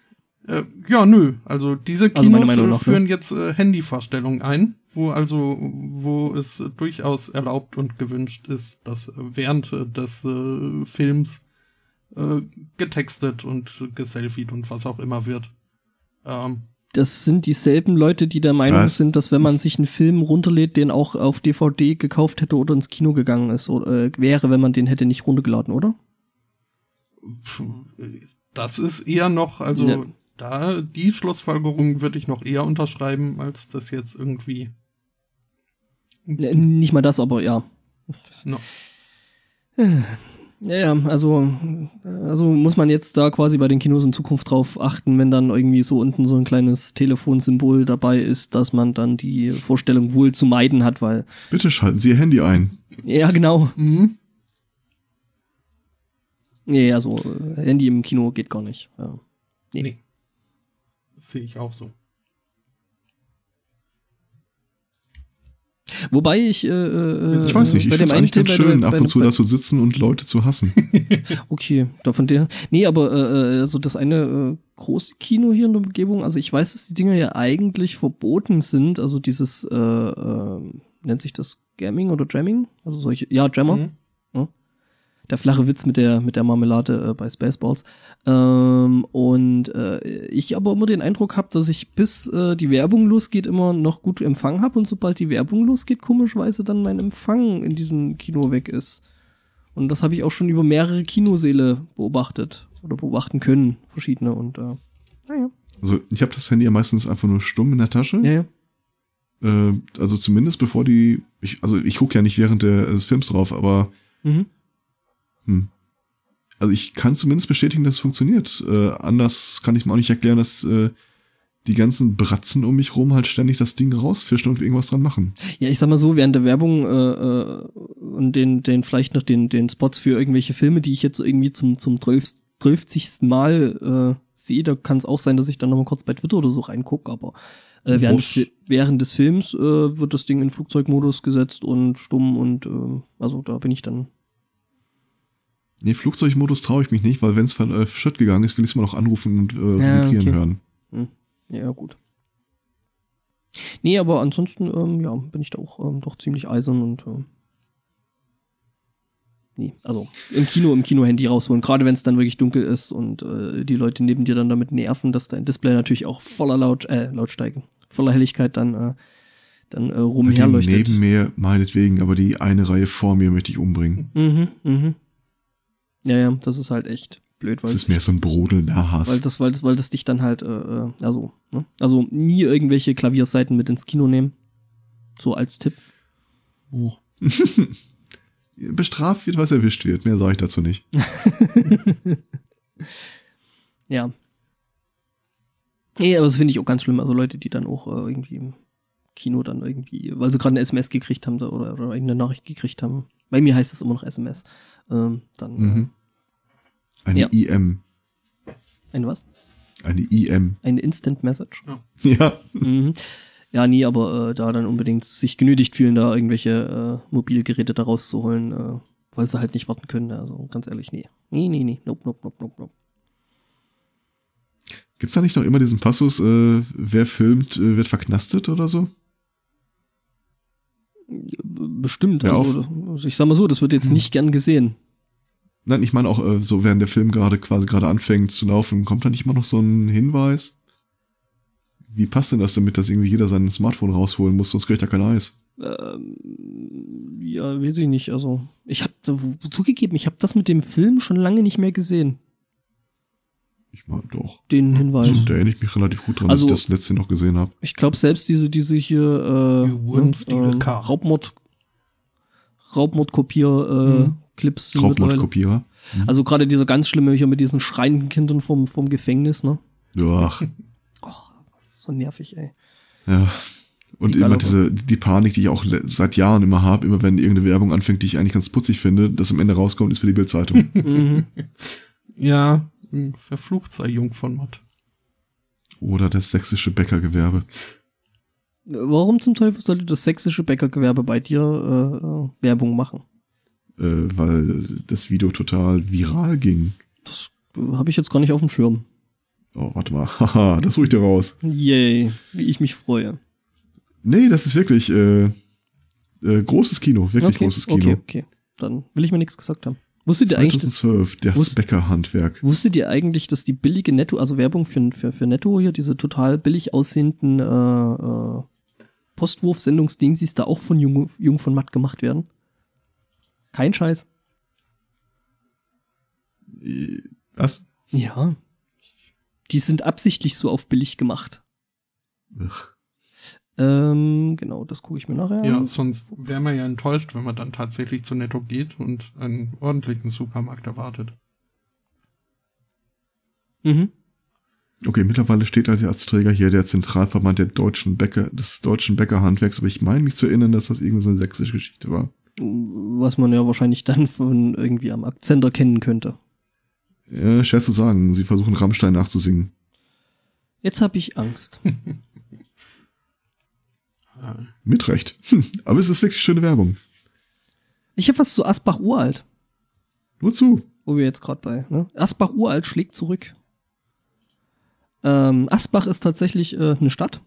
Äh, ja, nö. Also diese Also meine Kinos äh, nach, ne? führen jetzt äh, Handyvorstellungen ein, wo also, wo es äh, durchaus erlaubt und gewünscht ist, dass äh, während äh, des äh, Films äh, getextet und geselfied und was auch immer wird. Ähm, Das sind dieselben Leute, die der Meinung Was? sind, dass wenn man sich einen Film runterlädt, den auch auf DVD gekauft hätte oder ins Kino gegangen ist, oder, äh, wäre, wenn man den hätte nicht runtergeladen, oder? das ist eher noch, also Ja. Da die Schlussfolgerung würde ich noch eher unterschreiben, als das jetzt irgendwie. Nicht mal das, aber ja. No. Ja, ja, also, also muss man jetzt da quasi bei den Kinos in Zukunft drauf achten, wenn dann irgendwie so unten so ein kleines Telefonsymbol dabei ist, dass man dann die Vorstellung wohl zu meiden hat, weil, Bitte schalten Sie Ihr Handy ein. ja, genau. Mhm. Ja, also äh, Handy im Kino geht gar nicht. Ja. Nee. Nee. Sehe ich auch so. Wobei ich, äh, äh, Ich weiß nicht, ich finde es eigentlich ganz schön, ab und zu da zu sitzen und Leute zu hassen. [laughs] Okay, davon der. Nee, aber äh, also das eine äh, Großkino hier in der Umgebung, also ich weiß, dass die Dinger ja eigentlich verboten sind, also dieses, äh, äh, nennt sich das Gamming oder Jamming? Also solche, ja, Jammer. Mhm. Der flache Witz mit der, mit der Marmelade äh, bei Spaceballs. Ähm, und äh, ich aber immer den Eindruck habe, dass ich bis äh, die Werbung losgeht, immer noch gut Empfang habe und sobald die Werbung losgeht, komischerweise dann mein Empfang in diesem Kino weg ist. Und das habe ich auch schon über mehrere Kinoseele beobachtet oder beobachten können, verschiedene. Und äh, naja. Also ich habe das Handy ja meistens einfach nur stumm in der Tasche. Ja, ja. Äh, also zumindest bevor die, ich, also ich gucke ja nicht während der, des Films drauf, aber Mhm. Hm. also ich kann zumindest bestätigen, dass es funktioniert. Äh, anders kann ich mir auch nicht erklären, dass äh, die ganzen Bratzen um mich rum halt ständig das Ding rausfischen und irgendwas dran machen. Ja, ich sag mal so, während der Werbung äh, äh, und den, den vielleicht noch den, den Spots für irgendwelche Filme, die ich jetzt irgendwie zum, zum 12. 12. Mal äh, sehe, da kann es auch sein, dass ich dann noch mal kurz bei Twitter oder so reingucke, aber äh, während, des, während des Films äh, wird das Ding in Flugzeugmodus gesetzt und stumm und äh, also da bin ich dann. Nee, Flugzeugmodus traue ich mich nicht, weil wenn es von äh, Schritt gegangen ist, will ich es immer noch anrufen und äh, Ja, vibrieren okay. hören. Ja, ja, gut. Nee, aber ansonsten, ähm, ja, bin ich da auch ähm, doch ziemlich eisern und äh, nee. Also im Kino, im Kino Handy rausholen, gerade wenn es dann wirklich dunkel ist und äh, die Leute neben dir dann damit nerven, dass dein Display natürlich auch voller Laut, äh, Lautstärke, voller Helligkeit dann, äh, dann äh, rumherleuchtet. neben mir, meinetwegen, aber die eine Reihe vor mir möchte ich umbringen. Mhm, mhm. Ja, ja, das ist halt echt blöd, weil Das ist mehr so ein brodelnder Hass. weil das, weil das, weil das dich dann halt, äh, äh, also, ne? also nie irgendwelche Klavierseiten mit ins Kino nehmen. So als Tipp. Oh. [laughs] Bestraft wird, was erwischt wird. Mehr sage ich dazu nicht. [laughs] Ja. Nee, aber das finde ich auch ganz schlimm. Also Leute, die dann auch äh, irgendwie im Kino dann irgendwie, weil sie gerade eine SMS gekriegt haben oder, oder irgendeine Nachricht gekriegt haben. Bei mir heißt es immer noch SMS. Ähm, dann Mhm. Eine Ja. IM. äh, ein was? Eine IM. Eine Instant Message. Ja. Mhm. Ja, nie, aber äh, da dann unbedingt sich genötigt fühlen, da irgendwelche äh, Mobilgeräte da rauszuholen, äh, weil sie halt nicht warten können. Also ganz ehrlich, nee. Nee, nee, nee. Nope, nope, nope, nope, nope. Gibt's da nicht noch immer diesen Passus, äh, wer filmt, äh, wird verknastet oder so? Bestimmt. Also, also ich sag mal so, das wird jetzt nicht gern gesehen. Nein, ich meine auch, äh, so während der Film gerade quasi gerade anfängt zu laufen, kommt da nicht immer noch so ein Hinweis? Wie passt denn das damit, dass irgendwie jeder sein Smartphone rausholen muss, sonst kriegt er kein Eis? Ähm, ja, weiß ich nicht. Also, ich habe zugegeben, ich habe das mit dem Film schon lange nicht mehr gesehen. Ich meine doch. Den Hinweis. Also, da erinnere ich mich relativ gut dran, Also- dass ich das letzte noch gesehen habe. Ich glaube selbst diese diese hier äh, Die Wurmstiel äh. Raubmord Raubmordkopier äh, Mhm. Clips. Raubmordkopierer. Also gerade dieser ganz schlimme hier mit diesen schreienden Kindern vom vom Gefängnis, ne? Ach, So nervig, ey. ja. Und Egal, immer diese, die Panik, die ich auch seit Jahren immer habe, immer wenn irgendeine Werbung anfängt, die ich eigentlich ganz putzig finde, das am Ende rauskommt, ist für die Bildzeitung. [laughs] mhm. Ja, verflucht sei Jungfernmatt. Oder das sächsische Bäckergewerbe. Warum zum Teufel sollte das sächsische Bäckergewerbe bei dir äh, äh, Werbung machen? Äh, weil das Video total viral ging. Das habe ich jetzt gar nicht auf dem Schirm. Oh, warte mal. [laughs] Haha, das ich dir raus. Yay, wie ich mich freue. Nee, das ist wirklich äh, äh, großes Kino. Wirklich okay, großes Kino. okay, okay. Dann will ich mir nichts gesagt haben. Wusstet ihr eigentlich, dass, 2012, das Wusst- Bäckerhandwerk. wusstet ihr eigentlich, dass die billige Netto, also Werbung für, für, für Netto hier, diese total billig aussehenden äh, äh, Postwurf-Sendungsdingsies da auch von Jung, Jung von Matt gemacht werden? Kein Scheiß. Was? Ja. Die sind absichtlich so auf billig gemacht. Ugh. Ähm, genau, das gucke ich mir nachher Ja, an. sonst wäre man ja enttäuscht, wenn man dann tatsächlich zu Netto geht und einen ordentlichen Supermarkt erwartet. Mhm. Okay, mittlerweile steht als Erzträger hier der Zentralverband der deutschen Bäcker, des deutschen Bäckerhandwerks, aber ich meine mich zu erinnern, dass das irgendwie so eine sächsische Geschichte war. Was man ja wahrscheinlich dann von irgendwie am Akzent erkennen könnte. Äh, schwer zu sagen, sie versuchen Rammstein nachzusingen. Jetzt habe ich Angst. [laughs] Mit Recht. Hm, [laughs] aber es ist wirklich schöne Werbung. Ich habe was zu Asbach Uralt, Nur zu. wo wir jetzt gerade bei. Ne? Asbach Uralt schlägt zurück. Ähm, Asbach ist tatsächlich äh, eine Stadt,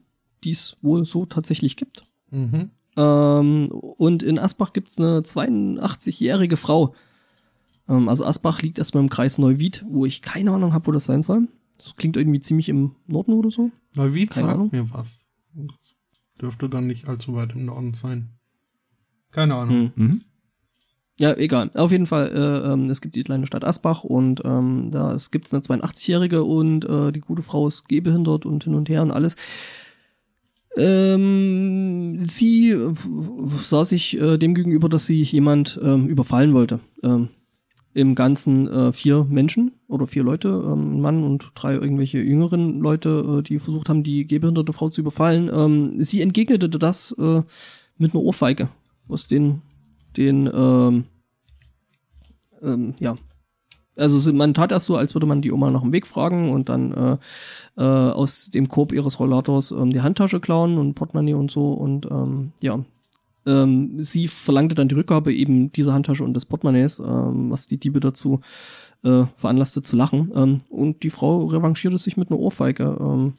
die es wohl so tatsächlich gibt. Mhm. Ähm, und in Asbach gibt's eine 82-jährige Frau. Ähm, also Asbach liegt erstmal im Kreis Neuwied, wo ich keine Ahnung habe, wo das sein soll. Das klingt irgendwie ziemlich im Norden oder so. Neuwied Keine sagt Ahnung. mir was. Dürfte dann nicht allzu weit im Norden sein. Keine Ahnung. Hm. Mhm. Ja, egal. Auf jeden Fall, äh, ähm, es gibt die kleine Stadt Asbach und ähm, da es gibt's eine 82-Jährige und äh, die gute Frau ist gehbehindert und hin und her und alles. Ähm, sie äh, sah sich äh, dem gegenüber, dass sie jemand ähm, überfallen wollte. Ähm, Im Ganzen äh, vier Menschen oder vier Leute, ähm, ein Mann und drei irgendwelche jüngeren Leute, äh, die versucht haben, die gehbehinderte Frau zu überfallen. Ähm, sie entgegnete das äh, mit einer Ohrfeige aus den den, ähm, ja. Also man tat erst so, als würde man die Oma nach dem Weg fragen und dann äh, äh, aus dem Korb ihres Rollators ähm, die Handtasche klauen und Portemonnaie und so und ähm, ja. Ähm, sie verlangte dann die Rückgabe eben dieser Handtasche und des Portemonnaies, ähm, was die Diebe dazu äh, veranlasste zu lachen. Ähm, und die Frau revanchierte sich mit einer Ohrfeige. Ähm,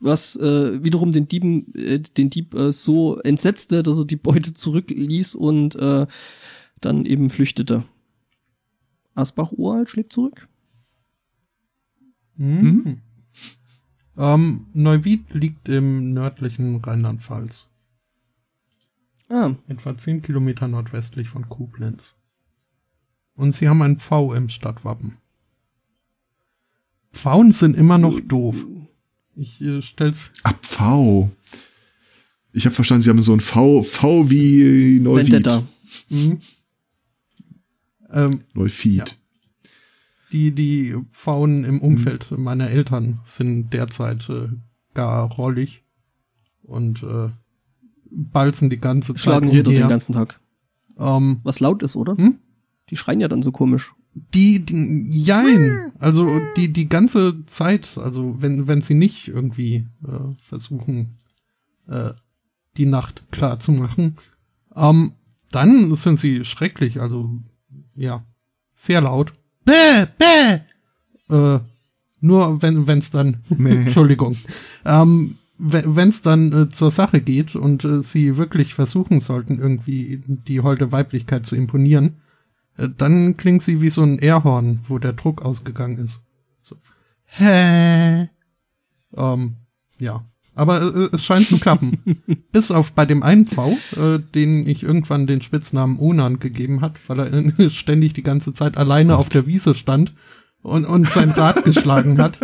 was äh, wiederum den Dieben, äh, den Dieb äh, so entsetzte, dass er die Beute zurückließ und äh, dann eben flüchtete. Asbach-Uralt schlägt zurück. Mhm. Ähm, Neuwied liegt im nördlichen Rheinland-Pfalz. Ah, Etwa 10 Kilometer nordwestlich von Koblenz. Und sie haben ein V im Stadtwappen. Pfauen sind immer noch doof. Ich äh, stell's. Ab V. Ich habe verstanden, sie haben so ein V, V wie Neuwied. Vendetta. Mhm. Ähm, Neuwied. Ja. die, die Pfauen im Umfeld meiner Eltern sind derzeit äh, gar rollig und äh, balzen die ganze Zeit Schlagen Räder den ganzen Tag. ähm, Was laut ist, oder? Hm? Die schreien ja dann so komisch. Die, die jein, also die die ganze Zeit, also wenn wenn sie nicht irgendwie äh, versuchen äh, die Nacht klar zu machen, ähm, dann sind sie schrecklich, also ja, sehr laut. Bäh, bäh. Äh, nur wenn wenn's dann. [laughs] Entschuldigung. Ähm, wenn es dann äh, zur Sache geht und äh, sie wirklich versuchen sollten, irgendwie die holde Weiblichkeit zu imponieren, äh, dann klingt sie wie so ein Airhorn, wo der Druck ausgegangen ist. So. Hä? Ähm, ja. Aber äh, es scheint zu klappen. [laughs] Bis auf bei dem einen V, äh, den ich irgendwann den Spitznamen Onan gegeben hat, weil er äh, [laughs] ständig die ganze Zeit alleine auf der Wiese stand und, und sein Rad [laughs] geschlagen hat.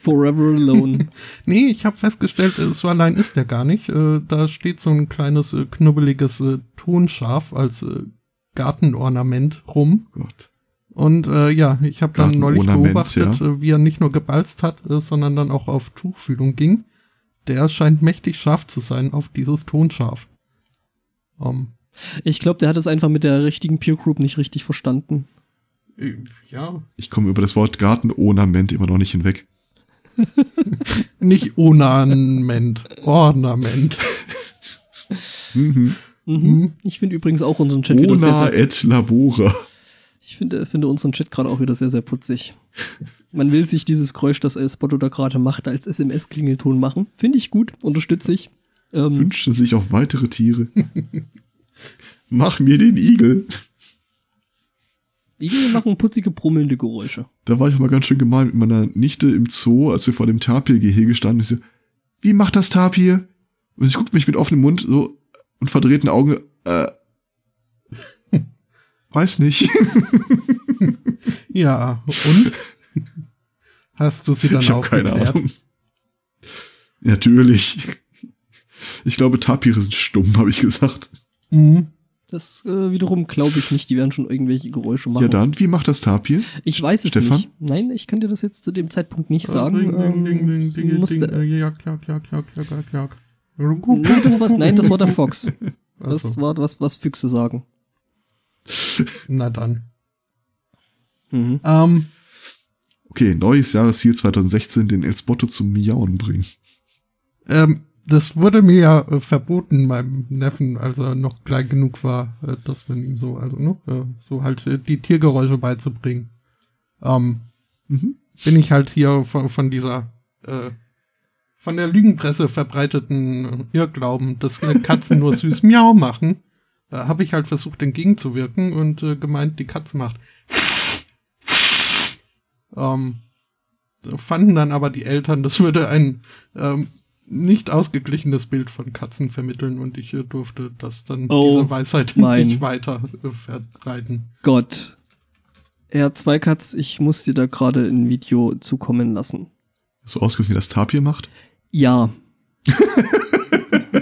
Forever alone. Nee, ich habe festgestellt, äh, so allein ist der gar nicht. Äh, da steht so ein kleines äh, knubbeliges äh, Tonschaf als äh, Gartenornament rum. Gott. Und äh, ja, ich habe dann neulich beobachtet, ja. äh, wie er nicht nur gebalzt hat, äh, sondern dann auch auf Tuchfühlung ging. Der scheint mächtig scharf zu sein auf dieses Tonschaf. Ähm, Ich glaube, der hat es einfach mit der richtigen Peer Group nicht richtig verstanden. äh, ja, Ich komme über das Wort Gartenornament immer noch nicht hinweg. [laughs] nicht Ornament, Ornament. [laughs] Mhm. Mhm. Mhm. Ich finde übrigens auch unseren Chat wieder sehr, Ona sehr, et labora. Ich finde, finde unseren Chat gerade auch wieder sehr, sehr putzig. Man will sich dieses Geräusch, das Spotto da gerade macht, als SMS-Klingelton machen. Finde ich gut, unterstütze ich. Ähm, Wünsche sich auf weitere Tiere. [laughs] Mach mir den Igel. Igel machen putzige, brummelnde Geräusche. Da war ich mal ganz schön gemein mit meiner Nichte im Zoo, als wir vor dem Tapirgehege standen. Ich so, wie macht das Tapir? Und sie guckt mich mit offenem Mund so und verdrehten Augen. Äh, weiß nicht. [laughs] Ja, und? Hast du sie dann ich habe keine aufgeklärt? Ahnung. Natürlich. Ich glaube, Tapire sind stumm, habe ich gesagt. Mhm. Das äh, wiederum glaube ich nicht, die werden schon irgendwelche Geräusche machen. Ja dann, wie macht das Tapir? Ich weiß es Stefan? nicht. Nein, ich kann dir das jetzt zu dem Zeitpunkt nicht sagen. Nein, das war der Fox. Das so. war was, was Füchse sagen. Na dann. Mhm. Ähm, Okay, neues Jahresziel 2016, den El Spotto zum Miauen bringen. ähm, das wurde mir ja äh, verboten, meinem Neffen, als er noch klein genug war, äh, dass man ihm so, also, ne, äh, so halt äh, die Tiergeräusche beizubringen. Ähm, Mhm. bin ich halt hier von, von dieser, äh, von der Lügenpresse verbreiteten äh, Irrglauben, dass äh, Katzen nur süß Miau machen, äh, habe ich halt versucht entgegenzuwirken und äh, gemeint, die Katze macht. Ähm, fanden dann aber die Eltern, das würde ein ähm, nicht ausgeglichenes Bild von Katzen vermitteln und ich äh, durfte das dann Oh, diese Weisheit mein. nicht weiter äh, verbreiten. Gott. Herr Zweikatz, ich muss dir da gerade ein Video zukommen lassen. So ausgeführt, wie das Tapir macht. Ja. [laughs]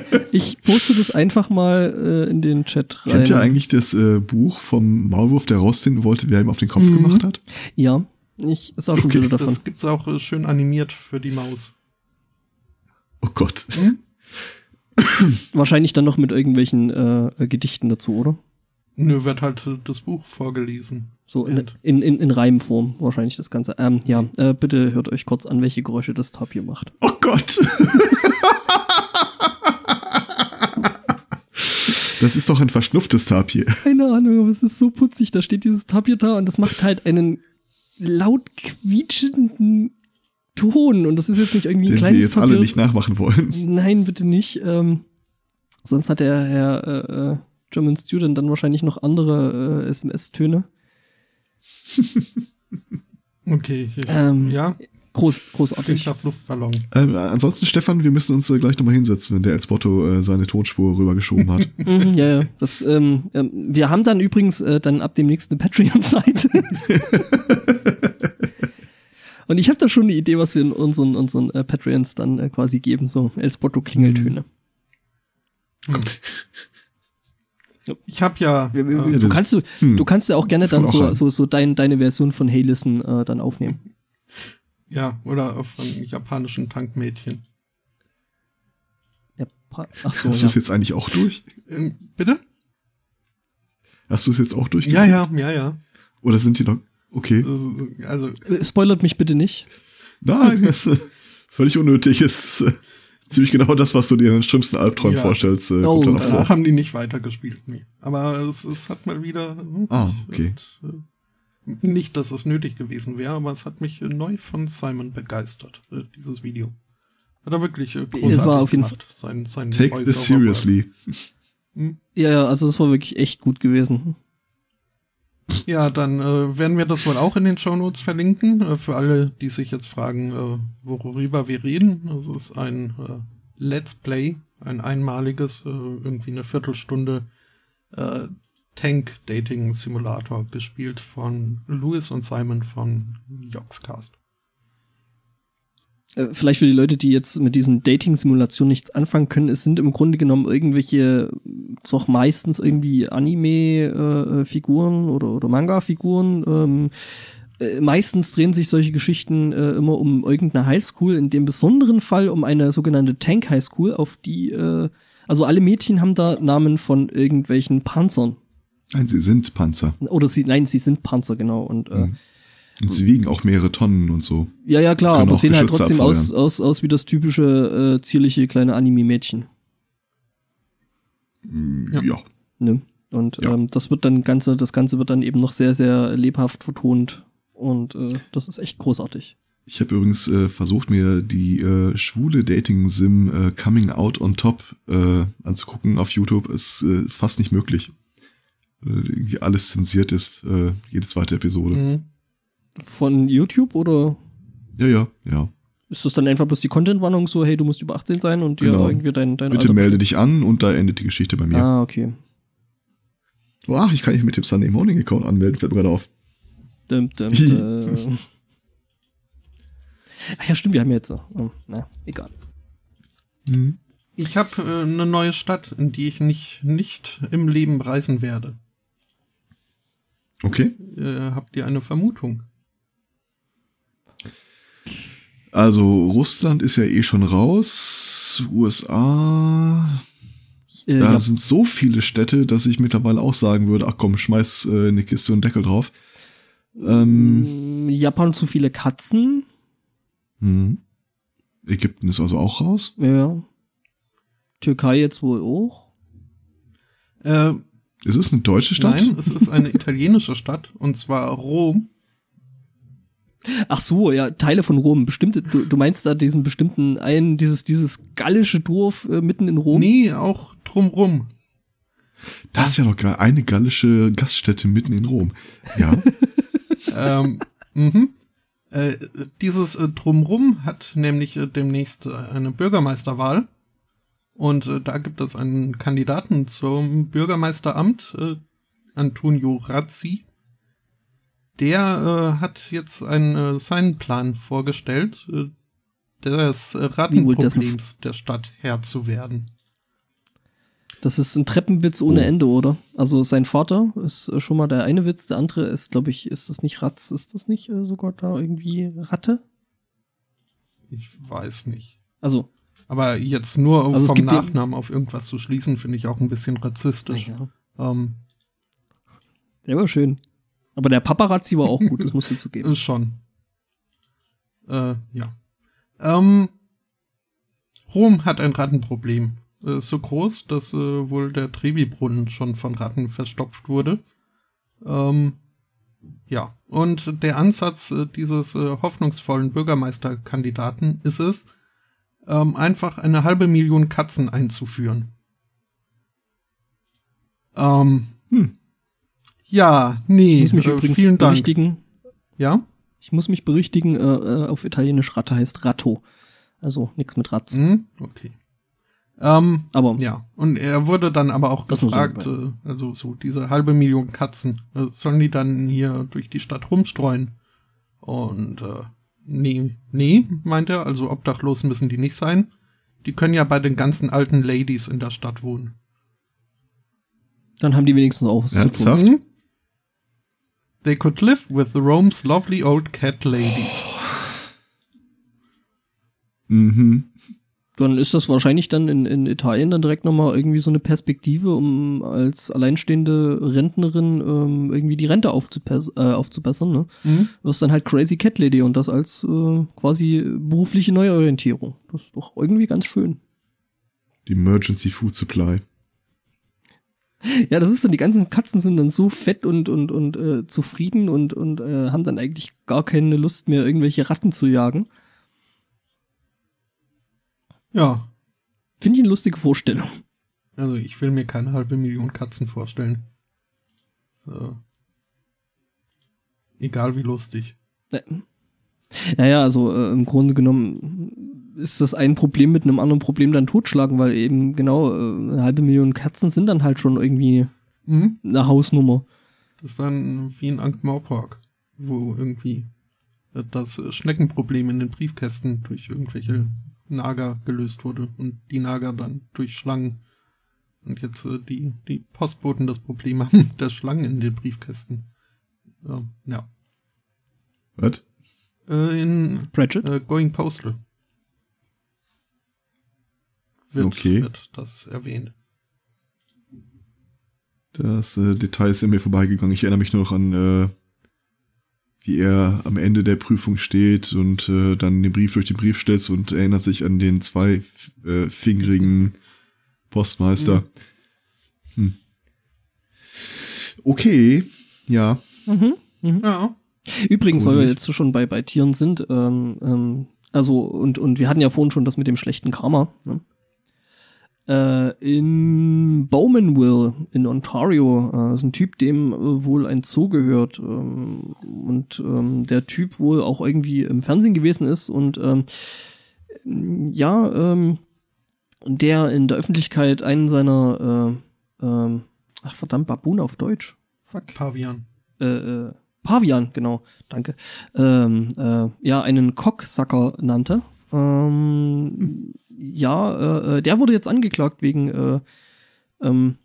[laughs] ich poste das einfach mal äh, in den Chat rein. Kennt ihr eigentlich das äh, Buch vom Maulwurf, der herausfinden wollte, wer ihm auf den Kopf Mhm. gemacht hat? Ja, ich sah schon Okay, Bilder davon. Das gibt's auch äh, schön animiert für die Maus. Oh Gott. [laughs] Wahrscheinlich dann noch mit irgendwelchen äh, Gedichten dazu, oder? Nö, wird halt äh, das Buch vorgelesen. So in, in, in, in Reimform wahrscheinlich das Ganze. Ähm, ja, äh, bitte hört euch kurz an, welche Geräusche das Tapir macht. Oh Gott. [laughs] Das ist doch ein verschnupftes Tapir. [laughs] Keine Ahnung, aber es ist so putzig. Da steht dieses Tapir da und das macht halt einen laut quietschenden Ton. Und das ist jetzt nicht irgendwie ein Den wir kleines jetzt alle Tapir. nicht nachmachen wollen. [laughs] Nein, bitte nicht. Ähm, sonst hat der Herr äh, äh, German Student dann wahrscheinlich noch andere äh, SMS-Töne. [laughs] Okay, ich, Ähm, ja, Groß, großartig. ich hab Luftballon. Ähm, ansonsten, Stefan, wir müssen uns äh, gleich nochmal hinsetzen, wenn der Elsbotto äh, seine Tonspur rübergeschoben hat. [laughs] Mhm, ja, ja. Das, ähm, ähm, wir haben dann übrigens äh, dann ab dem nächsten Patreon-Seite. [laughs] Und ich habe da schon eine Idee, was wir in unseren, unseren äh, Patreons dann äh, quasi geben, so Elsbotto-Klingeltöne. Ich habe ja, äh, Du das- kannst du, hm. du kannst ja auch gerne Das dann so, so, so dein, deine Version von Hey Listen äh, dann aufnehmen. Ja, oder von japanischen Tankmädchen. Ja, pa- ach so, Hast du ja. es jetzt eigentlich auch durch? Ähm, bitte? Hast du es jetzt auch durch? Ja, ja, ja, ja. Oder sind die noch? Okay. Also, Äh, Spoilert mich bitte nicht. Nein, das ist äh, völlig unnötig. Ist äh, ziemlich genau das, was du dir in den schlimmsten Albträumen Ja. vorstellst, äh, Oh, kommt dann auch äh, vor. da haben die nicht weitergespielt. Nee. Aber es, es hat mal wieder. hm, Ah, okay. Und, äh, nicht, dass es nötig gewesen wäre, aber es hat mich äh, neu von Simon begeistert, äh, dieses Video. Hat er wirklich äh, großartig Es war auf jeden gemacht. Sein, sein Take this seriously. Hm? Ja, ja, also das war wirklich echt gut gewesen. Ja, dann äh, werden wir das wohl auch in den Shownotes verlinken. Äh, für alle, die sich jetzt fragen, äh, worüber wir reden. Also es ist ein äh, Let's Play, ein einmaliges, äh, irgendwie eine Viertelstunde äh, Tank-Dating-Simulator gespielt von Louis und Simon von Yogscast. Äh, Vielleicht für die Leute, die jetzt mit diesen Dating-Simulationen nichts anfangen können, es sind im Grunde genommen irgendwelche, doch meistens irgendwie Anime-Figuren oder, oder Manga-Figuren. Ähm, äh, meistens drehen sich solche Geschichten äh, immer um irgendeine Highschool, in dem besonderen Fall um eine sogenannte Tank Highschool, auf die, äh, also alle Mädchen haben da Namen von irgendwelchen Panzern. Nein, sie sind Panzer. Oder sie, nein, sie sind Panzer, genau. Und äh, Mhm. Und sie wiegen auch mehrere Tonnen und so. Ja, ja, klar, aber sehen halt trotzdem aus, abfeuern. aus, aus wie das typische äh, zierliche kleine Anime-Mädchen. Mm, Ja. Ja. Ne? Und Ja. ähm, das wird dann Ganze, das Ganze wird dann eben noch sehr, sehr lebhaft vertont. Und äh, das ist echt großartig. Ich habe übrigens äh, versucht, mir die äh, schwule Dating-Sim äh, Coming Out on Top äh, anzugucken auf YouTube. Ist äh, fast nicht möglich. Äh, irgendwie alles zensiert ist, äh, jede zweite Episode. Mhm. Von YouTube oder Ja, ja, ja. ist das dann einfach bloß die Content-Warnung so, hey, du musst über 18 sein und dir Genau. irgendwie dein, dein Bitte Alter melde dich an und da endet die Geschichte bei mir. Ah, okay. Oh, ach, ich kann mich mit dem Sunday Morning Account anmelden, fällt mir gerade auf. Dum, dum, [laughs] dum. Ach ja, stimmt, wir haben ja jetzt. so- Oh, na, egal. Mhm. Ich habe äh, eine neue Stadt, in die ich nicht, nicht im Leben reisen werde. Okay. Äh, habt ihr eine Vermutung? Also Russland ist ja eh schon raus. USA. Äh, Da ja. sind so viele Städte, dass ich mittlerweile auch sagen würde, ach komm, schmeiß äh, eine Kiste und Deckel drauf. Ähm, Mm, Japan zu viele Katzen. hm. Ägypten ist also auch raus. Ja. Türkei jetzt wohl auch. Äh, Ist es eine deutsche Stadt? Nein, es ist eine italienische Stadt und zwar Rom. Ach so, ja, Teile von Rom. Bestimmte, du, du meinst da diesen bestimmten einen, dieses, dieses gallische Dorf äh, mitten in Rom? Nee, auch drumrum. Das ist ja doch geil. Eine gallische Gaststätte mitten in Rom. Ja. [laughs] ähm, mhm. äh, dieses äh, drumrum hat nämlich äh, demnächst äh, eine Bürgermeisterwahl. Und äh, da gibt es einen Kandidaten zum Bürgermeisteramt, äh, Antonio Razzi. Der äh, hat jetzt einen, äh, seinen Plan vorgestellt, äh, des äh, Rattenproblems der Stadt Herr zu werden. Das ist ein Treppenwitz ohne Oh. Ende, oder? Also sein Vater ist äh, schon mal der eine Witz, der andere ist, glaube ich, ist das nicht Ratz, ist das nicht äh, sogar da irgendwie Ratte? Ich weiß nicht. Also, Aber jetzt nur Also vom Nachnamen auf irgendwas zu schließen, finde ich auch ein bisschen rassistisch. ja, Ähm, der war schön. Aber der Paparazzi war auch gut, das musst du zugeben. [laughs] ist schon. Äh, ja. Ähm, Rom hat ein Rattenproblem. Äh, Ist so groß, dass äh, wohl der Trevi-Brunnen schon von Ratten verstopft wurde. Ähm, ja. Und der Ansatz äh, dieses äh, hoffnungsvollen Bürgermeisterkandidaten ist es, ähm, einfach eine halbe Million Katzen einzuführen. Ähm, Hm. ja, nee, Ich muss mich äh, übrigens vielen Dank. berichtigen. Ja? Ich muss mich berichtigen, äh, äh, auf Italienisch Ratte heißt Ratto. Also nichts mit Ratz. Hm, okay. Ähm, Aber ja, und er wurde dann aber auch gefragt, man äh, also so diese halbe Million Katzen, äh, sollen die dann hier durch die Stadt rumstreuen? Und äh, nee, nee, meint er, also obdachlos müssen die nicht sein. Die können ja bei den ganzen alten Ladies in der Stadt wohnen. dann haben die wenigstens auch was zu tun. Ernsthaft? Hm? They could live with Rome's lovely old cat ladies. Mhm. Dann ist das wahrscheinlich dann in, in Italien dann direkt nochmal irgendwie so eine Perspektive, um als alleinstehende Rentnerin ähm, irgendwie die Rente äh, aufzubessern. Ne? Hm? Du wirst dann halt Crazy Cat Lady und das als äh, quasi berufliche Neuorientierung. Das ist doch irgendwie ganz schön. Die Emergency Food Supply. Ja, das ist dann, die ganzen Katzen sind dann so fett und, und, und äh, zufrieden und, und äh, haben dann eigentlich gar keine Lust mehr, irgendwelche Ratten zu jagen. Ja, Finde ich eine lustige Vorstellung. also ich will mir keine halbe Million Katzen vorstellen. So. Egal wie lustig. Naja, also äh, im Grunde genommen ist das ein Problem mit einem anderen Problem dann totschlagen, weil eben genau äh, eine halbe Million Katzen sind dann halt schon irgendwie Mhm. eine Hausnummer. Das ist dann wie in Ankh-Morpork, wo irgendwie das Schneckenproblem in den Briefkästen durch irgendwelche Nager gelöst wurde und die Nager dann durch Schlangen. Und jetzt äh, die, die Postboten das Problem haben [laughs] der Schlangen in den Briefkästen. Ja. ja. Was? Äh, in äh, Going Postal wird, Okay. wird das erwähnt. Das äh, Detail ist an mir vorbeigegangen. Ich erinnere mich nur noch an, äh, wie er am Ende der Prüfung steht und äh, dann den Brief durch den Brief stellt und erinnert sich an den zwei äh, fingerigen Postmeister. Hm. Okay, ja. Mhm. Mhm. Ja. Übrigens, weil wir Gruselig. jetzt schon bei, bei Tieren sind, ähm, ähm, also und, und wir hatten ja vorhin schon das mit dem schlechten Karma. Ne? Äh, in Bowmanville in Ontario äh, ist ein Typ, dem äh, wohl ein Zoo gehört ähm, und ähm, der Typ wohl auch irgendwie im Fernsehen gewesen ist und ähm, ja, der in der Öffentlichkeit einen seiner ach verdammt, Baboon auf Deutsch. Fuck Pavian. äh, äh, Pavian, genau, danke, ähm, äh, ja, einen Cocksucker nannte. Ähm, ja, äh, äh, der wurde jetzt angeklagt wegen, äh, ähm,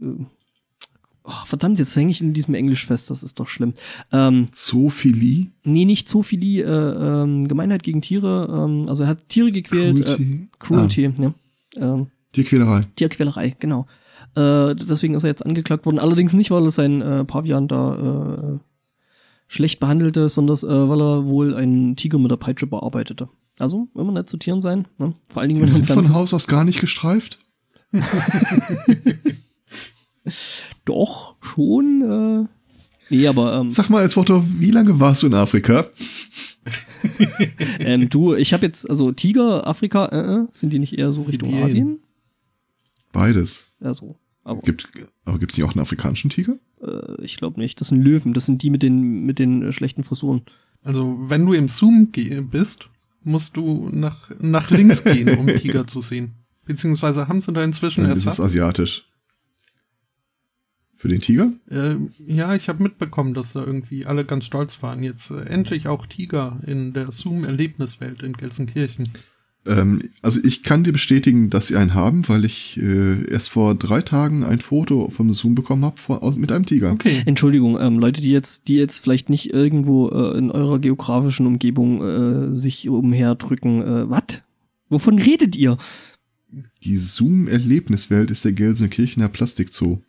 äh, oh, verdammt, jetzt hänge ich in diesem Englisch fest, das ist doch schlimm. Ähm, Zoophilie, nee, nicht Zoophilie, äh, ähm, Gemeinheit gegen Tiere, ähm, also er hat Tiere gequält, äh, Cruelty, Cruelty, ja. Ähm, Tierquälerei. Tierquälerei, genau. Äh, deswegen ist er jetzt angeklagt worden. Allerdings nicht, weil er seinen äh, Pavian da schlecht behandelte, sondern weil er wohl einen Tiger mit der Peitsche bearbeitete. Also immer nett zu Tieren sein. Ne? Vor allen Dingen, Die wenn man sind von Haus aus gar nicht gestreift. [laughs] Doch schon. Äh, nee, aber ähm, Sag mal als Motto, wie lange warst du in Afrika? [laughs] ähm, du, ich habe jetzt also Tiger, Afrika, äh, äh, sind die nicht eher so Richtung Sibirien. Asien? Beides. Also, aber Gibt, aber gibt's nicht auch einen afrikanischen Tiger? äh, ich glaube nicht. Das sind Löwen. Das sind die mit den mit den äh, schlechten Frisuren. Also, wenn du im Zoom bist, musst du nach, nach links gehen, um [laughs] Tiger zu sehen. Beziehungsweise haben sie da inzwischen Dann ist es Ersatz. asiatisch. Für den Tiger? Äh, ja, ich habe mitbekommen, dass da irgendwie alle ganz stolz waren. Jetzt äh, endlich auch Tiger in der Zoom-Erlebniswelt in Gelsenkirchen. Ähm, also ich kann dir bestätigen, dass sie einen haben, weil ich äh, erst vor drei Tagen ein Foto vom Zoom bekommen habe mit einem Tiger. Okay. Entschuldigung, ähm, Leute, die jetzt, die jetzt vielleicht nicht irgendwo äh, in eurer geografischen Umgebung äh, sich umherdrücken. Äh, was? Wovon redet ihr? Die Zoom-Erlebniswelt ist der Gelsenkirchener Plastikzoo,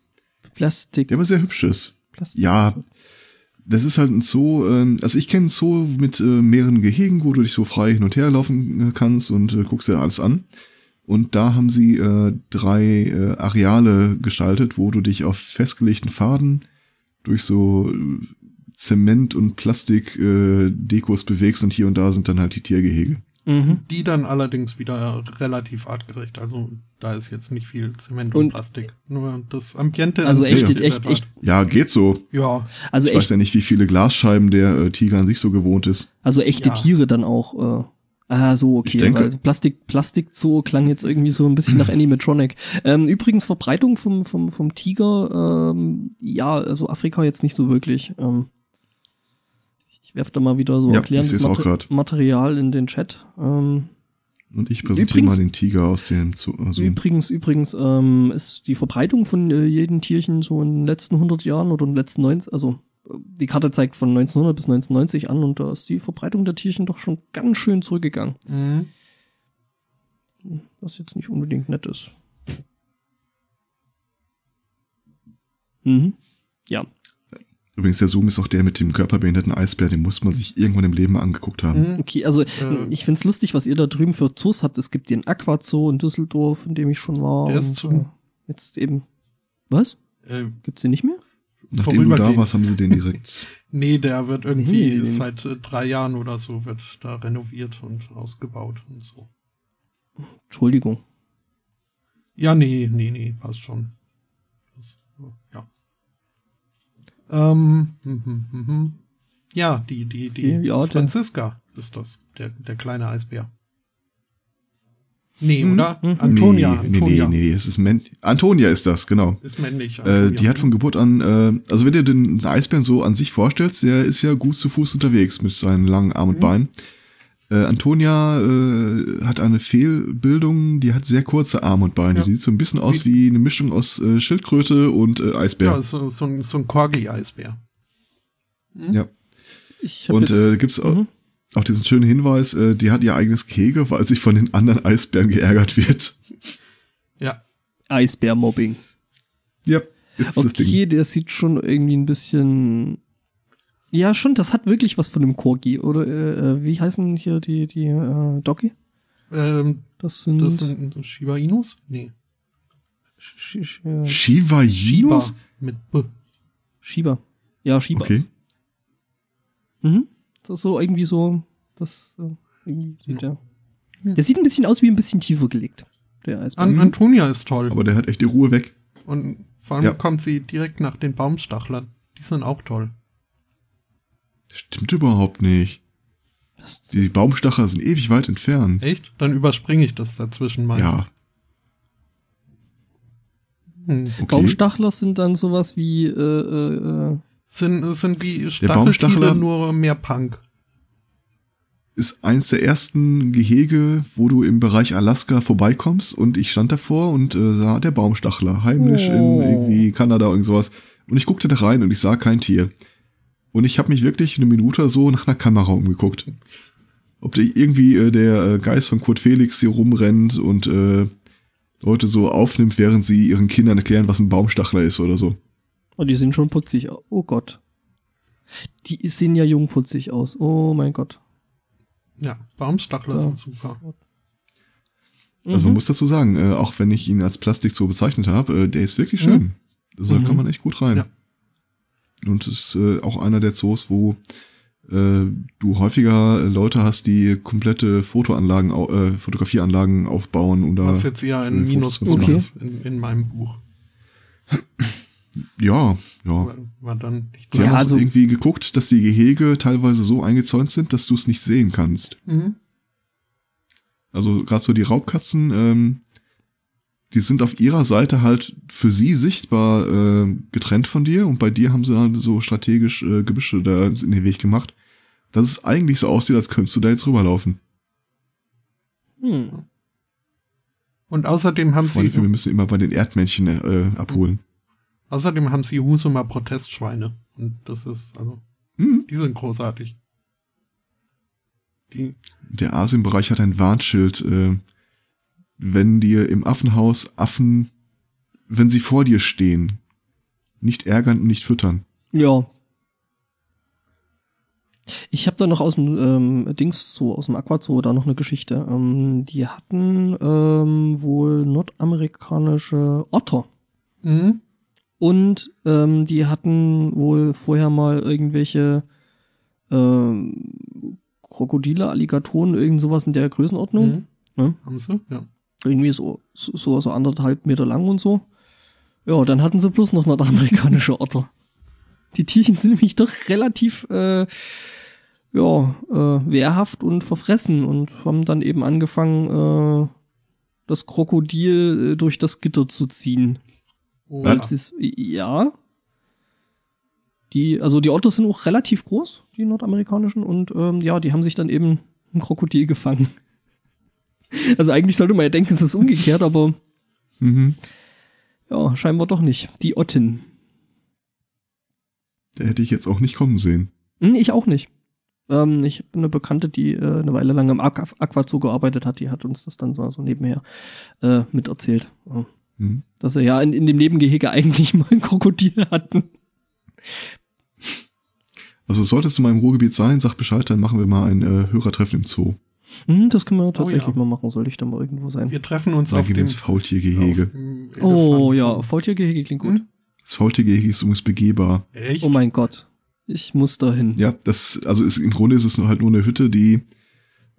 Plastik. der aber sehr hübsch ist. Plastik. Ja, das ist halt ein Zoo, ähm, also ich kenne einen Zoo mit äh, mehreren Gehegen, wo du dich so frei hin und her laufen äh, kannst und äh, guckst dir alles an. Und da haben sie äh, drei äh, Areale gestaltet, wo du dich auf festgelegten Pfaden durch so äh, Zement- und Plastik-Dekos bewegst und hier und da sind dann halt die Tiergehege. Mhm. Die dann allerdings wieder relativ artgerecht. Also da ist jetzt nicht viel Zement und, Und- Plastik. Nur das Ambiente. Also echt, echt, Tat. echt, Ja, geht so. Ja, also ich weiß echt, ja nicht, wie viele Glasscheiben der äh, Tiger an sich so gewohnt ist. also echte Ja. Tiere dann auch. Äh, ah, so, okay. Ich denke- weil Plastik, Plastikzoo klang jetzt irgendwie so ein bisschen nach [laughs] Animatronic. Ähm, übrigens, Verbreitung vom, vom, vom Tiger, ähm, ja, also Afrika jetzt nicht so wirklich. Ähm, werfe da mal wieder so Ja, erklärendes ich seh's auch grad. Material in den Chat. Ähm, Und ich präsentiere Übrigens- mal den Tiger aus dem Zoo. Also, Übrigens, übrigens ähm, ist die Verbreitung von äh, jedem Tierchen so in den letzten 100 Jahren oder in den letzten 90, also äh, die Karte zeigt von 1900 bis 1990 an und da ist die Verbreitung der Tierchen doch schon ganz schön zurückgegangen. mhm. Was jetzt nicht unbedingt nett ist. Mhm. Ja. Übrigens, der Zoom ist auch der mit dem körperbehinderten Eisbär, den muss man sich irgendwann im Leben mal angeguckt haben. Mhm. Okay, also Äh. ich find's lustig, was ihr da drüben für Zoos habt. Es gibt den Aquazoo in Düsseldorf, in dem ich schon war. Der ist und, zu. äh, jetzt eben. Was? Äh, Gibt's den nicht mehr? Nachdem du da warst, haben sie den direkt. [laughs] Nee, der wird irgendwie Nee, nee. seit äh, drei Jahren oder so wird da renoviert und ausgebaut und so. Entschuldigung. Ja, nee, nee, nee, passt schon. Das, ja. Ähm, hm, hm, hm, hm. ja, die, die, die der- Franziska ist das, der, der kleine Eisbär. Nee, Hm, oder? hm. Antonia, nee, nee, Antonia. nee, nee, es ist Men Antonia ist das, genau. Ist männlich. Äh, die hat von Geburt an, äh, also wenn du den Eisbären so an sich vorstellst, der ist ja gut zu Fuß unterwegs mit seinen langen Armen und Mhm. Beinen. Äh, Antonia äh, hat eine Fehlbildung, die hat sehr kurze Arme und Beine. Ja. Die sieht so ein bisschen aus wie eine Mischung aus äh, Schildkröte und äh, Eisbär. Ja, so, so, ein- so ein Corgi-Eisbär. Ja. Ich hab Und jetzt, äh, gibt's auch, Mhm. auch diesen schönen Hinweis, äh, die hat ihr eigenes Gehege, weil sie von den anderen Eisbären geärgert wird. Ja. Eisbärmobbing. Ja, Ding. Okay, der sieht schon irgendwie ein bisschen. Ja, schon, das hat wirklich was von einem Corgi. Oder äh, äh, wie heißen hier die, die äh, Doggy? Ähm, Das sind. das sind Shiba Inus? Nee. Sch Sch äh, Shiba Shiba Inus? mit B. Shiba. Ja, Shiba. Okay. Mhm. Das ist so irgendwie so. Das äh, irgendwie sieht Ja. der. Der sieht ein bisschen aus wie ein bisschen tiefer gelegt. Der Eisbär. An Antonia ist toll. Aber der hat echt die Ruhe weg. Und vor allem Ja. kommt sie direkt nach den Baumstachlern. Die sind auch toll. Stimmt überhaupt nicht. Das- Die Baumstachler sind ewig weit entfernt. Echt? Dann überspringe ich das dazwischen mal. Ja, Hm. okay. Baumstachler sind dann sowas wie äh, äh, äh, Sind, sind wie Baumstachler- Stacheltiere, nur mehr Punk. Ist eins der ersten Gehege, wo du im Bereich Alaska vorbeikommst und ich stand davor und äh, sah der Baumstachler heimlich Oh. in irgendwie Kanada irgend sowas. Und ich guckte da rein und ich sah kein Tier. Und ich habe mich wirklich eine Minute so nach einer Kamera umgeguckt. Ob da irgendwie äh, der äh, Geist von Kurt Felix hier rumrennt und äh, Leute so aufnimmt, während sie ihren Kindern erklären, was ein Baumstachler ist oder so. Oh, die sehen schon putzig aus. Oh Gott. Die sehen ja jungputzig aus. Oh mein Gott. Ja, Baumstachler Da. sind super. Also Mhm. man muss dazu sagen, äh, auch wenn ich ihn als Plastik so bezeichnet habe, äh, der ist wirklich schön. Also da Mhm. kann man echt gut rein. Ja. Und es ist äh, auch einer der Zoos, wo äh, du häufiger Leute hast, die komplette Fotoanlagen, äh, Fotografieanlagen aufbauen oder Was jetzt eher ein Minuspunkt Okay. ist in, in meinem Buch. ja, ja. War, dann nicht Die Ja, haben also- irgendwie geguckt, dass die Gehege teilweise so eingezäunt sind, dass du es nicht sehen kannst. Mhm. Also gerade so die Raubkatzen, ähm, die sind auf ihrer Seite halt für sie sichtbar äh, getrennt von dir und bei dir haben sie halt so strategisch äh, Gebüsche da in den Weg gemacht, dass es eigentlich so aussieht, als könntest du da jetzt rüberlaufen. Hm. Und außerdem haben Freunde, wir sie, müssen immer bei den Erdmännchen äh, abholen. außerdem haben sie Husumer Protestschweine. Und das ist, also, Hm. die sind großartig. Die, Der Asienbereich hat ein Warnschild, äh, wenn dir im Affenhaus Affen, wenn sie vor dir stehen, nicht ärgern und nicht füttern. Ja. Ich habe da noch aus dem ähm, Dings Zoo, aus dem Aquazoo da noch eine Geschichte. Ähm, die hatten ähm, wohl nordamerikanische Otter. mhm. Und ähm, die hatten wohl vorher mal irgendwelche ähm, Krokodile, Alligatoren, irgend sowas in der Größenordnung. Mhm. Ne? Haben sie? Ja. Irgendwie so, so, so anderthalb Meter lang und so. Ja, dann hatten sie bloß noch nordamerikanische Otter. Die Tierchen sind nämlich doch relativ äh, ja, äh, wehrhaft und verfressen und haben dann eben angefangen, äh, das Krokodil äh, durch das Gitter zu ziehen. Oh, Weil ja. sie es- ja. Die, also die Otter sind auch relativ groß, die nordamerikanischen, und ähm, ja, die haben sich dann eben ein Krokodil gefangen. Also eigentlich sollte man ja denken, es ist umgekehrt, aber Mhm. ja, scheinbar doch nicht. Die Otten. Da hätte ich jetzt auch nicht kommen sehen. Hm, ich auch nicht. Ähm, ich habe eine Bekannte, die äh, eine Weile lang im Aqu Aquazoo gearbeitet hat, die hat uns das dann so, so nebenher äh, miterzählt. Ja. Mhm. Dass sie ja in, in dem Nebengehege [laughs] eigentlich mal ein Krokodil hatten. Also solltest du mal im Ruhrgebiet sein, sag Bescheid, dann machen wir mal ein äh, Hörertreffen im Zoo. Hm, das können wir tatsächlich ja. mal machen, soll ich da mal irgendwo sein. Wir treffen uns Dann auf gehen wir dem, ins Faultiergehege. Oh ja, Faultiergehege klingt gut. Hm? Das Faultiergehege ist übrigens begehbar. Echt? Oh mein Gott. Ich muss da hin. Ja, das, also ist, im Grunde ist es halt nur eine Hütte, die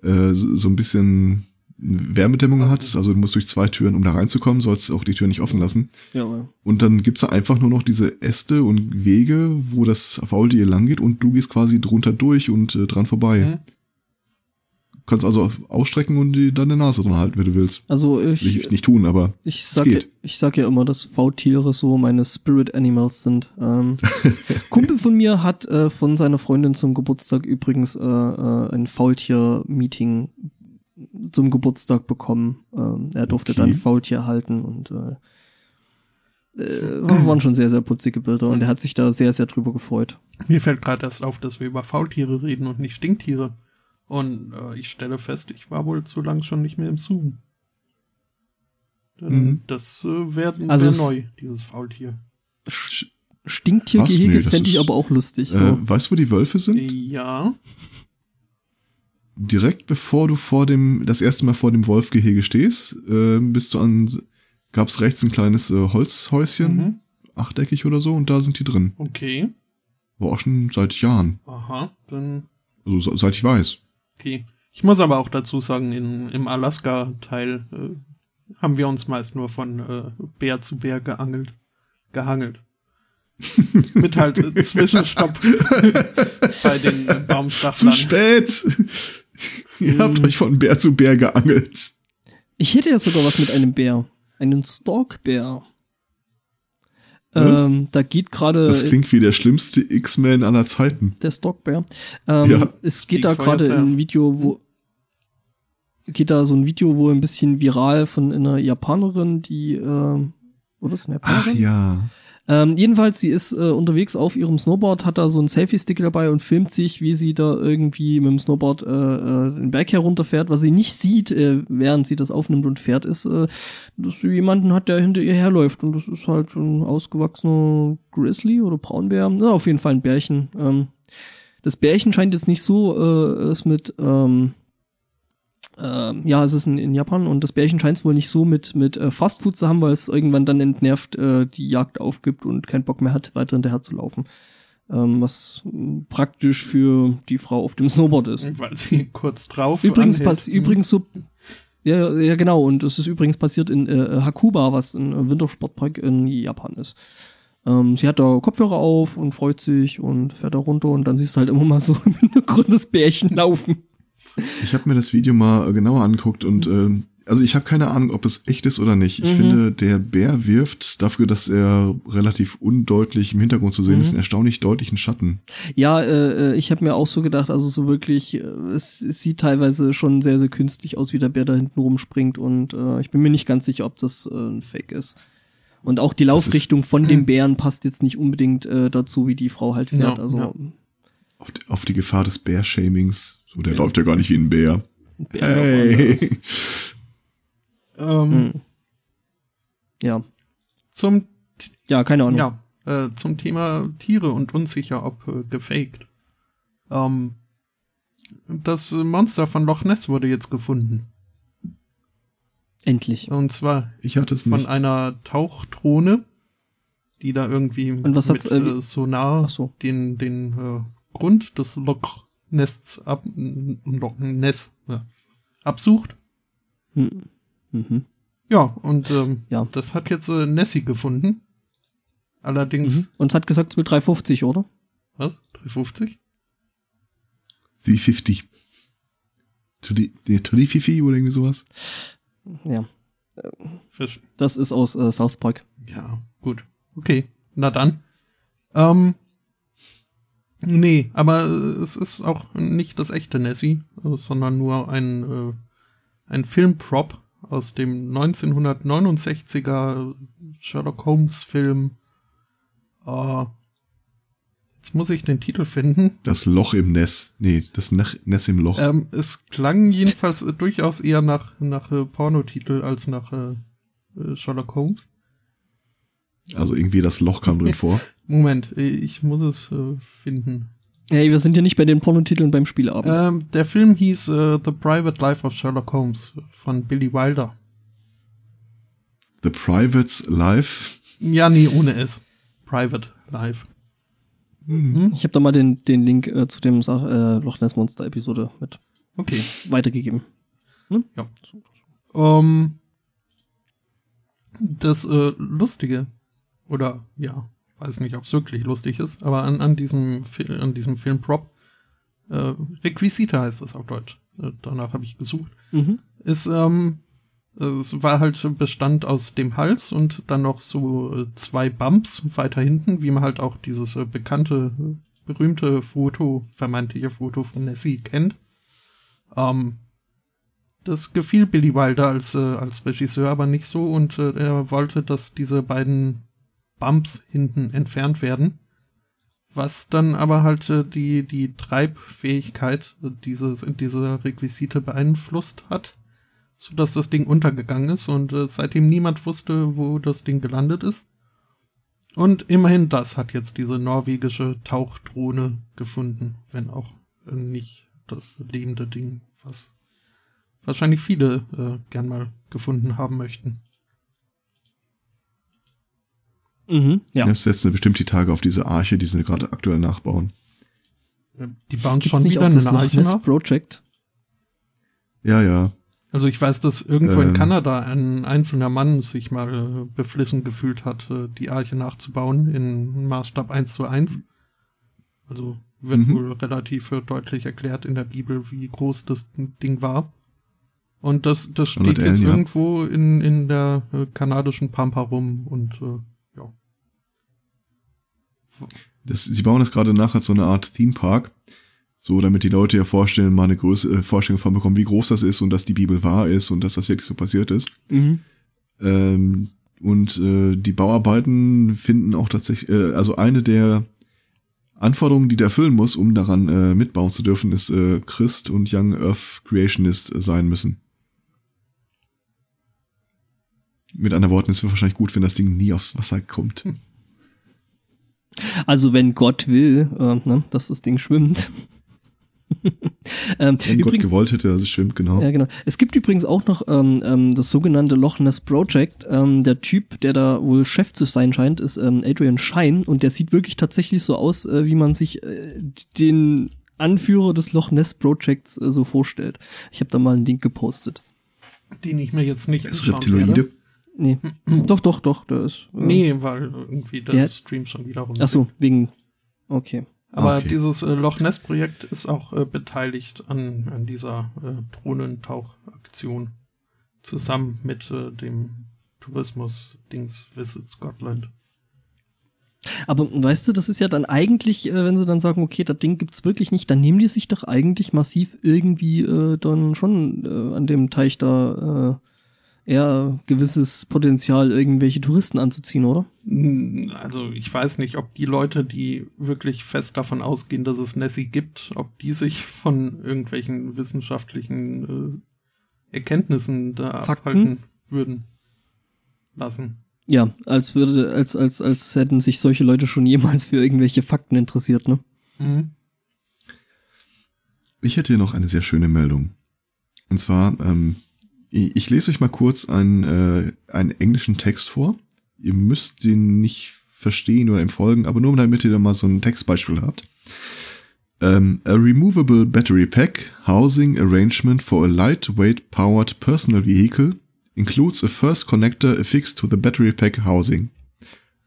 äh, so, so ein bisschen Wärmedämmung hat. Also du musst durch zwei Türen, um da reinzukommen, sollst auch die Tür nicht offen lassen. Ja, Und dann gibt's da einfach nur noch diese Äste und Wege, wo das Faultier lang geht und du gehst quasi drunter durch und äh, dran vorbei. Hm? Du kannst also ausstrecken und die, deine Nase dran halten, wenn du willst. also Will ich, ich nicht tun, aber ich, es sag ja, geht. ich sag ja immer, dass Faultiere so meine Spirit Animals sind. Ähm, [laughs] Kumpel von mir hat äh, von seiner Freundin zum Geburtstag übrigens äh, äh, ein Faultier-Meeting zum Geburtstag bekommen. Ähm, er durfte Okay. dann Faultier halten und äh, äh, waren schon sehr, sehr putzige Bilder und er hat sich da sehr, sehr drüber gefreut. Mir fällt gerade erst auf, dass wir über Faultiere reden und nicht Stinktiere. Und äh, ich stelle fest, ich war wohl zu lang schon nicht mehr im Zoo. Denn Mhm. Das äh, wäre Also wär neu, dieses Faultier. Sch- Stinktiergehege? Nee, fände ich aber auch lustig. So. Äh, weißt du, wo die Wölfe sind? Ja. direkt bevor du vor dem, das erste Mal vor dem Wolfgehege stehst, äh, bist du an, gab's rechts ein kleines äh, Holzhäuschen, Mhm. achteckig oder so, und da sind die drin. Okay. War auch schon seit Jahren. Aha. Dann Also se- seit ich weiß. Okay. Ich muss aber auch dazu sagen, in, im Alaska-Teil äh, haben wir uns meist nur von äh, Bär zu Bär geangelt. Gehangelt. [laughs] Mit halt äh, Zwischenstopp [laughs] bei den äh, Baumstachlern. Zu spät! [laughs] Ihr Mhm. habt euch von Bär zu Bär geangelt. Ich hätte ja sogar was mit einem Bär. Einen Stalkbär. Ähm, da geht gerade Das klingt wie der schlimmste X-Men aller Zeiten. der Stalkbär. Ähm, Ja. Es geht da Speak for gerade ein Video, wo geht da so ein Video, wo ein bisschen viral von einer Japanerin, die ähm, oder ist eine Ach Japanerin? ja. Ähm, jedenfalls, sie ist äh, unterwegs auf ihrem Snowboard, hat da so einen Selfie-Stick dabei und filmt sich, wie sie da irgendwie mit dem Snowboard äh, äh, den Berg herunterfährt. Was sie nicht sieht, äh, während sie das aufnimmt und fährt, ist, äh, dass sie jemanden hat, der hinter ihr herläuft. Und das ist halt schon ein ausgewachsener Grizzly oder Braunbär. Ja, auf jeden Fall ein Bärchen. Ähm, das Bärchen scheint jetzt nicht so äh, es mit ähm, ähm, ja, es ist in, in Japan und das Bärchen scheint es wohl nicht so mit, mit äh, Fastfood zu haben, weil es irgendwann dann entnervt äh, die Jagd aufgibt und keinen Bock mehr hat, weiter hinterher zu laufen. Ähm, was praktisch für die Frau auf dem Snowboard ist. [laughs] Weil sie kurz drauf Übrigens, pass, übrigens so. Ja, ja, genau. Und es ist übrigens passiert in äh, Hakuba, was ein äh, Wintersportpark in Japan ist. Ähm, sie hat da Kopfhörer auf und freut sich und fährt da runter und dann siehst du halt immer mal so [laughs] im Hintergrund das Bärchen laufen. [laughs] Ich habe mir das Video mal äh, genauer angeguckt und ähm, also ich habe keine Ahnung, ob es echt ist oder nicht. Ich Mhm. finde, der Bär wirft dafür, dass er relativ undeutlich im Hintergrund zu sehen Mhm. ist, einen erstaunlich deutlichen Schatten. Ja, äh, äh, ich habe mir auch so gedacht, also so wirklich, äh, es, es sieht teilweise schon sehr, sehr künstlich aus, wie der Bär da hinten rumspringt und äh, ich bin mir nicht ganz sicher, ob das äh, ein Fake ist. Und auch die Das ist- Laufrichtung von dem [clears throat] Bären passt jetzt nicht unbedingt äh, dazu, wie die Frau halt fährt. Ja, also ja. Auf die, auf die Gefahr des Bärshamings. So, der läuft ja gar nicht wie ein Bär. ein Bär hey. [laughs] Ähm, Hm. Ja. zum, Ja, keine Ahnung. ja, äh, zum Thema Tiere und unsicher, ob äh, gefaked. Ähm, das Monster von Loch Ness wurde jetzt gefunden. Endlich. Und zwar Ich hatte es von nicht. einer Tauchdrohne, die da irgendwie Und was mit äh, äh, Sonar so. den, den äh, Grund des Loch Nests ab, noch ein Nest ja, absucht. Hm. Mhm. Ja, und ähm, Ja. das hat jetzt äh, Nessie gefunden. Allerdings, Mhm. Und es hat gesagt, es will 350, oder? was? 350? Wie 50. To the, to the Fifi oder irgendwie sowas. Ja. Fisch. Das ist aus äh, South Park. Ja, gut. Okay, na dann. Ähm, nee, aber äh, es ist auch nicht das echte Nessie, äh, sondern nur ein, äh, ein Filmprop aus dem 1969er Sherlock Holmes Film. Äh, jetzt muss ich den Titel finden. Das Loch im Ness. Nee, das Nach Ness im Loch. Ähm, es klang jedenfalls äh, durchaus eher nach, nach äh, Pornotitel als nach Sherlock Holmes. Also irgendwie das Loch kam drin [laughs] vor. Moment, ich muss es äh, finden. Hey, wir sind ja nicht bei den Pornotiteln beim Spieleabend. Ähm, der Film hieß äh, The Private Life of Sherlock Holmes von Billy Wilder. The Privates Life. Ja, nee, ohne S. Private Life. Hm? Ich habe da mal den, den Link äh, zu dem Sach äh, Loch Ness Monster Episode mit Okay. weitergegeben. Ja. Ähm, das äh, Lustige, oder ja, weiß nicht, ob es wirklich lustig ist, aber an, an diesem Fil an diesem Film Prop, äh, Requisite heißt es auf Deutsch. Äh, danach habe ich gesucht. Mhm. ist, ähm, es war halt Bestand aus dem Hals und dann noch so äh, zwei Bumps weiter hinten, wie man halt auch dieses äh, bekannte, berühmte Foto, vermeintliche Foto von Nessie kennt. Ähm, das gefiel Billy Wilder als, äh, als Regisseur aber nicht so und äh, er wollte, dass diese beiden Bumps hinten entfernt werden. Was dann aber halt äh, die, die Treibfähigkeit äh, dieses, dieser Requisite beeinflusst hat, sodass das Ding untergegangen ist und äh, seitdem niemand wusste, wo das Ding gelandet ist. Und immerhin das hat jetzt diese norwegische Tauchdrohne gefunden, wenn auch äh, nicht das lebende Ding, was wahrscheinlich viele äh, gern mal gefunden haben möchten. Mhm. Ja. Ja. setzen bestimmt die Tage auf diese Arche, die sie gerade aktuell nachbauen. Die bauen Gibt's schon nicht wieder auch eine das Arche nach. Project? Ja, ja. Also ich weiß, dass irgendwo in Ähm. Kanada ein einzelner Mann sich mal äh, beflissen gefühlt hat, äh, die Arche nachzubauen in Maßstab 1 zu 1. Also wird Mhm. wohl relativ äh, deutlich erklärt in der Bibel, wie groß das Ding war. Und das, das steht 100 jetzt Ellen, ja. irgendwo in, in der äh, kanadischen Pampa rum und äh, ja. Das, sie bauen das gerade nach als so eine Art Theme Park. So, damit die Leute ja vorstellen, mal eine Größe, äh, Vorstellung davon bekommen, wie groß das ist und dass die Bibel wahr ist und dass das wirklich so passiert ist. Mhm. Ähm, und äh, die Bauarbeiten finden auch tatsächlich, äh, also eine der Anforderungen, die der erfüllen muss, um daran äh, mitbauen zu dürfen, ist äh, Christ und Young Earth Creationist äh, sein müssen. Mit anderen Worten, es wird wahrscheinlich gut, wenn das Ding nie aufs Wasser kommt. [laughs] Also wenn Gott will, äh, ne, dass das Ding schwimmt. [laughs] ähm, Wenn Gott übrigens, gewollt hätte, dass es schwimmt, genau. Ja, genau. Es gibt übrigens auch noch ähm, ähm, das sogenannte Loch Ness Project. Ähm, der Typ, der da wohl Chef zu sein scheint, ist ähm, Adrian Schein und der sieht wirklich tatsächlich so aus, äh, wie man sich äh, den Anführer des Loch Ness Projects äh, so vorstellt. Ich habe da mal einen Link gepostet. Den ich mir jetzt nicht Das anschauen Reptiloide. werde. Nee. [clears throat] doch, doch, doch, der ist. Äh, Nee, weil irgendwie der Ja. Stream schon wieder rum. Ach so, wegen. Okay. Aber Okay. dieses äh, Loch Ness Projekt ist auch äh, beteiligt an, an dieser äh, Drohnentauchaktion. Zusammen mit äh, dem Tourismus-Dings Visit Scotland. Aber weißt du, das ist ja dann eigentlich, äh, wenn sie dann sagen, okay, das Ding gibt's wirklich nicht, dann nehmen die sich doch eigentlich massiv irgendwie äh, dann schon äh, an dem Teich da äh, eher gewisses Potenzial, irgendwelche Touristen anzuziehen, oder? Hm, Also ich weiß nicht, ob die Leute, die wirklich fest davon ausgehen, dass es Nessie gibt, ob die sich von irgendwelchen wissenschaftlichen äh, Erkenntnissen da Fakten? abhalten würden lassen. Ja, als würde, als, als, als hätten sich solche Leute schon jemals für irgendwelche Fakten interessiert, ne? Mhm. Ich hätte hier noch eine sehr schöne Meldung. Und zwar, ähm, ich, lese euch mal kurz einen, äh, einen englischen Text vor. Ihr müsst den nicht verstehen oder ihm folgen, aber nur damit ihr da mal so ein Textbeispiel habt. Um, a removable battery pack housing arrangement for a lightweight powered personal vehicle includes a first connector affixed to the battery pack housing.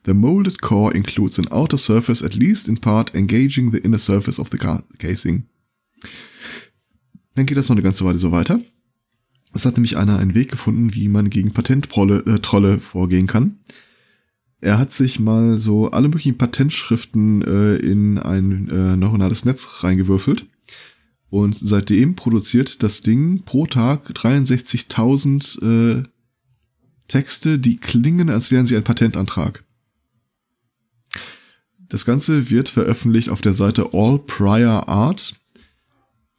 The molded core includes an outer surface at least in part engaging the inner surface of the casing. Dann geht das noch eine ganze Weile so weiter. Es hat nämlich einer einen Weg gefunden, wie man gegen Patenttrolle äh, vorgehen kann. Er hat sich mal so alle möglichen Patentschriften äh, in ein äh, neuronales Netz reingewürfelt. Und seitdem produziert das Ding pro Tag 63.000 äh, Texte, die klingen, als wären sie ein Patentantrag. Das Ganze wird veröffentlicht auf der Seite All Prior Art,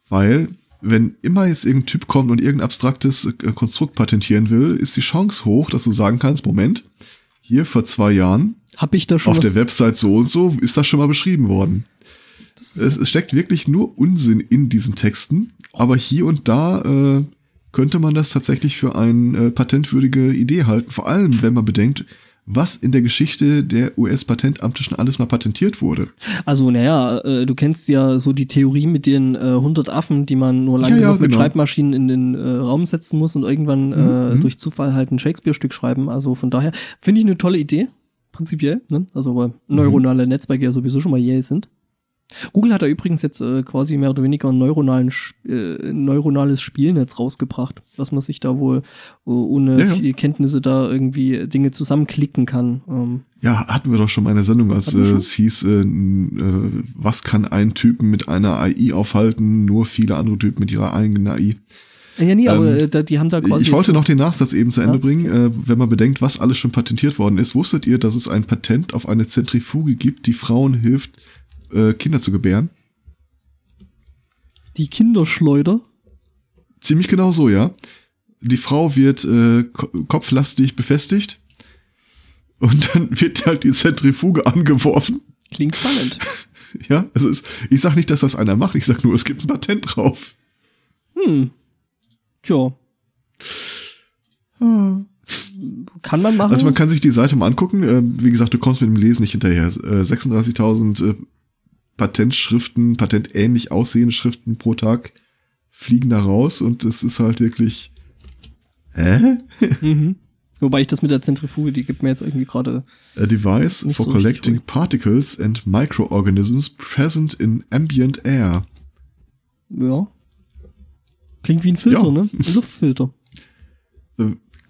weil wenn immer jetzt irgendein Typ kommt und irgendein abstraktes äh, Konstrukt patentieren will, ist die Chance hoch, dass du sagen kannst, Moment, hier vor zwei Jahren Hab ich da schon auf der Website so und so ist das schon mal beschrieben worden. Es, es steckt wirklich nur Unsinn in diesen Texten, aber hier und da äh, könnte man das tatsächlich für eine äh, patentwürdige Idee halten. Vor allem, wenn man bedenkt, was in der Geschichte der US-Patentamte schon alles mal patentiert wurde. Also, naja, äh, du kennst ja so die Theorie mit den äh, 100 Affen, die man nur lange Ja, ja, mit genau. Schreibmaschinen in den äh, Raum setzen muss und irgendwann äh, mhm. durch Zufall halt ein Shakespeare-Stück schreiben. Also von daher finde ich eine tolle Idee, prinzipiell. Ne? Also weil neuronale Netzwerke ja sowieso schon mal yay sind. Google hat da übrigens jetzt äh, quasi mehr oder weniger ein neuronalen, äh, neuronales Spielnetz rausgebracht, dass man sich da wohl äh, ohne Ja, ja. viel Kenntnisse da irgendwie Dinge zusammenklicken kann. Ähm, Ja, hatten wir doch schon mal in der Sendung, als äh, es hieß, äh, äh, was kann ein Typen mit einer AI aufhalten, nur viele andere Typen mit ihrer eigenen AI. ja, nee, aber Ähm, äh, die haben da quasi. Ich wollte noch den Nachsatz eben zu Ende Ja. bringen. Äh, wenn man bedenkt, was alles schon patentiert worden ist, wusstet ihr, dass es ein Patent auf eine Zentrifuge gibt, die Frauen hilft, äh, Kinder zu gebären? die Kinderschleuder. Ziemlich genau so, ja. Die Frau wird äh, ko kopflastig befestigt und [laughs] dann wird halt die Zentrifuge angeworfen. Klingt spannend. [laughs] Ja, also es, ich sag nicht, dass das einer macht, ich sag nur, es gibt ein Patent drauf. Hm. Tja. Kann man machen. Also man kann sich die Seite mal angucken. Äh, wie gesagt, du kommst mit dem Lesen nicht hinterher. Äh, 36.000 äh, Patentschriften, patentähnlich aussehende Schriften pro Tag fliegen da raus und es ist halt wirklich. Hä? mhm. [laughs] Wobei ich das mit der Zentrifuge, die gibt mir jetzt irgendwie gerade. A device for so collecting particles and microorganisms present in ambient air. Ja. Klingt wie ein Filter, Ja. ne? Ein Luftfilter. [laughs]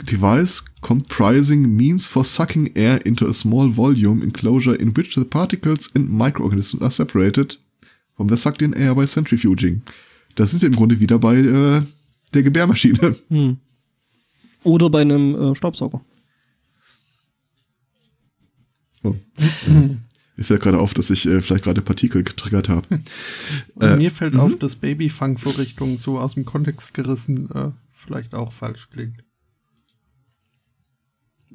Device comprising means for sucking air into a small volume enclosure in which the particles and microorganisms are separated from the sucked in air by centrifuging. Da sind wir im Grunde wieder bei äh, der Gebärmaschine. [laughs] Hm. Oder bei einem äh, Staubsauger. Oh. Mir fällt gerade auf, dass ich äh, vielleicht gerade Partikel getriggert habe. [laughs] Und Äh, mir fällt mhm. auf, dass Babyfangvorrichtung so aus dem Kontext gerissen äh, vielleicht auch falsch klingt.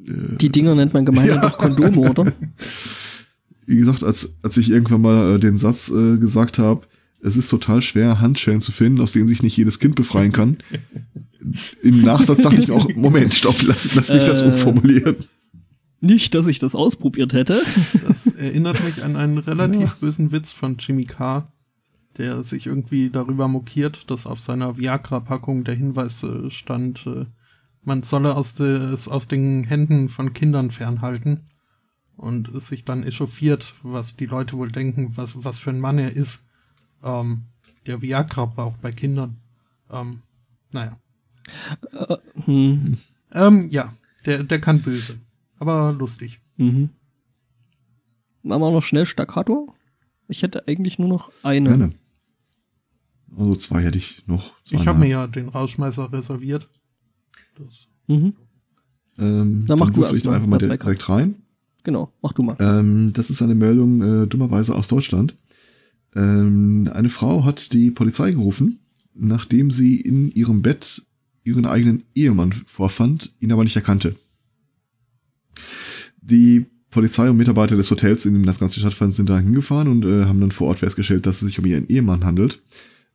Die Dinger nennt man gemeinhin Ja. doch Kondome, oder? [laughs] Wie gesagt, als, als ich irgendwann mal äh, den Satz äh, gesagt habe, es ist total schwer, Handschellen zu finden, aus denen sich nicht jedes Kind befreien kann. Im Nachsatz dachte ich mir auch, [laughs] Moment, stopp, lass, lass mich das Äh. umformulieren. Nicht, dass ich das ausprobiert hätte. Das erinnert mich an einen [laughs] relativ bösen Witz von Jimmy Carr, der sich irgendwie darüber mokiert, dass auf seiner Viagra-Packung der Hinweis äh, stand, äh, man solle aus de, es aus den Händen von Kindern fernhalten und es sich dann echauffiert, was die Leute wohl denken, was, was für ein Mann er ist, ähm, der Viagra braucht bei Kindern. Ähm, naja. Hm. Ähm, ja, der, der kann böse, aber lustig. Mhm. Machen wir noch schnell Staccato? Ich hätte eigentlich nur noch eine. Gerne. Also zwei hätte ich noch. Ich habe mir ja den Rausschmeißer reserviert. Das Mhm. Ähm, Na, mach dann du erst da mal, einfach mal zwei direkt rein. Genau, mach du mal. Ähm, das ist eine Meldung äh, dummerweise aus Deutschland. Ähm, eine Frau hat die Polizei gerufen, nachdem sie in ihrem Bett ihren eigenen Ehemann vorfand, ihn aber nicht erkannte. Die Polizei und Mitarbeiter des Hotels, in dem das Ganze stattfand, sind da hingefahren und äh, haben dann vor Ort festgestellt, dass es sich um ihren Ehemann handelt.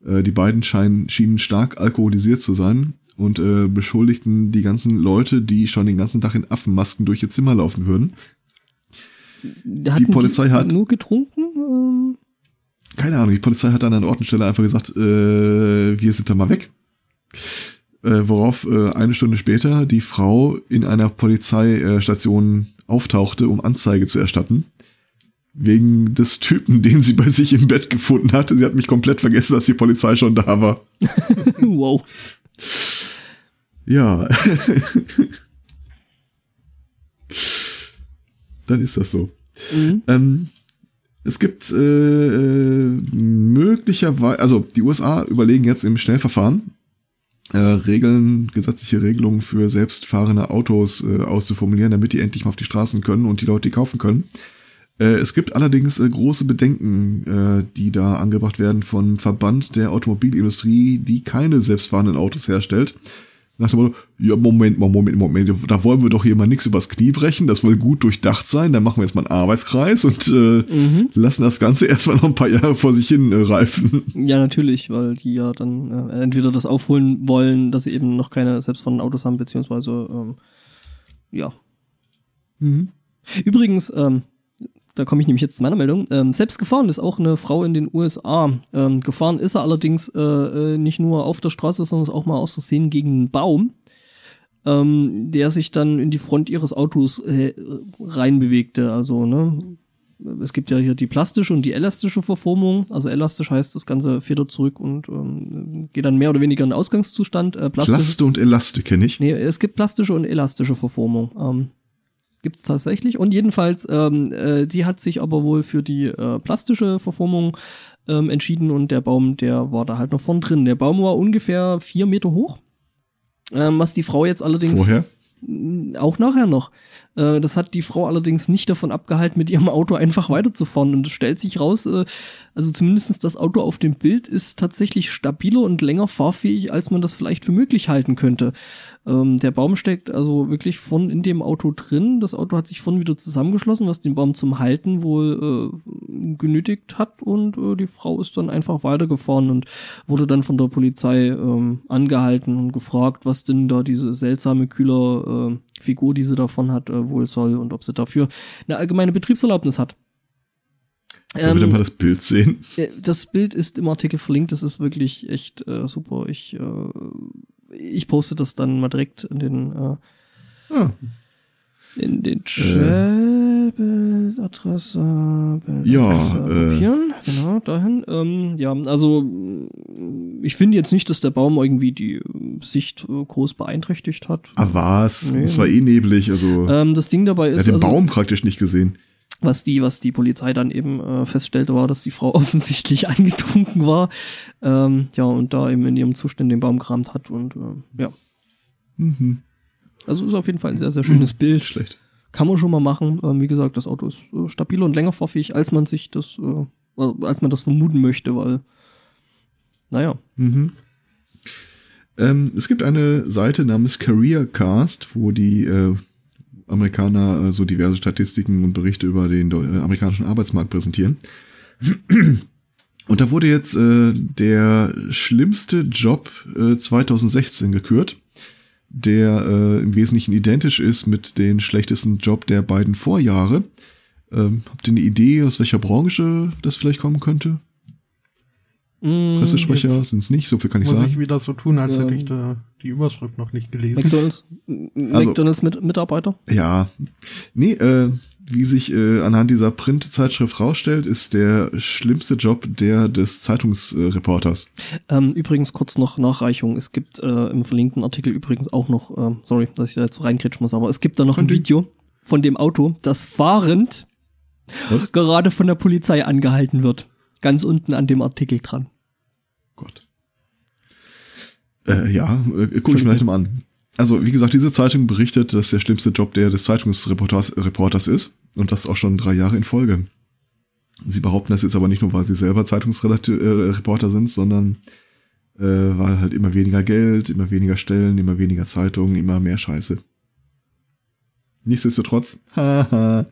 Äh, die beiden scheinen, schienen stark alkoholisiert zu sein und äh, beschuldigten die ganzen Leute, die schon den ganzen Tag in Affenmasken durch ihr Zimmer laufen würden. Hatten Polizei hat- nur getrunken? Ähm, keine Ahnung, die Polizei hat an einer Ortenstelle einfach gesagt, äh, wir sind da mal weg. Äh, worauf äh, eine Stunde später die Frau in einer Polizeistation auftauchte, um Anzeige zu erstatten. Wegen des Typen, [laughs] den sie bei sich im Bett gefunden hatte. Sie hat mich komplett vergessen, dass die Polizei schon da war. [laughs] wow. Ja. [laughs] Dann ist das so. Mhm. Ähm, es gibt äh, äh, möglicherweise, also die USA überlegen jetzt im Schnellverfahren, äh, Regeln, gesetzliche Regelungen für selbstfahrende Autos äh, auszuformulieren, damit die endlich mal auf die Straßen können und die Leute die kaufen können. Äh, es gibt allerdings äh, große Bedenken, äh, die da angebracht werden vom Verband der Automobilindustrie, die keine selbstfahrenden Autos herstellt. Nach dem Motto, ja, Moment mal, Moment, Moment, da wollen wir doch hier mal nichts übers Knie brechen, das will gut durchdacht sein, dann machen wir jetzt mal einen Arbeitskreis und äh, Mhm. lassen das Ganze [laughs] erstmal noch ein paar Jahre vor sich hin äh, reifen. Ja, natürlich, weil die ja dann äh, entweder das aufholen wollen, dass sie eben noch keine selbstfahrenden Autos haben, beziehungsweise ähm, ja. Übrigens, ähm, da komme ich nämlich jetzt zu meiner Meldung. Ähm, selbst gefahren ist auch eine Frau in den USA. Ähm, gefahren ist er allerdings äh, äh, nicht nur auf der Straße, sondern auch mal aus Versehen gegen einen Baum, ähm, der sich dann in die Front ihres Autos äh, reinbewegte. Also, ne, es gibt ja hier die plastische und die elastische Verformung. Also elastisch heißt, das Ganze federt zurück und ähm, geht dann mehr oder weniger in den Ausgangszustand. Äh, Plaste und Elaste kenne ich. Nee, es gibt plastische und elastische Verformung. Ähm, gibt's tatsächlich. Und jedenfalls, ähm, äh, die hat sich aber wohl für die äh, plastische Verformung ähm, entschieden und der Baum, der war da halt noch vorn drin. Der Baum war ungefähr vier Meter hoch. Ähm, was die Frau jetzt allerdings Vorher. auch nachher noch. Äh, das hat die Frau allerdings nicht davon abgehalten, mit ihrem Auto einfach weiterzufahren. Und es stellt sich raus, äh, also zumindestens das Auto auf dem Bild ist tatsächlich stabiler und länger fahrfähig, als man das vielleicht für möglich halten könnte. Ähm, der Baum steckt also wirklich von in dem Auto drin. Das Auto hat sich von wieder zusammengeschlossen, was den Baum zum Halten wohl äh, genötigt hat. Und äh, die Frau ist dann einfach weitergefahren und wurde dann von der Polizei ähm, angehalten und gefragt, was denn da diese seltsame kühler äh, Figur, die sie davon hat, äh, wohl soll und ob sie dafür eine allgemeine Betriebserlaubnis hat. Wollen wir Ähm, mal das Bild sehen? äh, das Bild ist im Artikel verlinkt, das ist wirklich echt äh, super. Ich, äh, ich poste das dann mal direkt in den, äh, Ah, in den Chat. Bildadresse, Ja, äh. genau, dahin. Ähm, ja, also ich finde jetzt nicht, dass der Baum irgendwie die äh, Sicht äh, groß beeinträchtigt hat. ah was? Nee. Es war eh neblig, also Ähm, das Ding dabei er ist, hat den also, Baum praktisch nicht gesehen. Was die, was die Polizei dann eben äh, feststellte, war, dass die Frau [laughs] offensichtlich angetrunken war. Ähm, ja, und da eben in ihrem Zustand den Baum gerammt hat und äh, ja. Mhm. Also ist auf jeden Fall ein sehr, sehr schönes Bild. Schlecht. Kann man schon mal machen. Ähm, wie gesagt, das Auto ist äh, stabiler und länger fahrfähig, als man sich das, äh, äh, als man das vermuten möchte, weil, naja. Mhm. Ähm, es gibt eine Seite namens Careercast, wo die äh, Amerikaner äh, so diverse Statistiken und Berichte über den äh, amerikanischen Arbeitsmarkt präsentieren. [clears throat] Und da wurde jetzt äh, der schlimmste Job äh, 2016 gekürt, der äh, im Wesentlichen identisch ist mit den schlechtesten Job der beiden Vorjahre. Ähm, habt ihr eine Idee, aus welcher Branche das vielleicht kommen könnte? Mm, Pressesprecher sind es nicht, so viel kann ich Muss sagen. ich wieder so tun, als hätte Ähm. ich da die Überschrift noch nicht gelesen. McDonalds, Also- McDonalds mit, Mitarbeiter. Ja, nee, äh, wie sich äh, anhand dieser Printzeitschrift rausstellt, ist der schlimmste Job der des Zeitungsreporters. Ähm, übrigens kurz noch Nachreichung. Es gibt äh, im verlinkten Artikel übrigens auch noch, ähm, sorry, dass ich da jetzt so reinkritschen muss, aber es gibt da noch Kein ein. Video von dem Auto, das fahrend Was? gerade von der Polizei angehalten wird. Ganz unten an dem Artikel dran. Äh, ja, äh, gucke ich mir gleich mal an. Also, wie gesagt, diese Zeitung berichtet, dass der schlimmste Job der des Zeitungsreporters Reporters ist. Und das auch schon drei Jahre in Folge. Sie behaupten das jetzt aber nicht nur, weil sie selber Zeitungsreporter sind, sondern äh, weil halt immer weniger Geld, immer weniger Stellen, immer weniger Zeitungen, immer mehr Scheiße. Nichtsdestotrotz, [laughs] haha.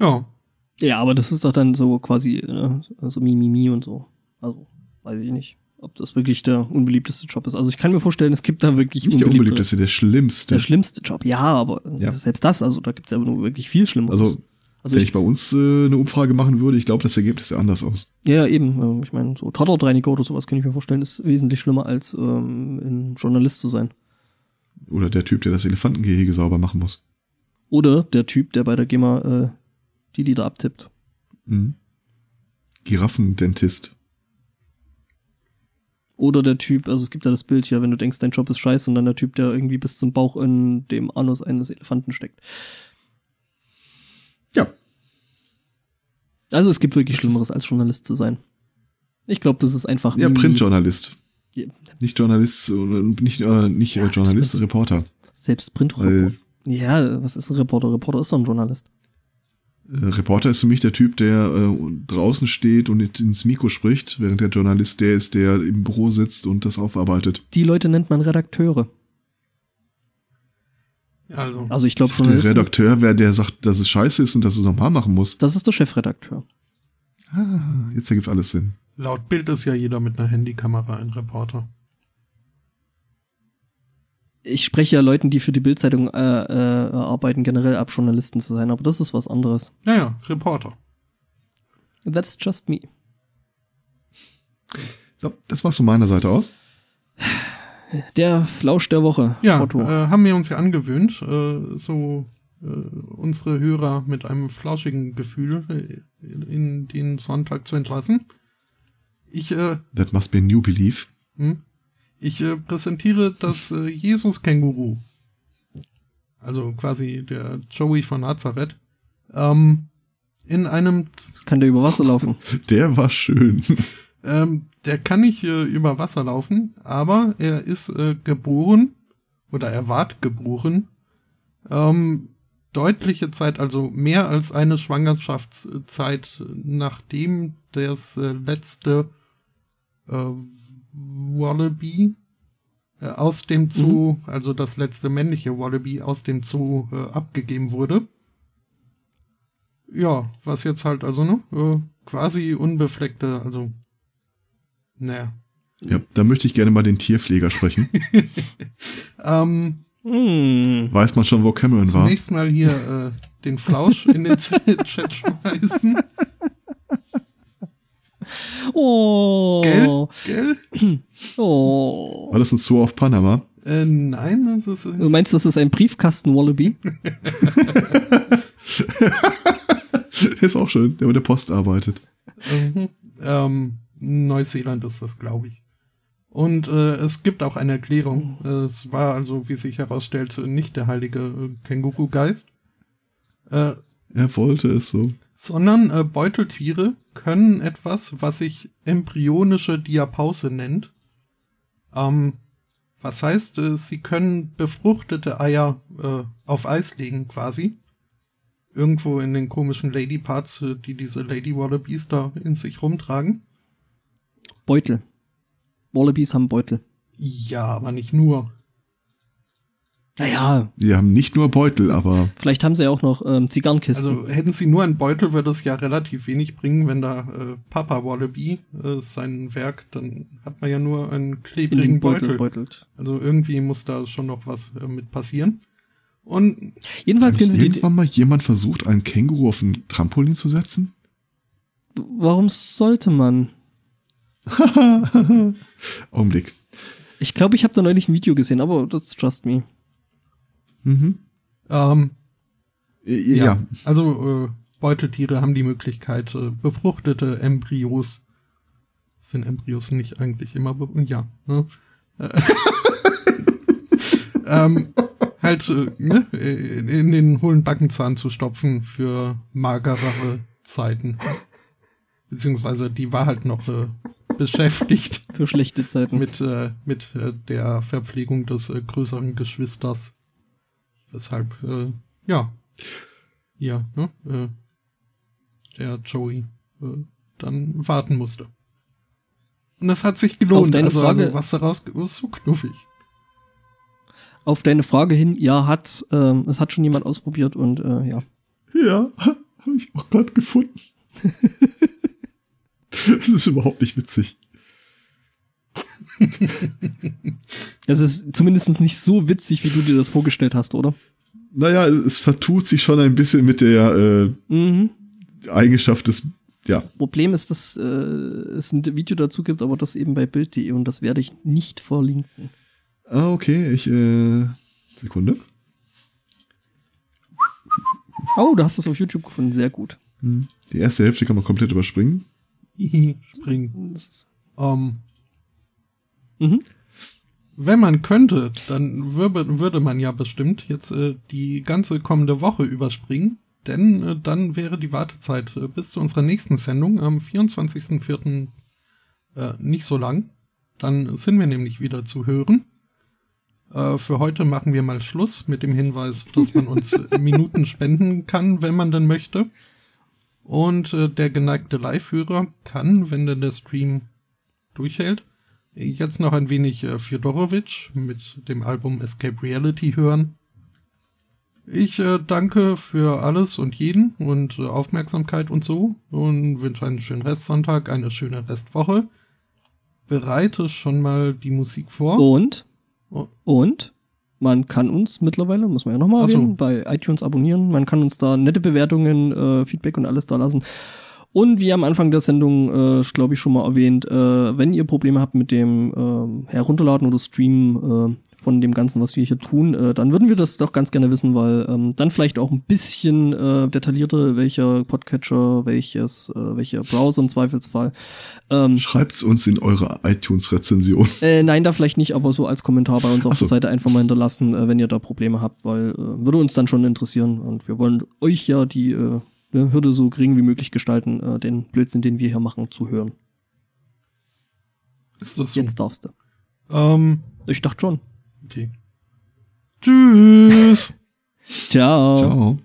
Ja, Ja, aber das ist doch dann so quasi äh, so Mimimi und so. Also, weiß ich nicht, ob das wirklich der unbeliebteste Job ist. Also ich kann mir vorstellen, es gibt da wirklich Nicht der unbeliebte- unbeliebteste, der schlimmste. der schlimmste Job. Ja, aber Ja. selbst das, also da gibt's ja nur wirklich viel Schlimmeres. Also, Also Wenn ich, ich bei uns äh, eine Umfrage machen würde, ich glaube, das Ergebnis sähe anders aus. ja, eben. ähm, Ich meine, so Tatortreiniger oder sowas kann ich mir vorstellen, ist wesentlich schlimmer als ähm, ein Journalist zu sein. Oder der Typ, der das Elefantengehege sauber machen muss. Oder der Typ, der bei der GEMA äh, die Lieder abtippt. Mhm. Giraffendentist. Oder der Typ, also es gibt ja das Bild hier, wenn du denkst, dein Job ist scheiße und dann der Typ, der irgendwie bis zum Bauch in dem Anus eines Elefanten steckt. Ja. Also es gibt wirklich Schlimmeres als Journalist zu sein. Ich glaube, das ist einfach. Ja, Printjournalist. Ja, Nicht Journalist, äh, nicht, äh, nicht äh, Journalist, Reporter. Selbst Printreporter. Ja, was ist ein Reporter? Reporter ist doch ein Journalist. Äh, Reporter ist für mich der Typ, der äh, draußen steht und ins Mikro spricht, während der Journalist der ist, der im Büro sitzt und das aufarbeitet. Die Leute nennt man Redakteure. Also, Also ich glaube Der Journalisten. Redakteur wäre, der sagt, dass es scheiße ist und dass es nochmal machen muss. Das ist der Chefredakteur. Ah, jetzt ergibt alles Sinn. laut Bild ist ja jeder mit einer Handykamera ein Reporter. Ich spreche ja Leuten, die für die Bildzeitung äh, äh, arbeiten, generell ab, Journalisten zu sein, aber das ist was anderes. Naja, Reporter. That's just me. So, das war's von meiner Seite aus. Der Flausch der Woche. Ja, äh, haben wir uns ja angewöhnt, äh, so äh, unsere Hörer mit einem flauschigen Gefühl äh, in den Sonntag zu entlassen. Ich, äh, That must be a new belief. hm, ich äh, präsentiere das äh, Jesus-Känguru. Also quasi der Joey von Nazareth. Ähm, in einem Kann der über Wasser laufen? [laughs] Der war schön. Ähm, der kann nicht äh, über Wasser laufen, aber er ist äh, geboren oder er ward geboren. Ähm, deutliche Zeit, also mehr als eine Schwangerschaftszeit, nachdem das äh, letzte äh, Wallaby äh, aus dem Zoo, also das letzte männliche Wallaby aus dem Zoo äh, abgegeben wurde. Ja, was jetzt halt also, ne, äh, quasi unbefleckte, also, naja. Ja, da möchte ich gerne mal den Tierpfleger sprechen. [laughs] Ähm, Hm. Weiß man schon, wo Cameron war? zunächst mal hier äh, den Flausch in den Chat schmeißen. Oh. Gell? Gell? [clears throat] Oh. War das ein Zoo auf Panama? Äh, nein, das ist. Du meinst, das ist ein Briefkasten-Wallaby? [laughs] Der ist auch schön, der mit der Post arbeitet. Mhm. Ähm, Neuseeland ist das, glaube ich. Und äh, es gibt auch eine Erklärung. Es war also, wie sich herausstellt, nicht der heilige äh, Känguru-Geist, äh, Er wollte es so. Sondern äh, Beuteltiere können etwas, was sich embryonische Diapause nennt. Ähm, was heißt, äh, sie können befruchtete Eier äh, auf Eis legen, quasi. Irgendwo in den komischen Lady-Parts, äh, die diese Lady Wallabies da in sich rumtragen. Beutel. Wallabies haben Beutel. Ja, aber nicht nur. Naja, Die haben nicht nur Beutel, aber vielleicht haben sie ja auch noch ähm, Zigarrenkisten. Also hätten sie nur einen Beutel, würde es ja relativ wenig bringen, wenn da äh, Papa Wallaby äh, sein Werk, dann hat man ja nur einen in klebrigen den Beutel Beutel. beutelt. Also irgendwie muss da schon noch was äh, mit passieren. Und Jedenfalls können sie die. irgendwann mal jemand versucht, ein Känguru auf ein Trampolin zu setzen? Warum sollte man? [laughs] Augenblick. Ich glaube, ich habe da neulich ein Video gesehen, aber that's just me. Mhm. ähm, Ja. ja. also äh, Beuteltiere haben die Möglichkeit, äh, befruchtete Embryos sind Embryos nicht eigentlich immer be ja ne? Äh, [laughs] ähm, halt äh, ne? in in den hohlen Backenzahn zu stopfen für magerere Zeiten beziehungsweise die war halt noch äh, beschäftigt Für schlechte Zeiten. mit äh, mit äh, der Verpflegung des äh, größeren Geschwisters weshalb äh, ja ja ne, äh, der Joey äh, dann warten musste und das hat sich gelohnt Auf deine also, Frage- also was daraus ist so knuffig Auf deine Frage hin, ja, hat, ähm, es hat schon jemand ausprobiert und äh, ja. Ja, [laughs] habe ich auch gerade gefunden. [laughs] Das ist überhaupt nicht witzig. [laughs] Das ist zumindest nicht so witzig, wie du dir das vorgestellt hast, oder? naja, es vertut sich schon ein bisschen mit der äh, Mhm. Eigenschaft des, ja, Problem ist, dass äh, es ein Video dazu gibt, aber das eben bei Bild.de und das werde ich nicht verlinken. ah, okay, ich, äh, Sekunde. Oh, du hast es auf YouTube gefunden, sehr gut. Die erste Hälfte kann man komplett überspringen. [laughs] Springen. Das ist- Ähm, Mhm. wenn man könnte, dann würde, würde man ja bestimmt jetzt äh, die ganze kommende Woche überspringen, denn äh, dann wäre die Wartezeit äh, bis zu unserer nächsten Sendung am 24.04. Äh, nicht so lang. Dann sind wir nämlich wieder zu hören. Äh, für heute machen wir mal Schluss mit dem Hinweis, dass man uns äh, [laughs] Minuten spenden kann, wenn man denn möchte. Und äh, der geneigte Live-Hörer kann, wenn denn der Stream durchhält, jetzt noch ein wenig äh, Fjodorovic mit dem Album Escape Reality hören. Ich äh, danke für alles und jeden und äh, Aufmerksamkeit und so und wünsche einen schönen Restsonntag, eine schöne Restwoche. Bereite schon mal die Musik vor. Und, Oh. und, man kann uns mittlerweile, muss man ja nochmal so. bei iTunes abonnieren. Man kann uns da nette Bewertungen, äh, Feedback und alles da lassen. Und wie am Anfang der Sendung, äh, glaube ich, schon mal erwähnt, äh, wenn ihr Probleme habt mit dem ähm, Herunterladen oder Streamen äh, von dem Ganzen, was wir hier tun, äh, dann würden wir das doch ganz gerne wissen, weil ähm, dann vielleicht auch ein bisschen äh, detaillierter, welcher Podcatcher, welches, äh, welcher Browser im Zweifelsfall. Ähm, Schreibt's uns in eure iTunes-Rezension. äh, nein, da vielleicht nicht, aber so als Kommentar bei uns auf so. der Seite einfach mal hinterlassen, äh, wenn ihr da Probleme habt, weil äh, würde uns dann schon interessieren und wir wollen euch ja die äh, ne, Hürde so gering wie möglich gestalten, äh, den Blödsinn, den wir hier machen, zu hören. Ist das so? Jetzt darfst du. Ähm, Ich dachte schon. okay. Tschüss. [laughs] Ciao. Ciao.